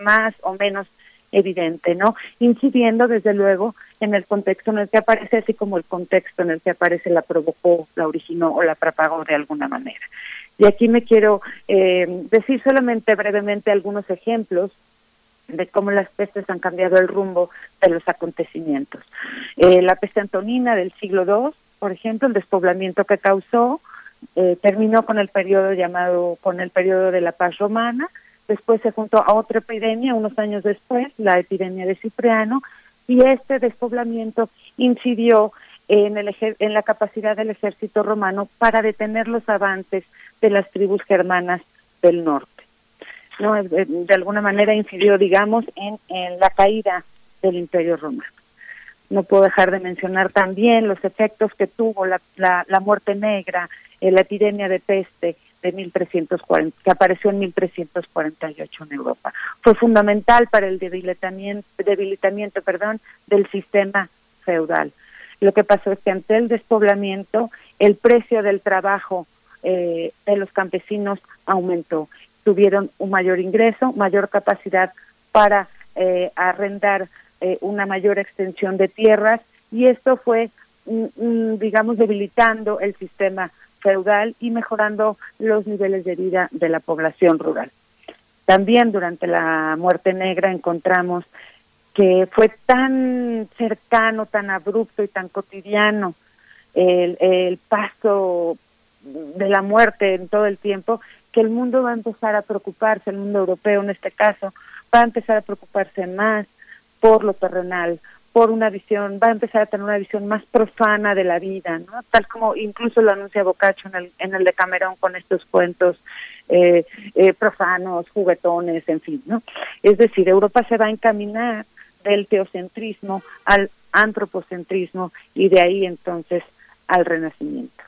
más o menos evidente, ¿no? Incidiendo desde luego en el contexto en el que aparece, así como el contexto en el que aparece la provocó, la originó o la propagó de alguna manera. Y aquí me quiero eh, decir solamente brevemente algunos ejemplos de cómo las pestes han cambiado el rumbo de los acontecimientos. Eh, la peste antonina del siglo II, por ejemplo, el despoblamiento que causó, eh, terminó con el periodo llamado, con el periodo de la paz romana, después se juntó a otra epidemia unos años después, la epidemia de Cipriano, y este despoblamiento incidió en, el en la capacidad del ejército romano para detener los avances de las tribus germanas del norte. ¿No? De, alguna manera incidió, digamos, en, en la caída del imperio romano. No puedo dejar de mencionar también los efectos que tuvo la, la, la muerte negra, eh, la epidemia de peste de 1340, que apareció en 1348 en Europa. Fue fundamental para el debilitamiento, debilitamiento perdón, del sistema feudal. Lo que pasó es que ante el despoblamiento, el precio del trabajo eh, de los campesinos aumentó. Tuvieron un mayor ingreso, mayor capacidad para eh, arrendar eh, una mayor extensión de tierras y esto fue, digamos, debilitando el sistema feudal y mejorando los niveles de vida de la población rural. También durante la muerte negra encontramos que fue tan cercano, tan abrupto y tan cotidiano el paso de la muerte en todo el tiempo, que el mundo va a empezar a preocuparse, el mundo europeo en este caso, va a empezar a preocuparse más por lo terrenal, por una visión, va a empezar a tener una visión más profana de la vida, ¿no? Tal como incluso lo anuncia Boccaccio en el, en el de Camerón con estos cuentos eh, eh, profanos, juguetones, en fin, ¿no? Es decir, Europa se va a encaminar del teocentrismo al antropocentrismo y de ahí entonces al renacimiento.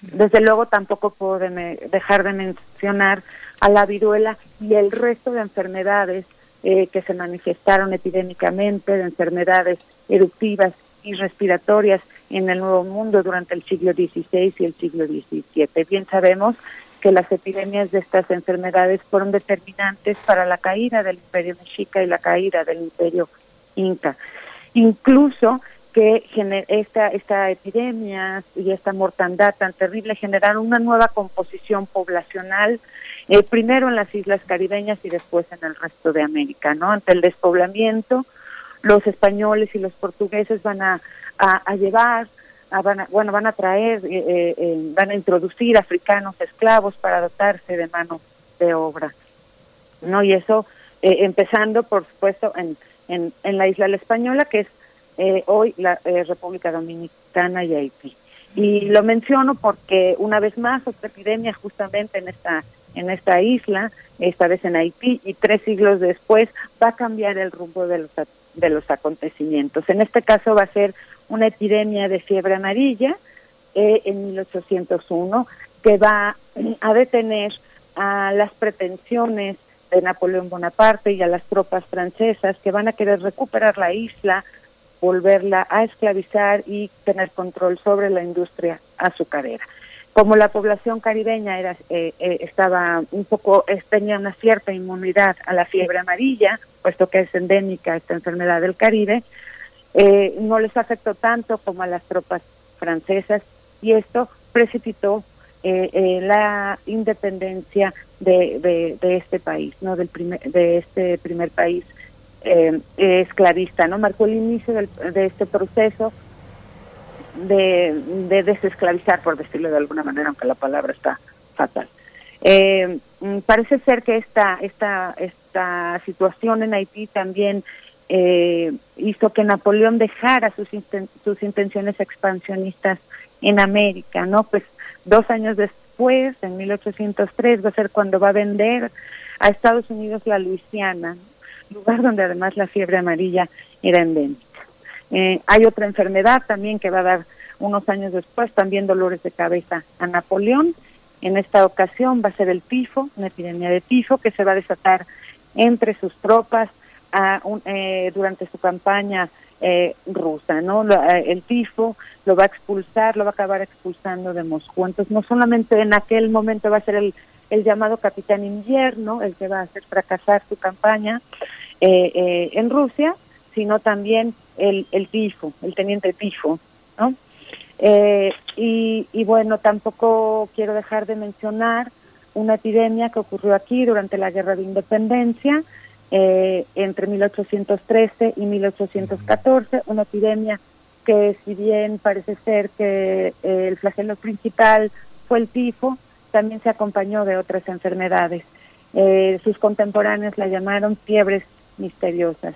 Desde luego tampoco puedo dejar de mencionar a la viruela y el resto de enfermedades eh, que se manifestaron epidémicamente, de enfermedades eruptivas y respiratorias en el Nuevo Mundo durante el siglo XVI y el siglo XVII. Bien sabemos que las epidemias de estas enfermedades fueron determinantes para la caída del imperio mexica y la caída del imperio inca. Incluso que esta, esta epidemia y esta mortandad tan terrible generaron una nueva composición poblacional, eh, primero en las islas caribeñas y después en el resto de América, ¿no? Ante el despoblamiento, los españoles y los portugueses van a, a, llevar, van a, bueno, van a traer, eh, eh, van a introducir africanos esclavos para dotarse de mano de obra, ¿no? Y eso, empezando, por supuesto, en, en, en la isla la española, que es eh, hoy la eh, República Dominicana y Haití. Y lo menciono porque una vez más otra epidemia justamente en esta en esta isla, esta vez en Haití, y tres siglos después va a cambiar el rumbo de los de los acontecimientos. En este caso va a ser una epidemia de fiebre amarilla eh, en 1801 que va a detener a las pretensiones de Napoleón Bonaparte y a las tropas francesas que van a querer recuperar la isla volverla a esclavizar y tener control sobre la industria azucarera. Como la población caribeña era, eh, eh, estaba un poco, tenía una cierta inmunidad a la fiebre amarilla, puesto que es endémica esta enfermedad del Caribe, eh, no les afectó tanto como a las tropas francesas y esto precipitó la independencia de, de, este país, no del primer, de este primer país eh, esclavista, ¿no? Marcó el inicio de este proceso de, de, desesclavizar, por decirlo de alguna manera, aunque la palabra está fatal. Eh, mm, parece ser que esta, esta, esta situación en Haití también eh, hizo que Napoleón dejara sus, sus intenciones expansionistas en América, ¿no? Pues dos años después, en 1803, va a ser cuando va a vender a Estados Unidos la Luisiana, lugar donde además la fiebre amarilla era endémica. Eh, hay otra enfermedad también que va a dar unos años después, también dolores de cabeza a Napoleón, En esta ocasión va a ser el tifo, una epidemia de tifo que se va a desatar entre sus tropas eh, durante su campaña eh, rusa, ¿no? Eh, el tifo lo va a expulsar, lo va a acabar expulsando de Moscú. Entonces, no solamente en aquel momento va a ser el, el llamado capitán invierno, el que va a hacer fracasar su campaña en Rusia, sino también el, el tifo, el teniente tifo, ¿no? y, y bueno, tampoco quiero dejar de mencionar una epidemia que ocurrió aquí durante la Guerra de Independencia, eh, entre 1813 y 1814, una epidemia que si bien parece ser que eh, el flagelo principal fue el tifo, también se acompañó de otras enfermedades. Eh, sus contemporáneos la llamaron fiebres misteriosas.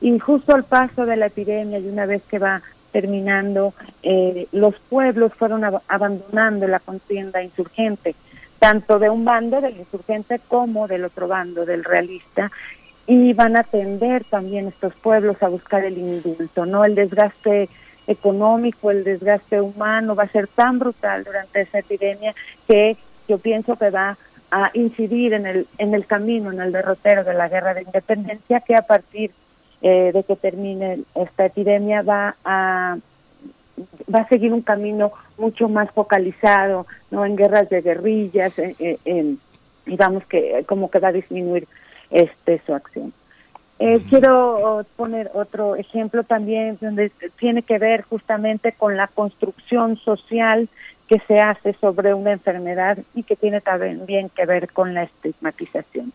Y justo al paso de la epidemia y una vez que va terminando, los pueblos fueron abandonando la contienda insurgente tanto de un bando del insurgente como del otro bando, del realista, y van a tender también estos pueblos a buscar el indulto, ¿no? El desgaste económico, el desgaste humano va a ser tan brutal durante esa epidemia que yo pienso que va a incidir en el, en el camino, en el derrotero de la guerra de independencia, que a partir eh, de que termine esta epidemia va a va a seguir un camino mucho más focalizado, no en guerras de guerrillas, en, digamos que como que va a disminuir este su acción. Eh, quiero poner otro ejemplo también donde tiene que ver justamente con la construcción social que se hace sobre una enfermedad y que tiene también que ver con la estigmatización.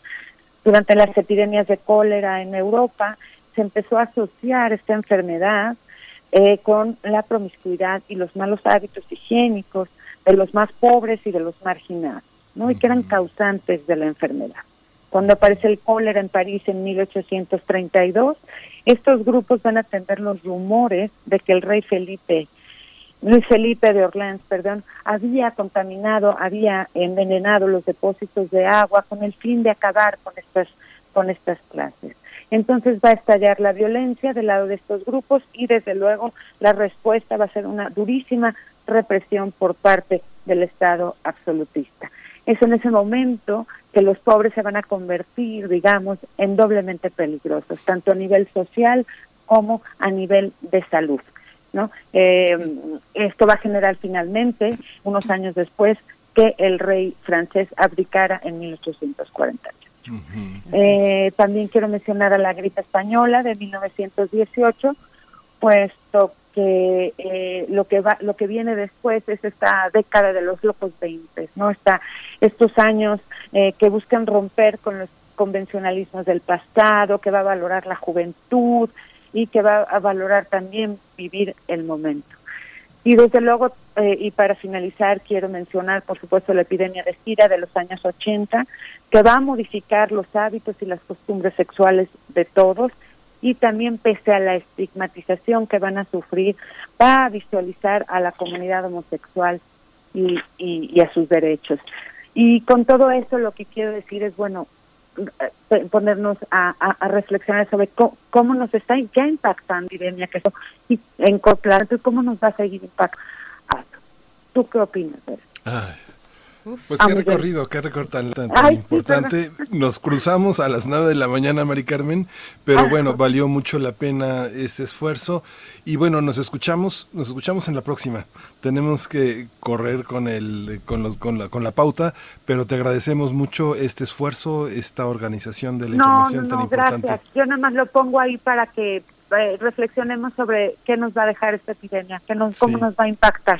Durante las epidemias de cólera en Europa se empezó a asociar esta enfermedad eh, con la promiscuidad y los malos hábitos higiénicos de los más pobres y de los marginados, ¿no? Y que eran causantes de la enfermedad. Cuando aparece el cólera en París en 1832, estos grupos van a atender los rumores de que el rey Felipe, Luis Felipe de Orleans, perdón, había contaminado, había envenenado los depósitos de agua con el fin de acabar con estas con estas clases. Entonces va a estallar la violencia del lado de estos grupos y desde luego la respuesta va a ser una durísima represión por parte del Estado absolutista. Es en ese momento que los pobres se van a convertir, digamos, en doblemente peligrosos, tanto a nivel social como a nivel de salud. ¿No? Eh, esto va a generar finalmente, unos años después, que el rey francés abdicara en 1840. Eh, también quiero mencionar a la gripe española de 1918, puesto que eh, lo que va, lo que viene después es esta década de los locos 20, no está estos años eh, que buscan romper con los convencionalismos del pasado, que va a valorar la juventud y que va a valorar también vivir el momento. Y desde luego, eh, y para finalizar, quiero mencionar, por supuesto, la epidemia de SIDA de los años 80, que va a modificar los hábitos y las costumbres sexuales de todos y también pese a la estigmatización que van a sufrir, va a visualizar a la comunidad homosexual y, a sus derechos. Y con todo eso lo que quiero decir es, bueno, ponernos a, reflexionar sobre cómo, nos está ya impactando epidemia que eso y en cómo nos va a seguir impactando. ¿Tú qué opinas? Pues qué recorrido, qué recorrido tan, importante. Nos cruzamos a las 9 de la mañana, Mari Carmen, pero bueno, valió mucho la pena este esfuerzo y bueno, nos escuchamos, nos escuchamos en la próxima. Tenemos que correr con el con los con la con la pauta, pero te agradecemos mucho este esfuerzo, esta organización de la información tan importante. Gracias. Yo nada más lo pongo ahí para que eh, reflexionemos sobre qué nos va a dejar esta epidemia, qué nos, cómo nos va a impactar.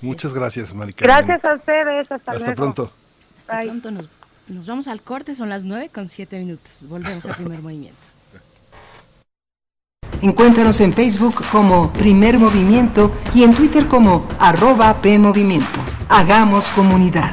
Muchas gracias, Marica. Gracias a ustedes. Hasta, Hasta pronto. Hasta pronto. Nos, nos vamos al corte. Son las 9 con 7 minutos. Volvemos al primer (laughs) movimiento. Encuéntranos en Facebook como Primer Movimiento y en Twitter como arroba PMovimiento. Hagamos comunidad.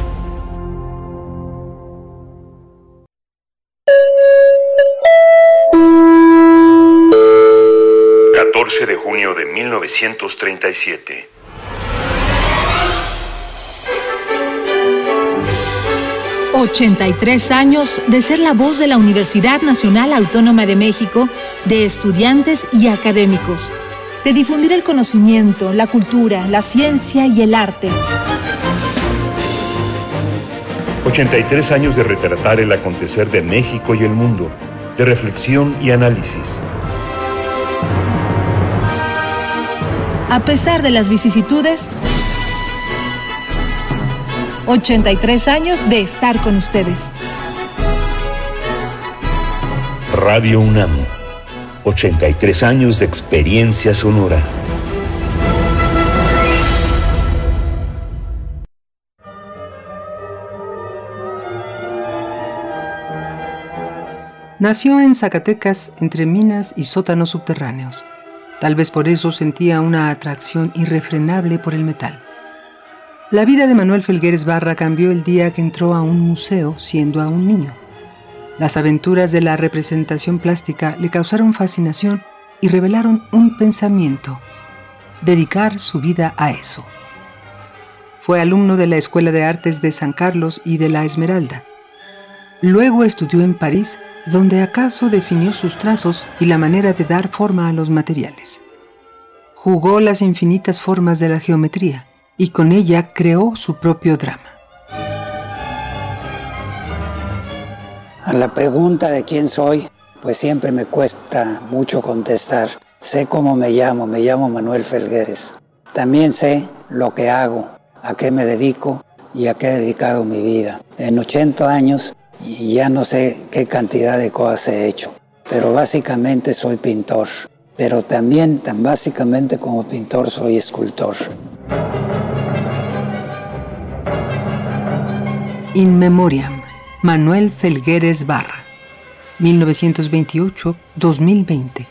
14 de junio de 1937. ...83 años de ser la voz de la Universidad Nacional Autónoma de México... ...de estudiantes y académicos... ...de difundir el conocimiento, la cultura, la ciencia y el arte... 83 años de retratar el acontecer de México y el mundo... ...de reflexión y análisis... A pesar de las vicisitudes, 83 años de estar con ustedes. Radio UNAM, 83 años de experiencia sonora. Nació en Zacatecas entre minas y sótanos subterráneos. Tal vez por eso sentía una atracción irrefrenable por el metal. La vida de Manuel Felgueres Barra cambió el día que entró a un museo siendo aún niño. Las aventuras de la representación plástica le causaron fascinación y revelaron un pensamiento, dedicar su vida a eso. Fue alumno de la Escuela de Artes de San Carlos y de la Esmeralda. Luego estudió en París donde acaso definió sus trazos y la manera de dar forma a los materiales. Jugó las infinitas formas de la geometría y con ella creó su propio drama. A la pregunta de quién soy, pues siempre me cuesta mucho contestar. Sé cómo me llamo, me llamo Manuel Felgueres. También sé lo que hago, a qué me dedico y a qué he dedicado mi vida. En 80 años ya no sé qué cantidad de cosas he hecho, pero básicamente soy pintor, pero también tan básicamente como pintor soy escultor. In Memoriam, Manuel Felgueres Barra, 1928-2020.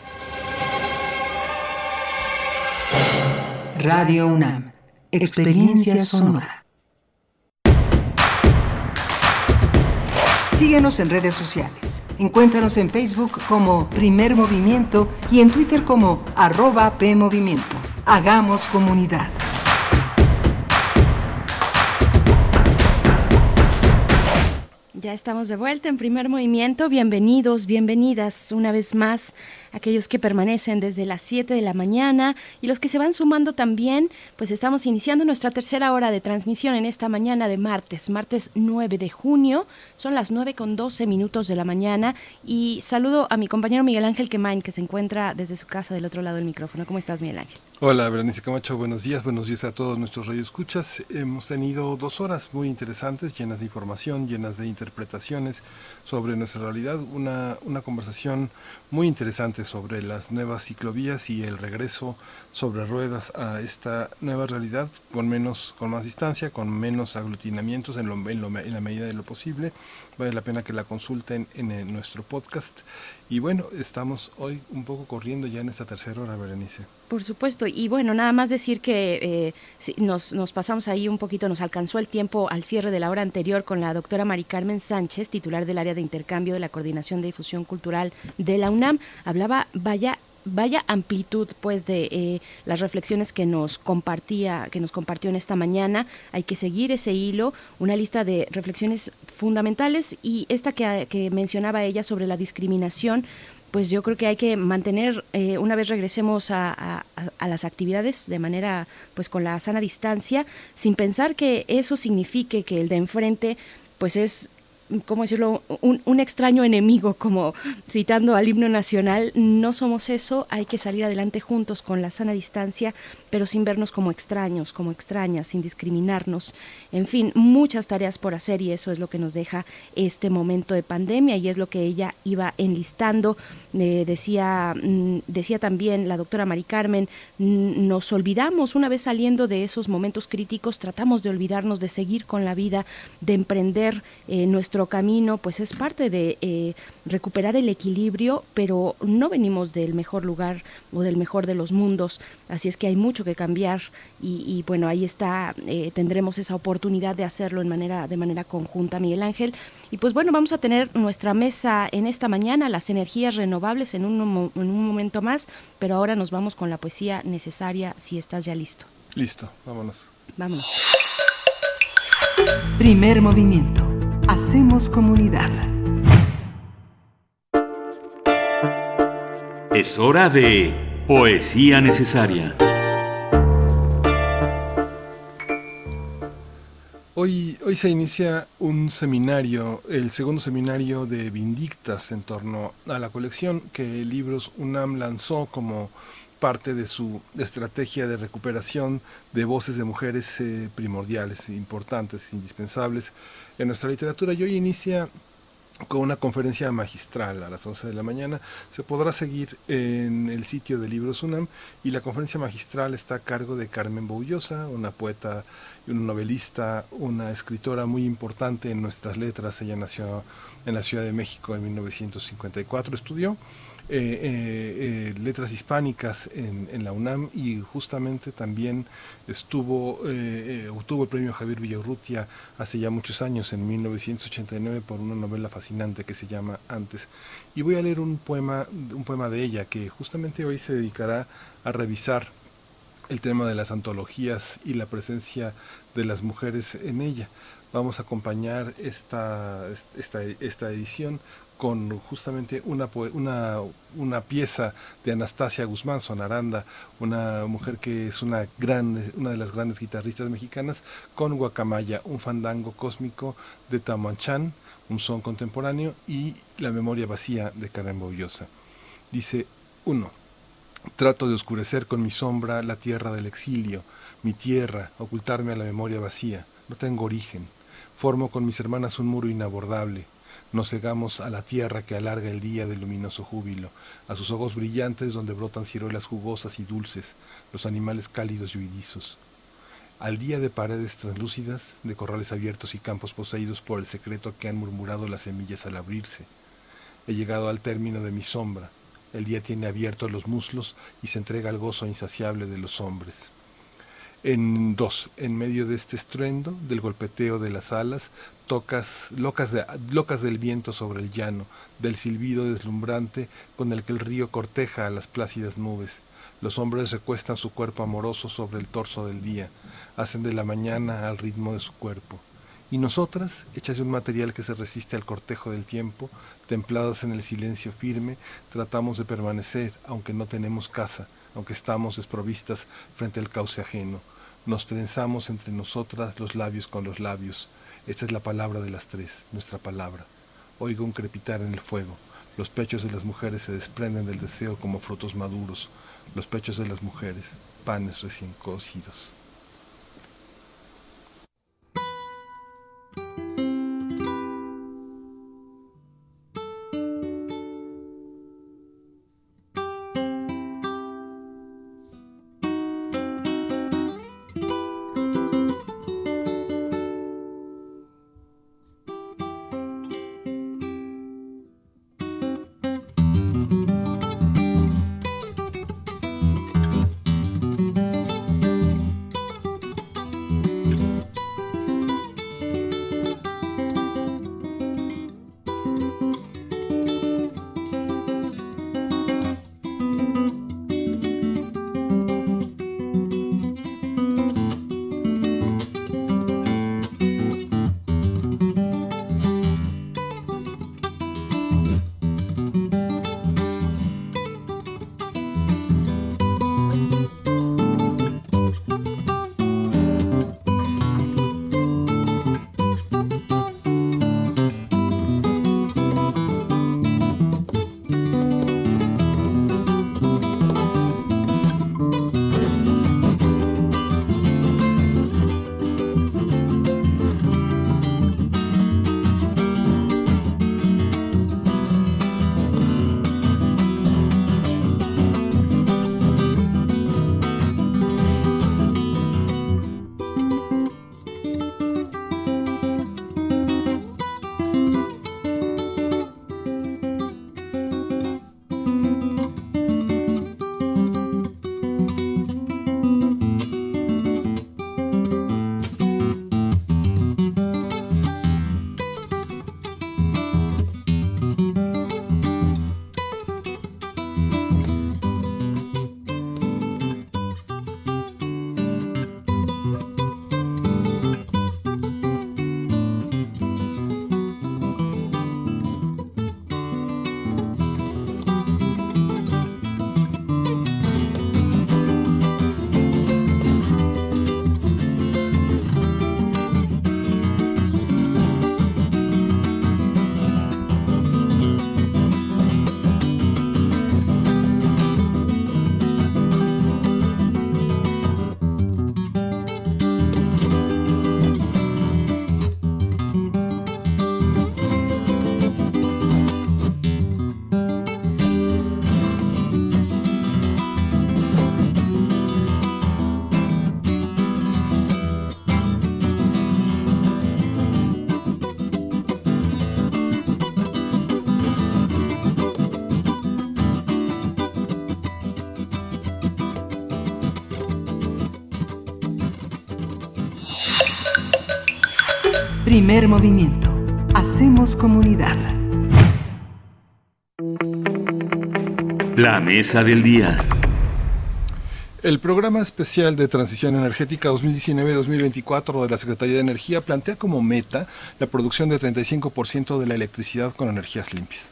Radio UNAM, experiencia sonora. Síguenos en redes sociales. Encuéntranos en Facebook como Primer Movimiento y en Twitter como arroba PMovimiento. Hagamos comunidad. Ya estamos de vuelta en primer movimiento. Bienvenidos, bienvenidas una vez más aquellos que permanecen desde las 7 de la mañana y los que se van sumando también, pues estamos iniciando nuestra tercera hora de transmisión en esta mañana de martes, martes 9 de junio, son las 9 con 12 minutos de la mañana y saludo a mi compañero Miguel Ángel Quemain que se encuentra desde su casa del otro lado del micrófono. ¿Cómo estás, Miguel Ángel? Hola, Berenice Camacho, buenos días, buenos días a todos nuestros radioescuchas. Hemos tenido dos horas muy interesantes, llenas de información, llenas de interpretaciones sobre nuestra realidad, una, una conversación muy interesante sobre las nuevas ciclovías y el regreso sobre ruedas a esta nueva realidad con menos con más distancia con menos aglutinamientos en, en, la medida de lo posible. Vale la pena que la consulten en, nuestro podcast y bueno estamos hoy un poco corriendo ya en esta tercera hora Berenice. Por supuesto. Y bueno nada más decir que eh, nos, nos pasamos ahí un poquito nos alcanzó el tiempo al cierre de la hora anterior con la doctora Mari Carmen Sánchez titular del área de intercambio de la coordinación de difusión cultural de la UNAM. Hablaba vaya vaya amplitud pues de eh, las reflexiones que nos compartía que nos compartió en esta mañana. Hay que seguir ese hilo una lista de reflexiones fundamentales y esta que, que mencionaba ella sobre la discriminación pues yo creo que hay que mantener eh, una vez regresemos a, a, las actividades de manera pues con la sana distancia sin pensar que eso signifique que el de enfrente pues es ¿cómo decirlo?, un, extraño enemigo, como citando al himno nacional, no somos eso, hay que salir adelante juntos con la sana distancia, pero sin vernos como extraños, como extrañas, sin discriminarnos. En fin, muchas tareas por hacer y eso es lo que nos deja este momento de pandemia y es lo que ella iba enlistando. Eh, decía, mm, decía también la doctora Mari Carmen, nos olvidamos, una vez saliendo de esos momentos críticos, tratamos de olvidarnos de seguir con la vida, de emprender eh, nuestro camino, pues es parte de eh, recuperar el equilibrio, pero no venimos del mejor lugar o del mejor de los mundos, así es que hay mucho que cambiar y, bueno, ahí está, eh, tendremos esa oportunidad de hacerlo en manera, de manera conjunta, Miguel Ángel. Y pues bueno, vamos a tener nuestra mesa en esta mañana, las energías renovables en un, en un momento más, pero ahora nos vamos con la poesía necesaria si estás ya listo. Listo, vámonos. Vámonos. Primer movimiento. Hacemos comunidad. Es hora de poesía necesaria. Hoy, hoy se inicia un seminario, el segundo seminario de Vindictas en torno a la colección que Libros UNAM lanzó como parte de su estrategia de recuperación de voces de mujeres eh, primordiales, importantes, indispensables en nuestra literatura. Hoy inicia con una conferencia magistral a las 11 de la mañana. Se podrá seguir en el sitio de Libros UNAM y la conferencia magistral está a cargo de Carmen Boullosa, una poeta y una novelista, una escritora muy importante en nuestras letras. Ella nació en la Ciudad de México en 1954, estudió eh, eh, eh, letras hispánicas en, la UNAM y justamente también estuvo obtuvo el premio Javier Villaurrutia hace ya muchos años en 1989 por una novela fascinante que se llama Antes. Y voy a leer un poema un poema de ella que justamente hoy se dedicará a revisar el tema de las antologías y la presencia de las mujeres en ella. Vamos a acompañar esta, esta, esta edición con justamente una, una, una, pieza de Anastasia Guzmán Sonaranda, una mujer que es una, gran, una de las grandes guitarristas mexicanas, con Guacamaya, un fandango cósmico de Tamanchan, un son contemporáneo, y La memoria vacía de Karen. Dice, uno, trato de oscurecer con mi sombra la tierra del exilio, mi tierra, ocultarme a la memoria vacía, no tengo origen, formo con mis hermanas un muro inabordable, nos cegamos a la tierra que alarga el día de luminoso júbilo, a sus ojos brillantes donde brotan ciruelas jugosas y dulces, los animales cálidos y huidizos. Al día de paredes translúcidas, de corrales abiertos y campos poseídos por el secreto que han murmurado las semillas al abrirse. He llegado al término de mi sombra. El día tiene abiertos los muslos y se entrega al gozo insaciable de los hombres. En dos, en medio de este estruendo, del golpeteo de las alas, tocas, locas, locas del viento sobre el llano, del silbido deslumbrante con el que el río corteja a las plácidas nubes. Los hombres recuestan su cuerpo amoroso sobre el torso del día, hacen de la mañana al ritmo de su cuerpo. Y nosotras, hechas de un material que se resiste al cortejo del tiempo, templadas en el silencio firme, tratamos de permanecer, aunque no tenemos casa, aunque estamos desprovistas frente al cauce ajeno. Nos trenzamos entre nosotras los labios con los labios. Esta es la palabra de las tres, nuestra palabra. Oigo un crepitar en el fuego. Los pechos de las mujeres se desprenden del deseo como frutos maduros. Los pechos de las mujeres, panes recién cocidos. Primer movimiento. Hacemos comunidad. La mesa del día. El programa especial de transición energética 2019-2024 de la Secretaría de Energía plantea como meta la producción de 35% de la electricidad con energías limpias.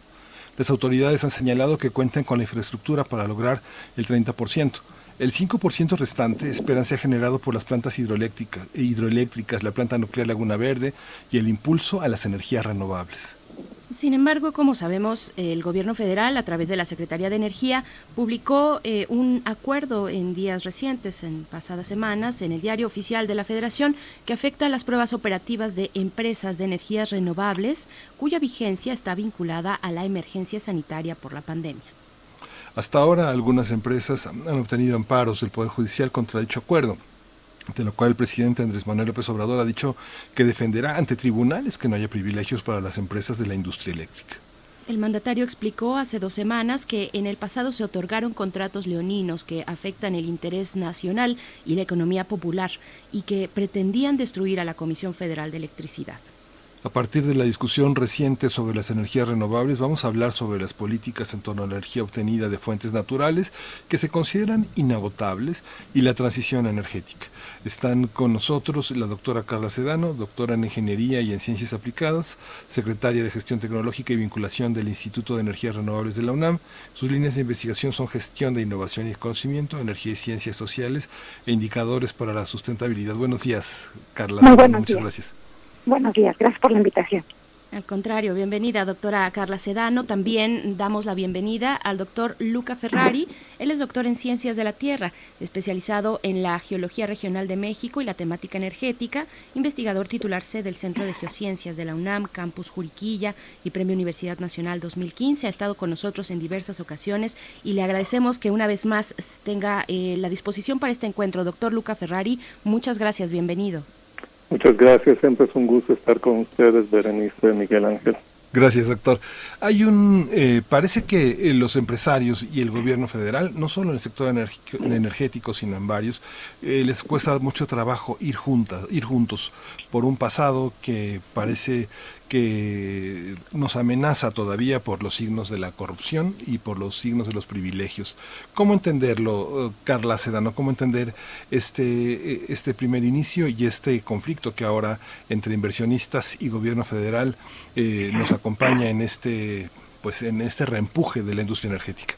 Las autoridades han señalado que cuentan con la infraestructura para lograr el 30%. El 5% restante esperan sea generado por las plantas hidroeléctricas, hidroeléctricas, la planta nuclear Laguna Verde y el impulso a las energías renovables. Sin embargo, como sabemos, el gobierno federal, a través de la Secretaría de Energía, publicó eh, un acuerdo en días recientes, en pasadas semanas, en el diario oficial de la Federación, que afecta a las pruebas operativas de empresas de energías renovables, cuya vigencia está vinculada a la emergencia sanitaria por la pandemia. Hasta ahora, algunas empresas han obtenido amparos del Poder Judicial contra dicho acuerdo de lo cual el presidente Andrés Manuel López Obrador ha dicho que defenderá ante tribunales que no haya privilegios para las empresas de la industria eléctrica. El mandatario explicó hace dos semanas que en el pasado se otorgaron contratos leoninos que afectan el interés nacional y la economía popular y que pretendían destruir a la Comisión Federal de Electricidad. A partir de la discusión reciente sobre las energías renovables, vamos a hablar sobre las políticas en torno a la energía obtenida de fuentes naturales que se consideran inagotables y la transición energética. Están con nosotros la doctora Carla Sedano, doctora en Ingeniería y en Ciencias Aplicadas, secretaria de Gestión Tecnológica y Vinculación del Instituto de Energías Renovables de la UNAM. Sus líneas de investigación son gestión de innovación y conocimiento, energía y ciencias sociales e indicadores para la sustentabilidad. Buenos días, Carla. Muchas gracias. Buenos días, gracias por la invitación. Al contrario, bienvenida, doctora Carla Sedano. También damos la bienvenida al doctor Luca Ferrari. Él es doctor en Ciencias de la Tierra, especializado en la Geología Regional de México y la temática energética, investigador titular C del Centro de Geociencias de la UNAM, Campus Juriquilla y Premio Universidad Nacional 2015. Ha estado con nosotros en diversas ocasiones y le agradecemos que una vez más tenga eh, la disposición para este encuentro. Doctor Luca Ferrari, muchas gracias, bienvenido. Muchas gracias, siempre es un gusto estar con ustedes, Berenice Miguel Ángel. Gracias, doctor. Hay un, eh, parece que eh, los empresarios y el gobierno federal, no solo en el sector energético, sino en varios, eh, les cuesta mucho trabajo ir juntas, ir juntos por un pasado que parece que nos amenaza todavía por los signos de la corrupción y por los signos de los privilegios. ¿Cómo entenderlo, eh, Carla Sedano? ¿Cómo entender este, eh, este primer inicio y este conflicto que ahora entre inversionistas y gobierno federal eh, nos acompaña en este, pues, en este reempuje de la industria energética?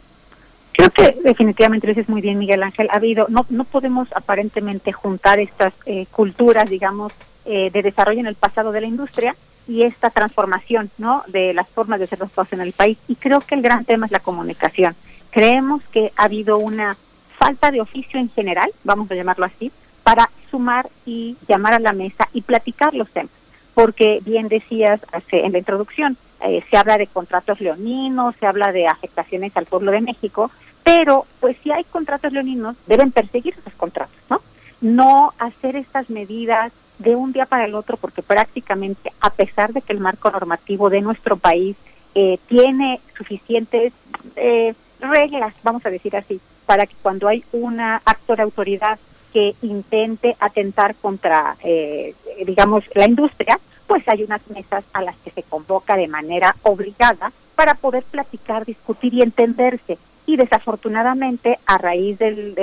Creo que definitivamente lo dices muy bien, Miguel Ángel. Ha habido, no, no podemos aparentemente juntar estas culturas, digamos, de desarrollo en el pasado de la industria y esta transformación ¿no? de las formas de hacer las cosas en el país. Y creo que el gran tema es la comunicación. Creemos que ha habido una falta de oficio en general, vamos a llamarlo así, para sumar y llamar a la mesa y platicar los temas. Porque bien decías en la introducción, eh, se habla de contratos leoninos, se habla de afectaciones al pueblo de México, pero pues si hay contratos leoninos, deben perseguir esos contratos, ¿no? No hacer estas medidas de un día para el otro, porque prácticamente, a pesar de que el marco normativo de nuestro país eh, tiene suficientes eh, reglas, vamos a decir así, para que cuando hay una actor de autoridad que intente atentar contra, eh, digamos, la industria, pues hay unas mesas a las que se convoca de manera obligada para poder platicar, discutir y entenderse. Y desafortunadamente, a raíz del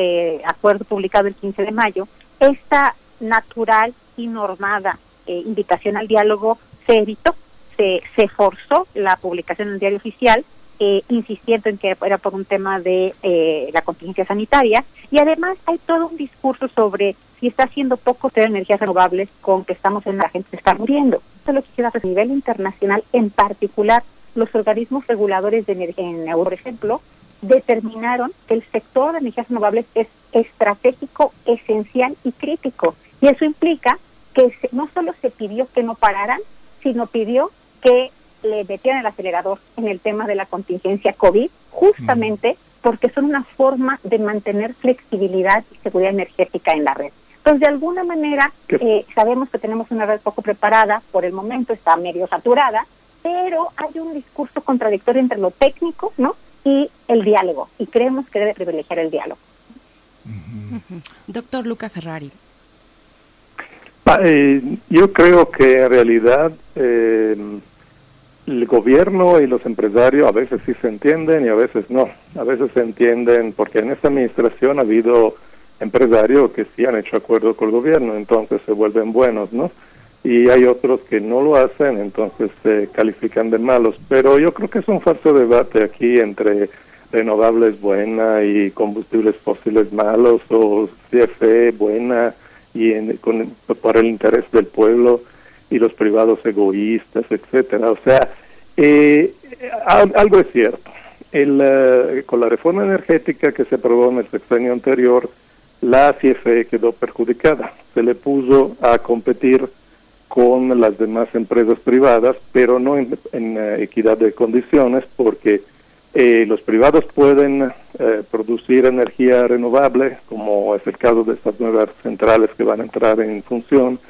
acuerdo publicado el 15 de mayo, esta natural y normada eh, invitación al diálogo se evitó, se, se forzó la publicación en el diario oficial, eh, insistiendo en que era por un tema de eh, la contingencia sanitaria, y además hay todo un discurso sobre si está haciendo poco tener energías renovables con que estamos en la gente se está muriendo. Esto lo quisiera hacer a nivel internacional, en particular los organismos reguladores de energía en Europa, por ejemplo, determinaron que el sector de energías renovables es estratégico, esencial y crítico. Y eso implica que no solo se pidió que no pararan, sino pidió que le metieran el acelerador en el tema de la contingencia COVID, justamente porque son una forma de mantener flexibilidad y seguridad energética en la red. Entonces, de alguna manera, eh, sabemos que tenemos una red poco preparada, por el momento está medio saturada, pero hay un discurso contradictorio entre lo técnico ¿no? y el diálogo, y creemos que debe privilegiar el diálogo. Doctor Luca Ferrari, Eh, yo creo que en realidad eh, el gobierno y los empresarios a veces sí se entienden y a veces no. A veces se entienden porque en esta administración ha habido empresarios que sí han hecho acuerdos con el gobierno, entonces se vuelven buenos, ¿no? Y hay otros que no lo hacen, entonces se califican de malos. Pero yo creo que es un falso debate aquí entre renovables buena y combustibles fósiles malos o CFE buena y en, con, por el interés del pueblo y los privados egoístas, etcétera. O sea, eh, algo es cierto. El, eh, con la reforma energética que se aprobó en el sexenio anterior, la CFE quedó perjudicada. Se le puso a competir con las demás empresas privadas, pero no en, eh, equidad de condiciones, porque los privados pueden producir energía renovable, como es el caso de estas nuevas centrales que van a entrar en función,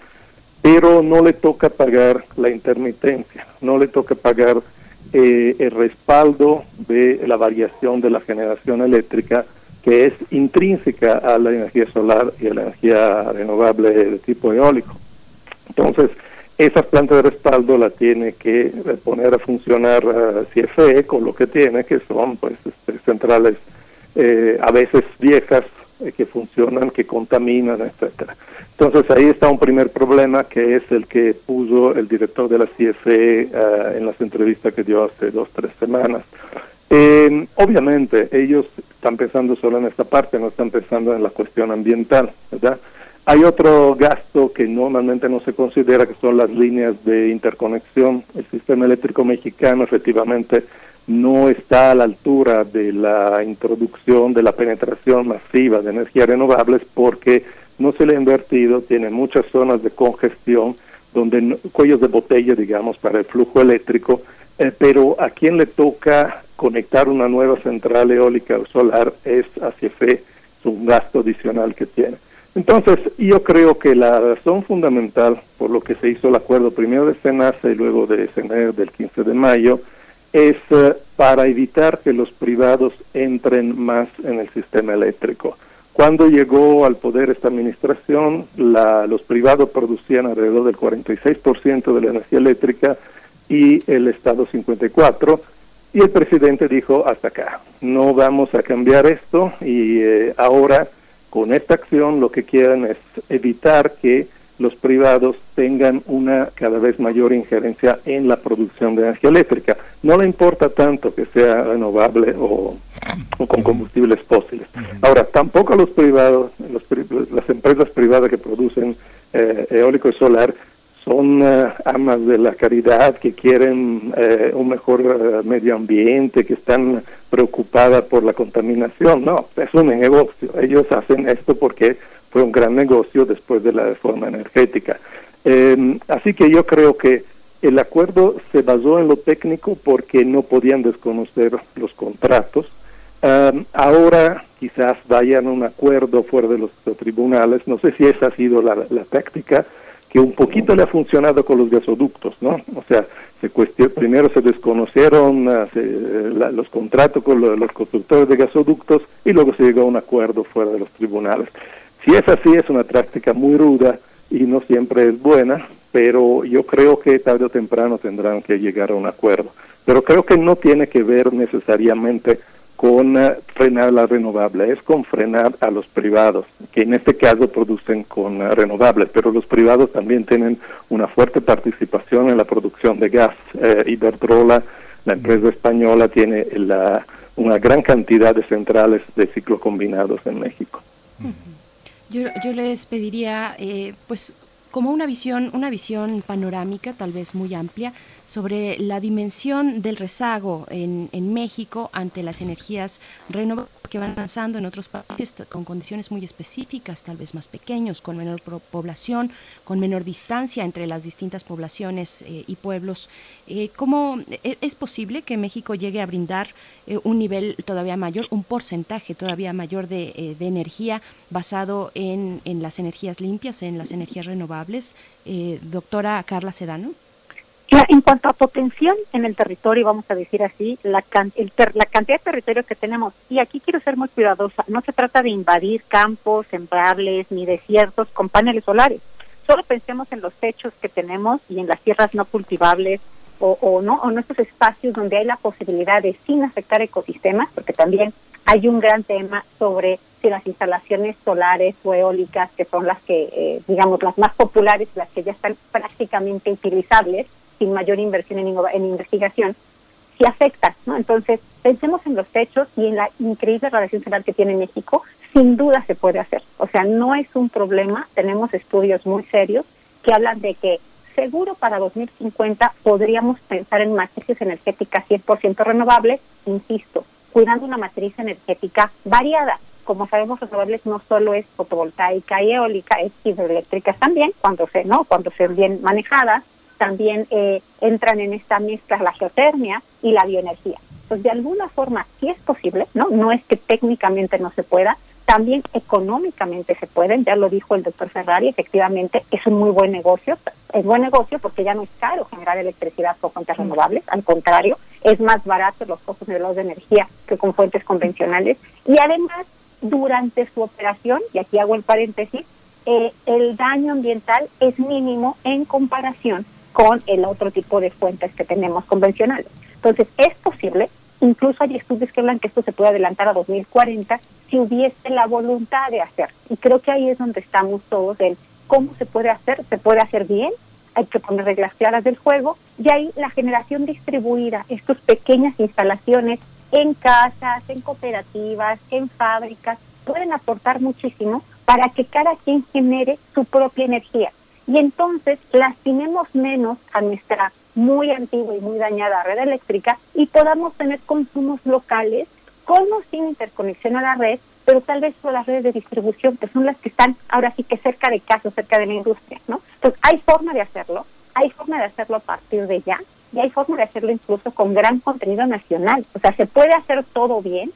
pero no le toca pagar la intermitencia, no le toca pagar eh, el respaldo de la variación de la generación eléctrica que es intrínseca a la energía solar y a la energía renovable de tipo eólico. Entonces, esa planta de respaldo la tiene que poner a funcionar uh, CFE con lo que tiene, que son pues este, centrales eh, a veces viejas eh, que funcionan, que contaminan, etcétera. Entonces ahí está un primer problema que es el que puso el director de la CFE eh, en las entrevistas que dio hace dos, tres semanas. Eh, obviamente ellos están pensando solo en esta parte, no están pensando en la cuestión ambiental, ¿verdad? Hay otro gasto que normalmente no se considera, que son las líneas de interconexión. El sistema eléctrico mexicano efectivamente no está a la altura de la introducción, de la penetración masiva de energías renovables porque no se le ha invertido, tiene muchas zonas de congestión, donde cuellos de botella, digamos, para el flujo eléctrico, eh, pero a quien le toca conectar una nueva central eólica o solar es hacia fe, es un gasto adicional que tiene. Entonces, yo creo que la razón fundamental por lo que se hizo el acuerdo primero de SENASA y luego de SENER del 15 de mayo es eh, para evitar que los privados entren más en el sistema eléctrico. Cuando llegó al poder esta administración, los privados producían alrededor del 46% de la energía eléctrica y el Estado 54%, y el presidente dijo, hasta acá, no vamos a cambiar esto y eh, ahora con esta acción lo que quieren es evitar que los privados tengan una cada vez mayor injerencia en la producción de energía eléctrica. No le importa tanto que sea renovable o, con combustibles fósiles. Ahora, tampoco a los privados, las empresas privadas que producen eh, eólico y solar son eh, amas de la caridad, que quieren eh, un mejor medio ambiente, que están preocupadas por la contaminación. No, es un negocio. Ellos hacen esto porque fue un gran negocio después de la reforma energética. Em, así que yo creo que el acuerdo se basó en lo técnico porque no podían desconocer los contratos. Em, ahora quizás vayan a un acuerdo fuera de los, tribunales. No sé si esa ha sido la, táctica que un poquito le ha funcionado con los gasoductos, ¿no? O sea, se primero se desconocieron ah, los contratos con los constructores de gasoductos y luego se llegó a un acuerdo fuera de los tribunales. Si es así, es una práctica muy ruda y no siempre es buena, pero yo creo que tarde o temprano tendrán que llegar a un acuerdo. Pero creo que no tiene que ver necesariamente con eh, frenar la renovable, es con frenar a los privados, que en este caso producen con uh, renovables, pero los privados también tienen una fuerte participación en la producción de gas. Eh, Iberdrola, la empresa española, tiene la, una gran cantidad de centrales de ciclo combinados en México. Yo, yo les pediría, eh, pues, como una visión, una visión panorámica, tal vez muy amplia, sobre la dimensión del rezago en, en México ante las energías renovables que van avanzando en otros países con condiciones muy específicas, tal vez más pequeños, con menor población, con menor distancia entre las distintas poblaciones eh, y pueblos. Eh, ¿Cómo e, es posible que México llegue a brindar eh, un nivel todavía mayor, un porcentaje todavía mayor de, de energía basado en, en, las energías limpias, en las energías renovables? doctora Carla Sedano en cuanto a potencial en el territorio, vamos a decir así, la, la cantidad de territorio que tenemos, y aquí quiero ser muy cuidadosa, no se trata de invadir campos, sembrables ni desiertos con paneles solares. solo pensemos en los techos que tenemos y en las tierras no cultivables o, o no o nuestros espacios donde hay la posibilidad de sin afectar ecosistemas, porque también hay un gran tema sobre si las instalaciones solares o eólicas, que son las que, eh, digamos, las más populares, las que ya están prácticamente utilizables, sin mayor inversión en, en investigación, si afectan, ¿no? Entonces, pensemos en los techos y en la increíble radiación solar que tiene México, sin duda se puede hacer. O sea, no es un problema, tenemos estudios muy serios que hablan de que seguro para 2050 podríamos pensar en matrices energéticas 100% renovables, insisto, cuidando una matriz energética variada. Como sabemos, renovables no solo es fotovoltaica y eólica, es hidroeléctrica también, cuando se, ¿no? cuando se bien manejadas, también eh, entran en esta mezcla la geotermia y la bioenergía. Pues de alguna forma sí es posible, ¿no? No es que técnicamente no se pueda, también económicamente se pueden, ya lo dijo el doctor Ferrari, efectivamente es un muy buen negocio, es buen negocio porque ya no es caro generar electricidad con fuentes renovables, al contrario, es más barato los costos de los de energía que con fuentes convencionales y además durante su operación, y aquí hago el paréntesis, eh, el daño ambiental es mínimo en comparación con el otro tipo de fuentes que tenemos convencionales. Entonces, es posible, incluso hay estudios que hablan que esto se puede adelantar a 2040 si hubiese la voluntad de hacer. Y creo que ahí es donde estamos todos en cómo se puede hacer, se puede hacer bien, hay que poner reglas claras del juego, y ahí la generación distribuida, estas pequeñas instalaciones en casas, en cooperativas, en fábricas, pueden aportar muchísimo para que cada quien genere su propia energía. Y entonces lastimemos menos a nuestra muy antigua y muy dañada red eléctrica y podamos tener consumos locales como sin interconexión a la red, pero tal vez por las redes de distribución, que son las que están ahora sí que cerca de casa, cerca de la industria, ¿no? Entonces, hay forma de hacerlo, hay forma de hacerlo a partir de ya, y hay forma de hacerlo incluso con gran contenido nacional. O sea, se puede hacer todo bien,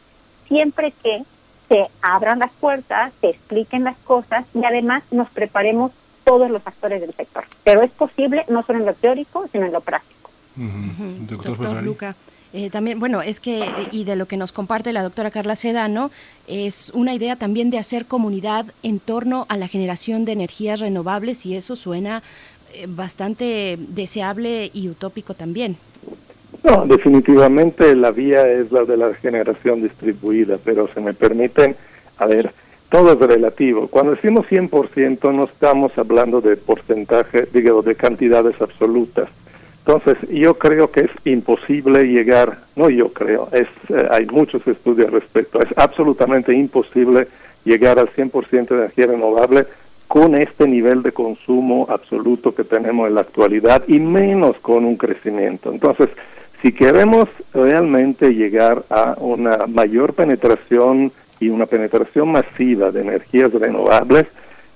siempre que se abran las puertas, se expliquen las cosas y además nos preparemos todos los actores del sector. Pero es posible no solo en lo teórico, sino en lo práctico. Doctor, Luca. Eh, también, bueno, es que, y de lo que nos comparte la doctora Carla Sedano, es una idea también de hacer comunidad en torno a la generación de energías renovables y eso suena eh, bastante deseable y utópico también. No, definitivamente la vía es la de la generación distribuida, pero se me permiten, a ver, todo es relativo. Cuando decimos 100% no estamos hablando de porcentaje, digo, de cantidades absolutas entonces, yo creo que es imposible llegar, no yo creo, es eh, hay muchos estudios al respecto, es absolutamente imposible llegar al 100% de energía renovable con este nivel de consumo absoluto que tenemos en la actualidad y menos con un crecimiento. Entonces, si queremos realmente llegar a una mayor penetración y una penetración masiva de energías renovables,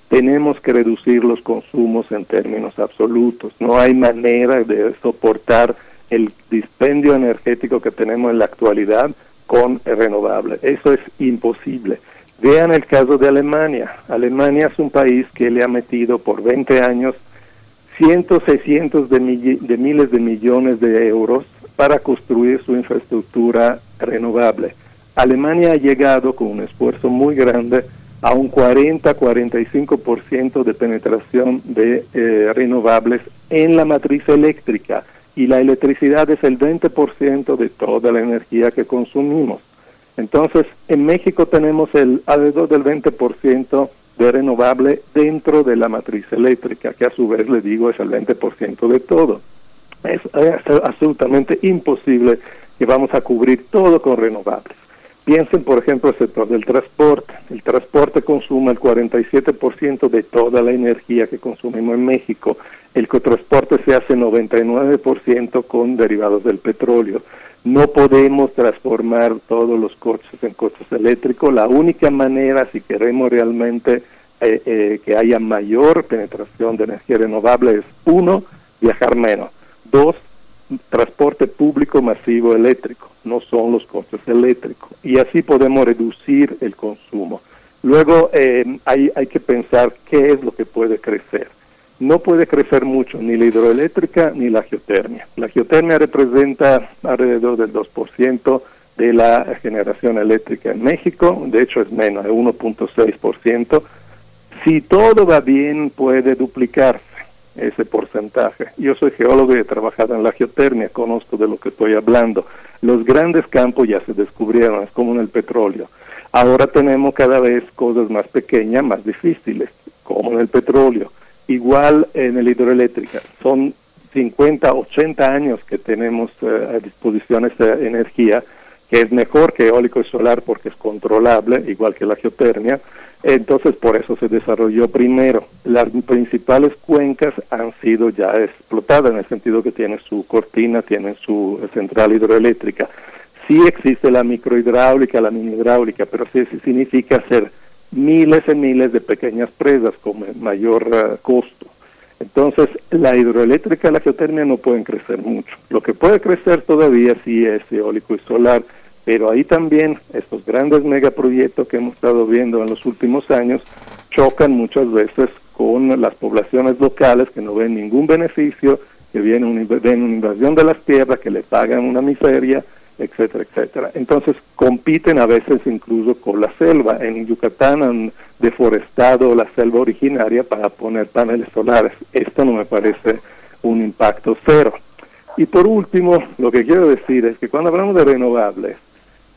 tenemos que reducir los consumos en términos absolutos. No hay manera de soportar el dispendio energético que tenemos en la actualidad con renovable. Eso es imposible. Vean el caso de Alemania. Alemania es un país que le ha metido por 20 años cientos y cientos de, de miles de millones de euros para construir su infraestructura renovable. Alemania ha llegado con un esfuerzo muy grande a un 40-45% de penetración de eh, renovables en la matriz eléctrica y la electricidad es el 20% de toda la energía que consumimos. Entonces, en México tenemos el alrededor del 20% de renovable dentro de la matriz eléctrica, que a su vez le digo es el 20% de todo. Es, es absolutamente imposible que vamos a cubrir todo con renovables. Piensen, por ejemplo, el sector del transporte. El transporte consume el 47% de toda la energía que consumimos en México. El transporte se hace 99% con derivados del petróleo. No podemos transformar todos los coches en coches eléctricos. La única manera, si queremos realmente eh, eh, que haya mayor penetración de energía renovable, es uno, viajar menos. Dos, transporte público masivo eléctrico, no son los coches eléctricos. Y así podemos reducir el consumo. Luego eh, hay, hay que pensar qué es lo que puede crecer. No puede crecer mucho ni la hidroeléctrica ni la geotermia. La geotermia representa alrededor del 2% de la generación eléctrica en México, de hecho es menos, de 1.6%. Si todo va bien, puede duplicarse ese porcentaje. Yo soy geólogo y he trabajado en la geotermia, conozco de lo que estoy hablando. Los grandes campos ya se descubrieron, es como en el petróleo. Ahora tenemos cada vez cosas más pequeñas, más difíciles, como en el petróleo. Igual en el hidroeléctrica. Son 50, 80 años que tenemos eh, a disposición esta energía, que es mejor que eólico y solar porque es controlable, igual que la geotermia. Entonces, por eso se desarrolló primero. Las principales cuencas han sido ya explotadas en el sentido que tienen su cortina, tienen su central hidroeléctrica. Sí existe la microhidráulica, la mini hidráulica, pero sí, significa hacer miles y miles de pequeñas presas con mayor eh, costo. Entonces, la hidroeléctrica y la geotermia no pueden crecer mucho. Lo que puede crecer todavía sí es eólico y solar, pero ahí también estos grandes megaproyectos que hemos estado viendo en los últimos años chocan muchas veces con las poblaciones locales que no ven ningún beneficio, que vienen ven una invasión de las tierras, que le pagan una miseria, etcétera, etcétera. Entonces compiten a veces incluso con la selva. En Yucatán han deforestado la selva originaria para poner paneles solares. Esto no me parece un impacto cero. Y por último, lo que quiero decir es que cuando hablamos de renovables,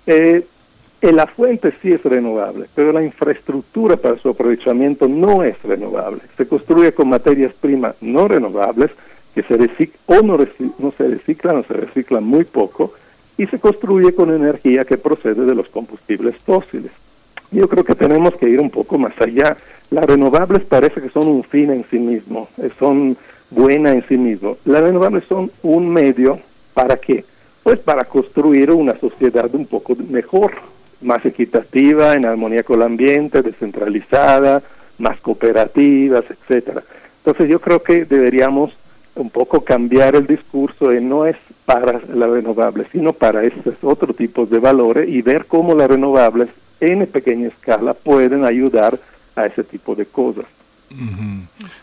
eh, la fuente sí es renovable, pero la infraestructura para su aprovechamiento no es renovable. Se construye con materias primas no renovables que se o no, no se reciclan o se reciclan muy poco y se construye con energía que procede de los combustibles fósiles. Yo creo que tenemos que ir un poco más allá. Las renovables parece que son un fin en sí mismo, eh, son buenas en sí mismo. Las renovables son un medio para qué? Pues para construir una sociedad un poco mejor, más equitativa, en armonía con el ambiente, descentralizada, más cooperativas, etcétera. Entonces yo creo que deberíamos un poco cambiar el discurso de no es para las renovables, sino para estos otros tipos de valores y ver cómo las renovables en pequeña escala pueden ayudar a ese tipo de cosas.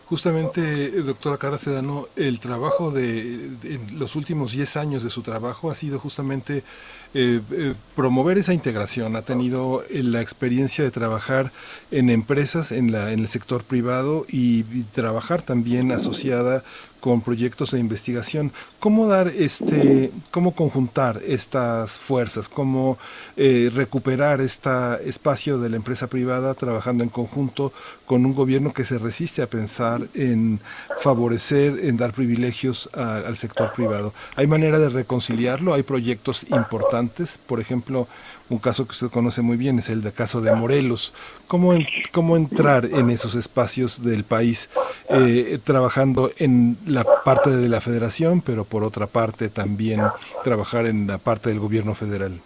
Justamente, doctora Cara Sedano, el trabajo de, en los últimos 10 años de su trabajo ha sido justamente eh, eh, promover esa integración. Ha tenido eh, la experiencia de trabajar en empresas, en, el sector privado y trabajar también asociada con proyectos de investigación. ¿Cómo dar este, cómo conjuntar estas fuerzas, cómo recuperar este espacio de la empresa privada trabajando en conjunto con un gobierno que se resiste a pensar en favorecer, en dar privilegios al sector privado? ¿Hay manera de reconciliarlo? ¿Hay proyectos importantes? Por ejemplo, un caso que usted conoce muy bien es el de caso de Morelos. ¿Cómo, cómo entrar en esos espacios del país eh, trabajando en la parte de la federación, pero por otra parte también trabajar en la parte del gobierno federal?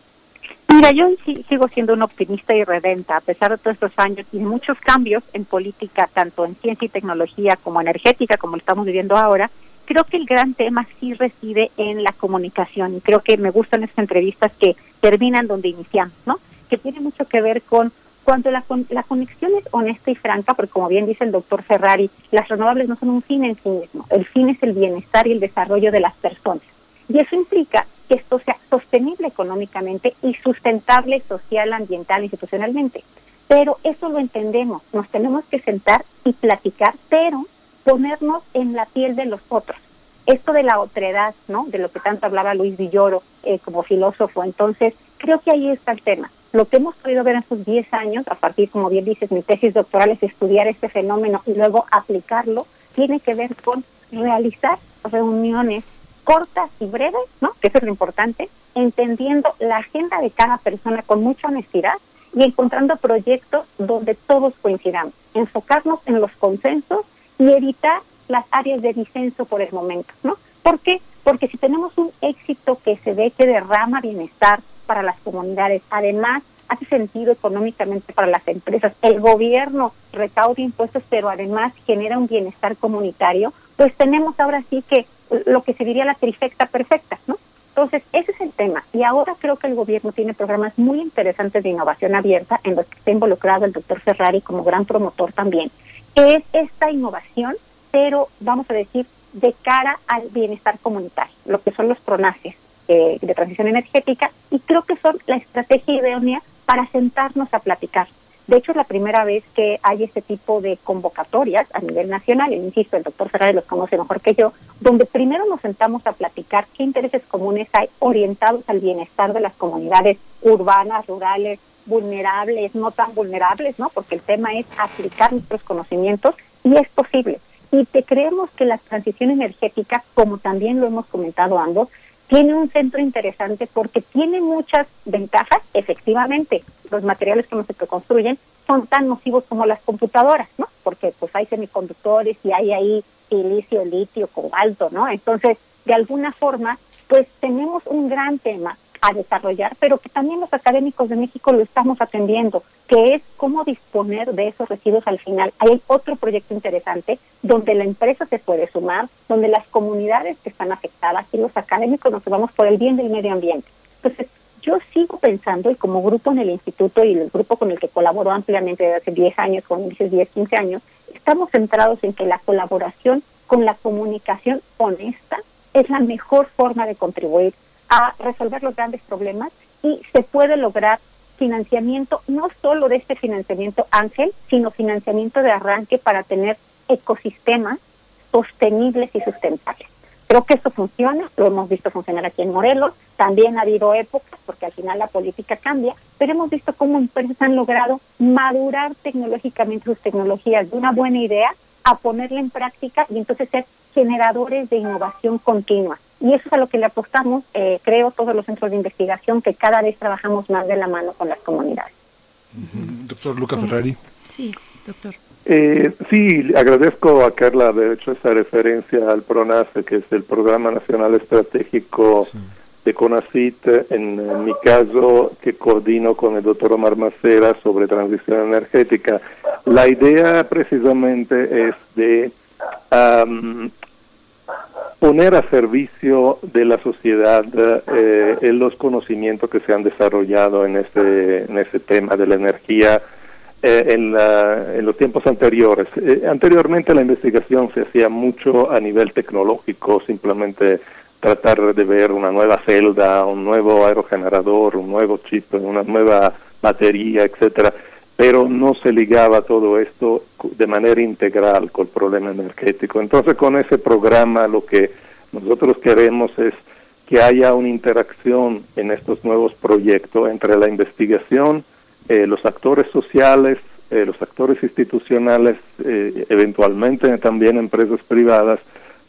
Mira, yo sigo siendo un optimista y redenta, a pesar de todos estos años y muchos cambios en política, tanto en ciencia y tecnología como energética, como lo estamos viviendo ahora creo que el gran tema sí reside en la comunicación y creo que me gustan estas entrevistas que terminan donde iniciamos, ¿no? Que tiene mucho que ver con cuando la, la conexión es honesta y franca, porque como bien dice el doctor Ferrari, las renovables no son un fin en sí mismo, el fin es el bienestar y el desarrollo de las personas. Y eso implica que esto sea sostenible económicamente y sustentable social, ambiental, institucionalmente. Pero eso lo entendemos, nos tenemos que sentar y platicar, pero ponernos en la piel de los otros. Esto de la otredad, ¿no? De lo que tanto hablaba Luis Villoro eh, como filósofo. Entonces, creo que ahí está el tema. Lo que hemos podido ver en estos 10 años, a partir, como bien dices, mi tesis doctoral es estudiar este fenómeno y luego aplicarlo, tiene que ver con realizar reuniones cortas y breves, ¿no? Que eso es lo importante, entendiendo la agenda de cada persona con mucha honestidad y encontrando proyectos donde todos coincidamos, enfocarnos en los consensos y evitar las áreas de disenso por el momento, ¿no? ¿Por qué? Porque si tenemos un éxito que se ve que derrama bienestar para las comunidades, además hace sentido económicamente para las empresas, el gobierno recauda impuestos, pero además genera un bienestar comunitario, pues tenemos ahora sí que lo que se diría la trifecta perfecta, ¿no? Entonces, ese es el tema. Y ahora creo que el gobierno tiene programas muy interesantes de innovación abierta en los que está involucrado el doctor Ferrari como gran promotor también, es esta innovación, pero vamos a decir, de cara al bienestar comunitario, lo que son los pronaces eh, de transición energética, y creo que son la estrategia idónea para sentarnos a platicar. De hecho, es la primera vez que hay este tipo de convocatorias a nivel nacional, y insisto, el doctor Ferrari los conoce mejor que yo, donde primero nos sentamos a platicar qué intereses comunes hay orientados al bienestar de las comunidades urbanas, rurales, vulnerables, no tan vulnerables, ¿no? Porque el tema es aplicar nuestros conocimientos y es posible. Y te creemos que la transición energética, como también lo hemos comentado ambos, tiene un centro interesante porque tiene muchas ventajas, efectivamente. Los materiales que se construyen son tan nocivos como las computadoras, ¿no? Porque pues hay semiconductores y hay ahí silicio, litio, cobalto, ¿no? Entonces, de alguna forma, pues tenemos un gran tema a desarrollar, pero que también los académicos de México lo estamos atendiendo, que es cómo disponer de esos residuos al final. Hay otro proyecto interesante donde la empresa se puede sumar, donde las comunidades que están afectadas y los académicos nos vamos por el bien del medio ambiente. Entonces, yo sigo pensando, y como grupo en el instituto y el grupo con el que colaboro ampliamente desde hace 10 años, con dices 10, 15 años, estamos centrados en que la colaboración con la comunicación honesta es la mejor forma de contribuir a resolver los grandes problemas y se puede lograr financiamiento, no solo de este financiamiento ángel, sino financiamiento de arranque para tener ecosistemas sostenibles y sustentables. Creo que esto funciona, lo hemos visto funcionar aquí en Morelos, también ha habido épocas, porque al final la política cambia, pero hemos visto cómo empresas han logrado madurar tecnológicamente sus tecnologías de una buena idea a ponerla en práctica y entonces ser generadores de innovación continua. Y eso es a lo que le apostamos, eh, creo, todos los centros de investigación, que cada vez trabajamos más de la mano con las comunidades. Doctor Luca Ferrari. Sí, doctor. Eh, sí, agradezco a Carla haber hecho esa referencia al PRONACE, que es el Programa Nacional Estratégico de CONACIT, en, mi caso, que coordino con el doctor Omar Macera sobre transición energética. La idea precisamente es de poner a servicio de la sociedad eh, los conocimientos que se han desarrollado en este, en este tema de la energía eh, en, en, los tiempos anteriores. Eh, anteriormente la investigación se hacía mucho a nivel tecnológico, simplemente tratar de ver una nueva celda, un nuevo aerogenerador, un nuevo chip, una nueva batería, etcétera pero no se ligaba todo esto de manera integral con el problema energético. Entonces con ese programa lo que nosotros queremos es que haya una interacción en estos nuevos proyectos entre la investigación, eh, los actores sociales, eh, los actores institucionales, eh, eventualmente también empresas privadas,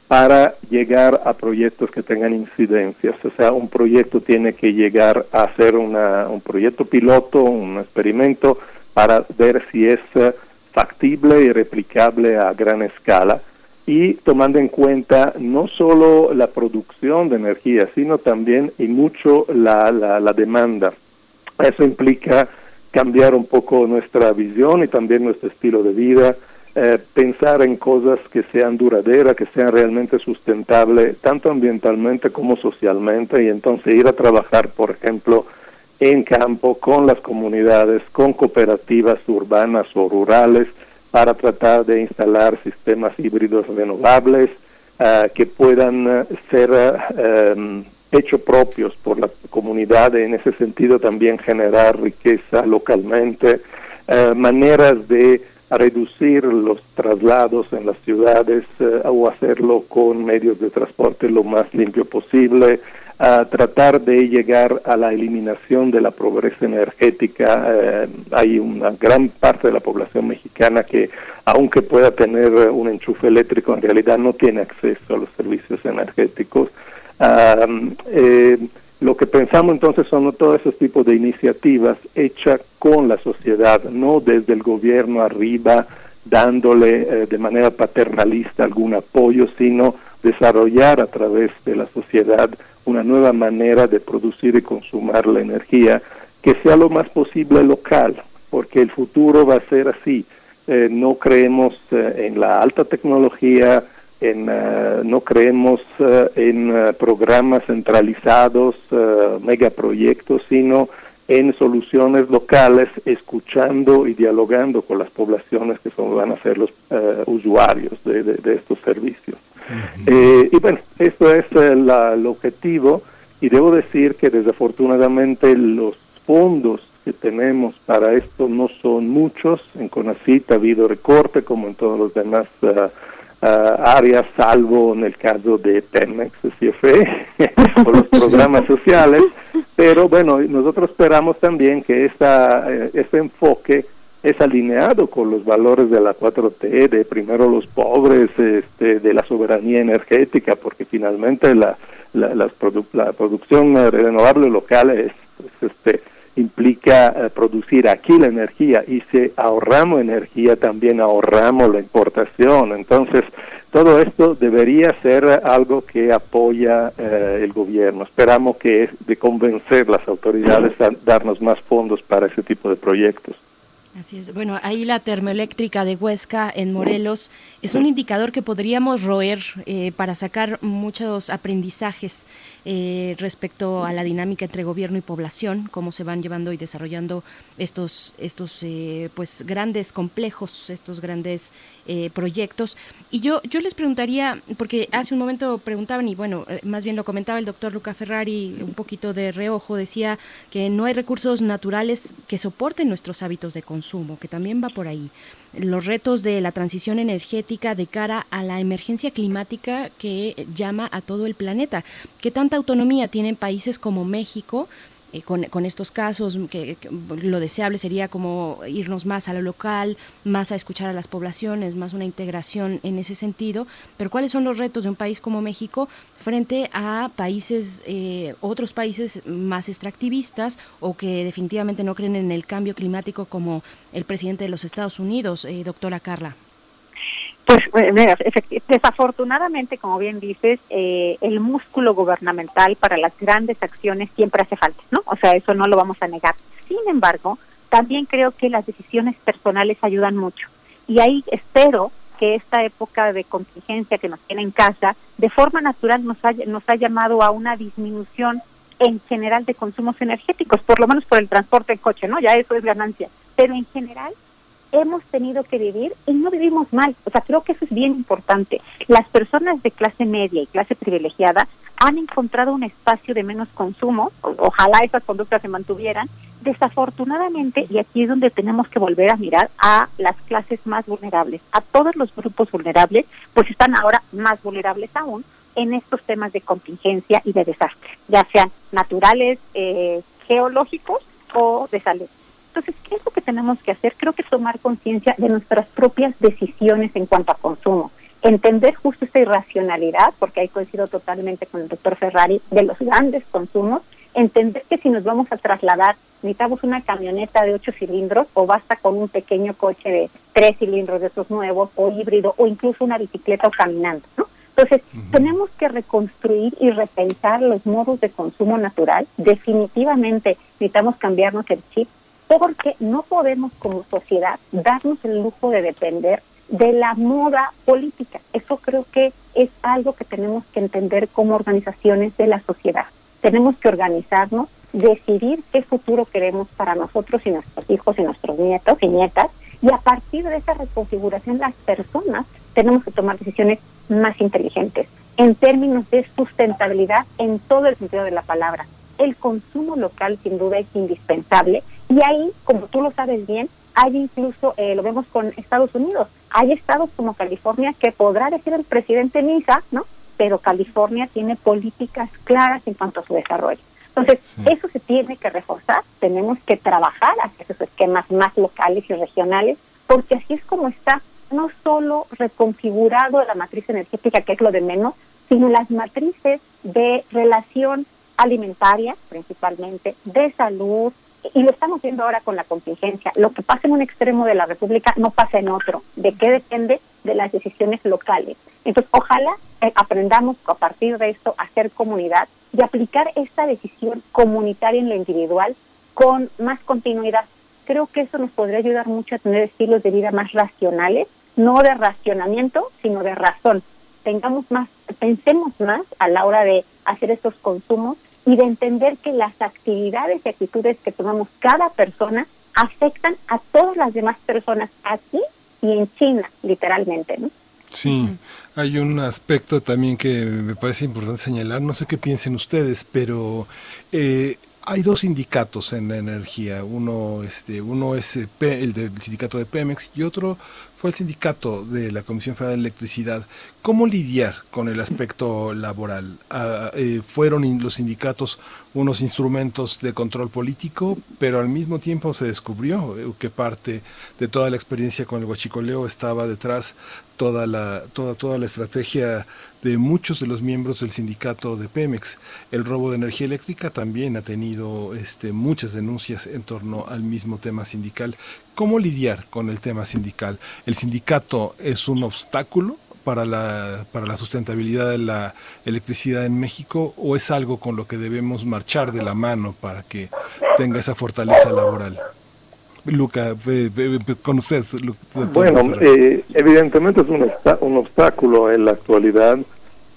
para llegar a proyectos que tengan incidencias. O sea, un proyecto tiene que llegar a ser una, un proyecto piloto, un experimento, para ver si es eh, factible y replicable a gran escala y tomando en cuenta no solo la producción de energía, sino también y mucho la, la, demanda. Eso implica cambiar un poco nuestra visión y también nuestro estilo de vida, eh, pensar en cosas que sean duraderas, que sean realmente sustentables, tanto ambientalmente como socialmente, y entonces ir a trabajar, por ejemplo, en campo con las comunidades, con cooperativas urbanas o rurales para tratar de instalar sistemas híbridos renovables ah, que puedan ah, ser uh, hechos propios por la comunidad en ese sentido también generar riqueza localmente, maneras de reducir los traslados en las ciudades o hacerlo con medios de transporte lo más limpio posible, a tratar de llegar a la eliminación de la pobreza energética. Eh, hay una gran parte de la población mexicana que, aunque pueda tener un enchufe eléctrico, en realidad no tiene acceso a los servicios energéticos. Eh, lo que pensamos entonces son todos esos tipos de iniciativas hechas con la sociedad, no desde el gobierno arriba dándole eh, de manera paternalista algún apoyo, sino desarrollar a través de la sociedad una nueva manera de producir y consumir la energía que sea lo más posible local, porque el futuro va a ser así. Eh, no creemos eh, en la alta tecnología, en, eh, no creemos en programas centralizados, megaproyectos, sino en soluciones locales, escuchando y dialogando con las poblaciones que son, van a ser los usuarios de estos servicios. Eh, y bueno, esto es el, objetivo y debo decir que desafortunadamente los fondos que tenemos para esto no son muchos. En CONACIT ha habido recorte, como en todos los demás uh, áreas, salvo en el caso de Pemex, CFE, (laughs) o los programas sociales. Pero bueno, nosotros esperamos también que esta, este enfoque es alineado con los valores de la 4T, de primero los pobres, este, de la soberanía energética, porque finalmente la, la, la, producción renovable local es, pues, este, implica eh, producir aquí la energía y si ahorramos energía también ahorramos la importación. Entonces, todo esto debería ser algo que apoya eh, el gobierno. Esperamos que es de convencer las autoridades a darnos más fondos para ese tipo de proyectos. Así es. Bueno, ahí la termoeléctrica de Huesca en Morelos es un indicador que podríamos roer eh, para sacar muchos aprendizajes eh, respecto a la dinámica entre gobierno y población, cómo se van llevando y desarrollando estos, estos eh, pues grandes complejos, estos grandes eh, proyectos. Y yo, yo les preguntaría, porque hace un momento preguntaban, y bueno, más bien lo comentaba el doctor Luca Ferrari, un poquito de reojo, decía que no hay recursos naturales que soporten nuestros hábitos de consumo, que también va por ahí los retos de la transición energética de cara a la emergencia climática que llama a todo el planeta. ¿Qué tanta autonomía tienen países como México eh, con, estos casos, que, lo deseable sería como irnos más a lo local, más a escuchar a las poblaciones, más una integración en ese sentido. Pero ¿cuáles son los retos de un país como México frente a países, eh, otros países más extractivistas o que definitivamente no creen en el cambio climático como el presidente de los Estados Unidos, eh, doctora Carla? Pues desafortunadamente, como bien dices, eh, el músculo gubernamental para las grandes acciones siempre hace falta, ¿no? O sea, eso no lo vamos a negar. Sin embargo, también creo que las decisiones personales ayudan mucho. Y ahí espero que esta época de contingencia que nos tiene en casa, de forma natural nos ha, nos ha llamado a una disminución en general de consumos energéticos, por lo menos por el transporte en coche, ¿no? Ya eso es ganancia. Pero en general hemos tenido que vivir y no vivimos mal. O sea, creo que eso es bien importante. Las personas de clase media y clase privilegiada han encontrado un espacio de menos consumo, ojalá esas conductas se mantuvieran. Desafortunadamente, y aquí es donde tenemos que volver a mirar a las clases más vulnerables, a todos los grupos vulnerables, pues están ahora más vulnerables aún en estos temas de contingencia y de desastre, ya sean naturales, eh, geológicos o de salud. Entonces, ¿qué es lo que tenemos que hacer? Creo que tomar conciencia de nuestras propias decisiones en cuanto a consumo. Entender justo esta irracionalidad, porque ahí coincido totalmente con el doctor Ferrari, de los grandes consumos. Entender que si nos vamos a trasladar, necesitamos una camioneta de ocho cilindros o basta con un pequeño coche de tres cilindros de esos nuevos o híbrido o incluso una bicicleta o caminando, ¿no? Entonces, tenemos que reconstruir y repensar los modos de consumo natural. Definitivamente necesitamos cambiarnos el chip porque no podemos como sociedad darnos el lujo de depender de la moda política. Eso creo que es algo que tenemos que entender como organizaciones de la sociedad. Tenemos que organizarnos, decidir qué futuro queremos para nosotros y nuestros hijos y nuestros nietos y nietas, y a partir de esa reconfiguración las personas tenemos que tomar decisiones más inteligentes en términos de sustentabilidad en todo el sentido de la palabra. El consumo local sin duda es indispensable y ahí, como tú lo sabes bien, hay incluso, eh, lo vemos con Estados Unidos, hay estados como California que podrá decir el presidente Nisa, ¿no? Pero California tiene políticas claras en cuanto a su desarrollo. Entonces, eso se tiene que reforzar, tenemos que trabajar hacia esos esquemas más locales y regionales, porque así es como está no solo reconfigurado la matriz energética, que es lo de menos, sino las matrices de relación alimentaria, principalmente, de salud, y lo estamos viendo ahora con la contingencia. Lo que pasa en un extremo de la República no pasa en otro. ¿De qué depende? De las decisiones locales. Entonces, ojalá eh, aprendamos a partir de esto a hacer comunidad y aplicar esta decisión comunitaria en lo individual con más continuidad. Creo que eso nos podría ayudar mucho a tener estilos de vida más racionales, no de racionamiento, sino de razón. Tengamos más, pensemos más a la hora de hacer estos consumos y de entender que las actividades y actitudes que tomamos cada persona afectan a todas las demás personas aquí y en China, literalmente, ¿no? Sí, hay un aspecto también que me parece importante señalar, no sé qué piensen ustedes, pero eh, hay dos sindicatos en la energía. Uno, este, uno es eh, el del sindicato de Pemex y otro fue el sindicato de la Comisión Federal de Electricidad. ¿Cómo lidiar con el aspecto laboral? Ah, eh, fueron los sindicatos unos instrumentos de control político, pero al mismo tiempo se descubrió eh, que parte de toda la experiencia con el huachicoleo estaba detrás toda la, toda, toda la estrategia de muchos de los miembros del sindicato de Pemex. El robo de energía eléctrica también ha tenido este, muchas denuncias en torno al mismo tema sindical. ¿Cómo lidiar con el tema sindical? ¿El sindicato es un obstáculo para la, para la sustentabilidad de la electricidad en México o es algo con lo que debemos marchar de la mano para que tenga esa fortaleza laboral? Luca, con usted. Bueno, eh, evidentemente es un, un, obstáculo en la actualidad.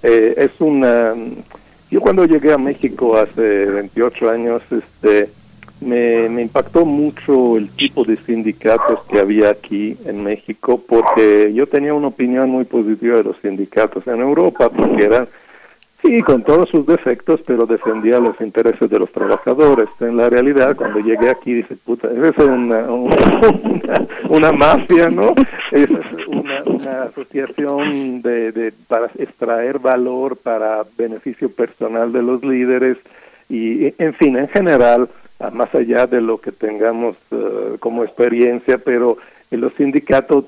Eh, es una. Yo cuando llegué a México hace 28 años, este, me, me impactó mucho el tipo de sindicatos que había aquí en México, porque yo tenía una opinión muy positiva de los sindicatos en Europa, porque eran Sí, con todos sus defectos, pero defendía los intereses de los trabajadores. En la realidad, cuando llegué aquí, dice, puta, es una, (laughs) una, una mafia, ¿no? Es una, una asociación de, de, para extraer valor para beneficio personal de los líderes y, en fin, en general, más allá de lo que tengamos uh, como experiencia, pero los sindicatos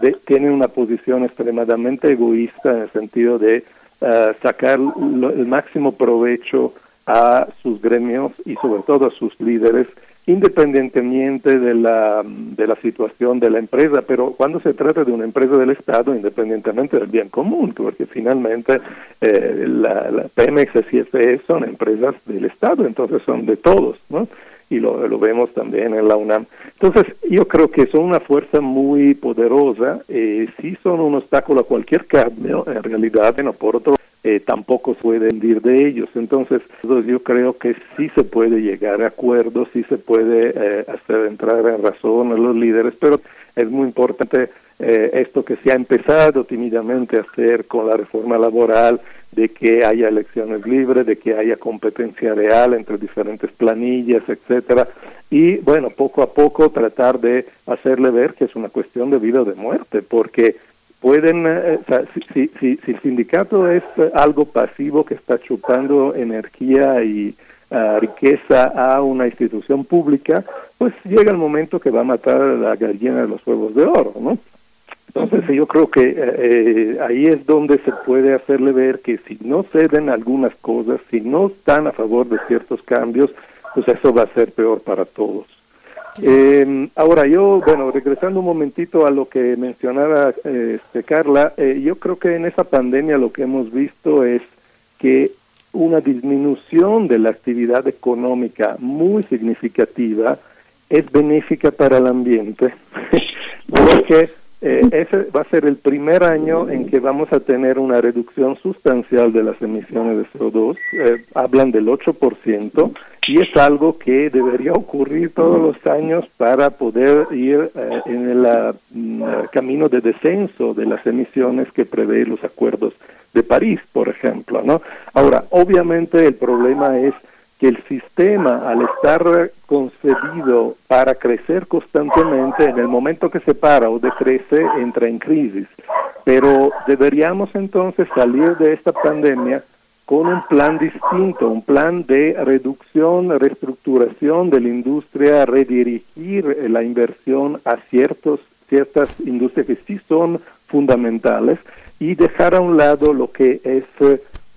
de, tienen una posición extremadamente egoísta en el sentido de uh, sacar lo, el máximo provecho a sus gremios y sobre todo a sus líderes, independientemente de la, de la situación de la empresa, pero cuando se trata de una empresa del Estado, independientemente del bien común, porque finalmente eh, la, la Pemex y CFE son empresas del Estado, entonces son de todos, ¿no? Y lo, lo, vemos también en la UNAM. Entonces, yo creo que son una fuerza muy poderosa, eh, sí son un obstáculo a cualquier cambio, en realidad, no por otro eh, tampoco pueden ir de ellos. Entonces, yo creo que sí se puede llegar a acuerdos, sí se puede eh, hacer entrar en razón a los líderes, pero es muy importante eh, esto que se ha empezado tímidamente a hacer con la reforma laboral, de que haya elecciones libres, de que haya competencia real entre diferentes planillas, etcétera, y bueno, poco a poco tratar de hacerle ver que es una cuestión de vida o de muerte, porque pueden, eh, si, si, si, el sindicato es algo pasivo que está chupando energía y uh, riqueza a una institución pública, pues llega el momento que va a matar a la gallina de los huevos de oro, ¿no? Entonces yo creo que eh, ahí es donde se puede hacerle ver que si no ceden algunas cosas, si no están a favor de ciertos cambios, pues eso va a ser peor para todos. Eh, ahora yo, bueno, regresando un momentito a lo que mencionaba este, Carla, eh, yo creo que en esa pandemia lo que hemos visto es que una disminución de la actividad económica muy significativa es benéfica para el ambiente, (laughs) porque eh, ese va a ser el primer año en que vamos a tener una reducción sustancial de las emisiones de CO2, eh, hablan del 8%, y es algo que debería ocurrir todos los años para poder ir eh, en el mm, camino de descenso de las emisiones que prevé los acuerdos de París, por ejemplo, ¿no? Ahora, obviamente el problema es que el sistema, al estar concebido para crecer constantemente, en el momento que se para o decrece, entra en crisis. Pero deberíamos entonces salir de esta pandemia con un plan distinto, un plan de reducción, reestructuración de la industria, redirigir la inversión a ciertos, ciertas industrias que sí son fundamentales y dejar a un lado lo que es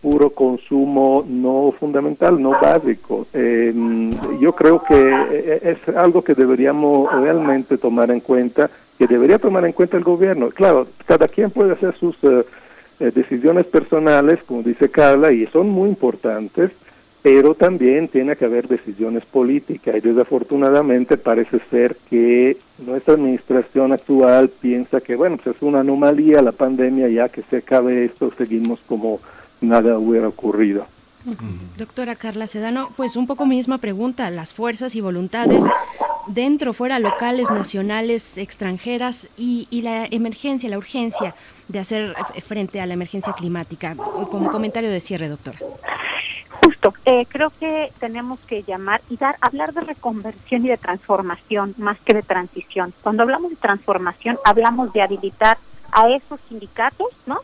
puro consumo no fundamental, no básico. Eh, yo creo que eh, es algo que deberíamos realmente tomar en cuenta, que debería tomar en cuenta el gobierno. Claro, cada quien puede hacer sus uh, decisiones personales, como dice Carla, y son muy importantes, pero también tiene que haber decisiones políticas y desafortunadamente parece ser que nuestra administración actual piensa que, bueno, pues es una anomalía la pandemia, ya que se acabe esto, seguimos como nada hubiera ocurrido. Doctora Carla Sedano, pues un poco misma pregunta, las fuerzas y voluntades dentro, fuera, locales, nacionales, extranjeras y, y, la emergencia, la urgencia de hacer frente a la emergencia climática. Como comentario de cierre, doctora. Justo, eh, creo que tenemos que llamar y dar, hablar de reconversión y de transformación más que de transición. Cuando hablamos de transformación, hablamos de habilitar a esos sindicatos, ¿no?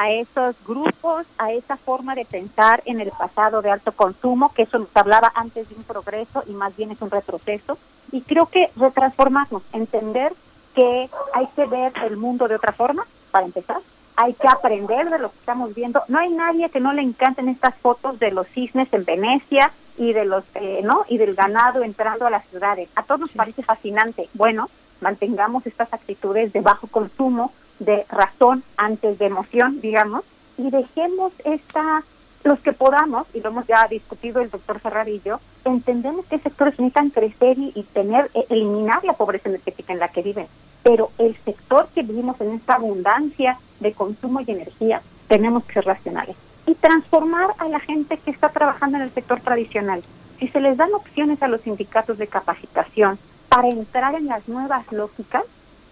A esos grupos, a esa forma de pensar en el pasado de alto consumo, que eso nos hablaba antes de un progreso y más bien es un retroceso. Y creo que retransformarnos, entender que hay que ver el mundo de otra forma, para empezar, hay que aprender de lo que estamos viendo. No hay nadie que no le encanten estas fotos de los cisnes en Venecia y de los eh, no y del ganado entrando a las ciudades. A todos nos parece fascinante. Bueno, mantengamos estas actitudes de bajo consumo, de razón antes de emoción, digamos, y dejemos esta los que podamos, y lo hemos ya discutido el doctor Ferrarillo, entendemos que sectores necesitan crecer y, y tener, e, eliminar la pobreza energética en la que viven. Pero el sector que vivimos en esta abundancia de consumo y energía, tenemos que ser racionales. Y transformar a la gente que está trabajando en el sector tradicional. Si se les dan opciones a los sindicatos de capacitación para entrar en las nuevas lógicas,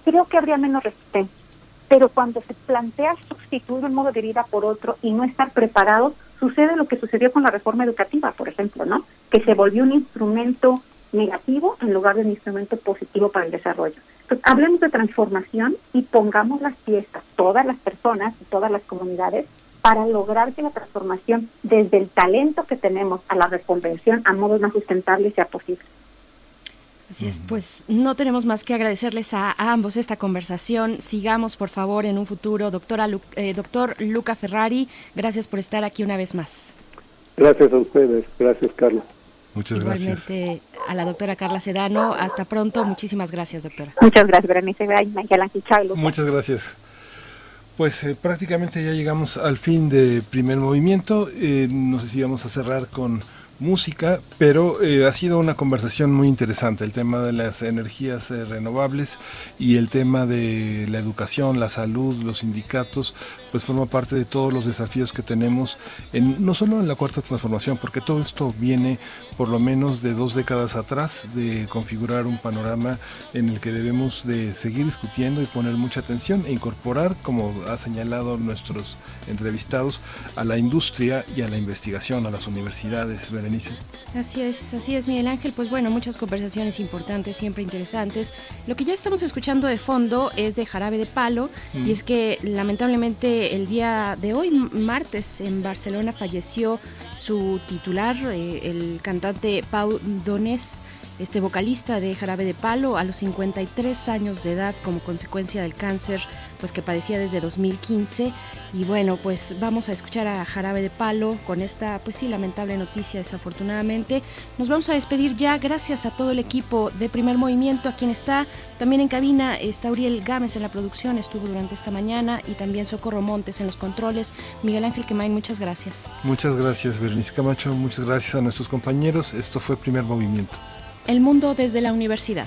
creo que habría menos resistencia. Pero cuando se plantea sustituir un modo de vida por otro y no estar preparados, sucede lo que sucedió con la reforma educativa, por ejemplo, ¿no? Que se volvió un instrumento negativo en lugar de un instrumento positivo para el desarrollo. Entonces, hablemos de transformación y pongamos las piezas, todas las personas y todas las comunidades, para lograr que la transformación desde el talento que tenemos a la reconversión a modos más sustentables sea posible. Así es, pues no tenemos más que agradecerles a, a, ambos esta conversación. Sigamos, por favor, en un futuro. Doctora Lu, eh, doctor Luca Ferrari, gracias por estar aquí una vez más. Gracias a ustedes. Gracias, Carlos. Muchas Igualmente gracias. a la doctora Carla Sedano. Hasta pronto. Muchísimas gracias, doctora. Muchas gracias, Berenice. Muchas gracias. Pues eh, prácticamente ya llegamos al fin de primer movimiento. Eh, no sé si vamos a cerrar con música, pero eh, ha sido una conversación muy interesante el tema de las energías eh, renovables y el tema de la educación, la salud, los sindicatos, pues forma parte de todos los desafíos que tenemos, en, no solo en la cuarta transformación, porque todo esto viene por lo menos de dos décadas atrás de configurar un panorama en el que debemos de seguir discutiendo y poner mucha atención e incorporar, como ha señalado nuestros entrevistados, a la industria y a la investigación, a las universidades. Berenice. Así es, así es, Miguel Ángel. Pues bueno, muchas conversaciones importantes, siempre interesantes. Lo que ya estamos escuchando de fondo es de Jarabe de Palo, mm. y es que lamentablemente el día de hoy, martes, en Barcelona falleció su titular, eh, el cantante Pau Donés este vocalista de Jarabe de Palo a los 53 años de edad como consecuencia del cáncer pues que padecía desde 2015 y bueno pues vamos a escuchar a Jarabe de Palo con esta pues sí lamentable noticia desafortunadamente. Nos vamos a despedir ya gracias a todo el equipo de Primer Movimiento a quien está también en cabina. Está Uriel Gámez en la producción estuvo durante esta mañana y también Socorro Montes en los controles. Miguel Ángel Quemain muchas gracias. Muchas gracias Bernice Camacho. Muchas gracias a nuestros compañeros. Esto fue Primer Movimiento. El mundo desde la universidad.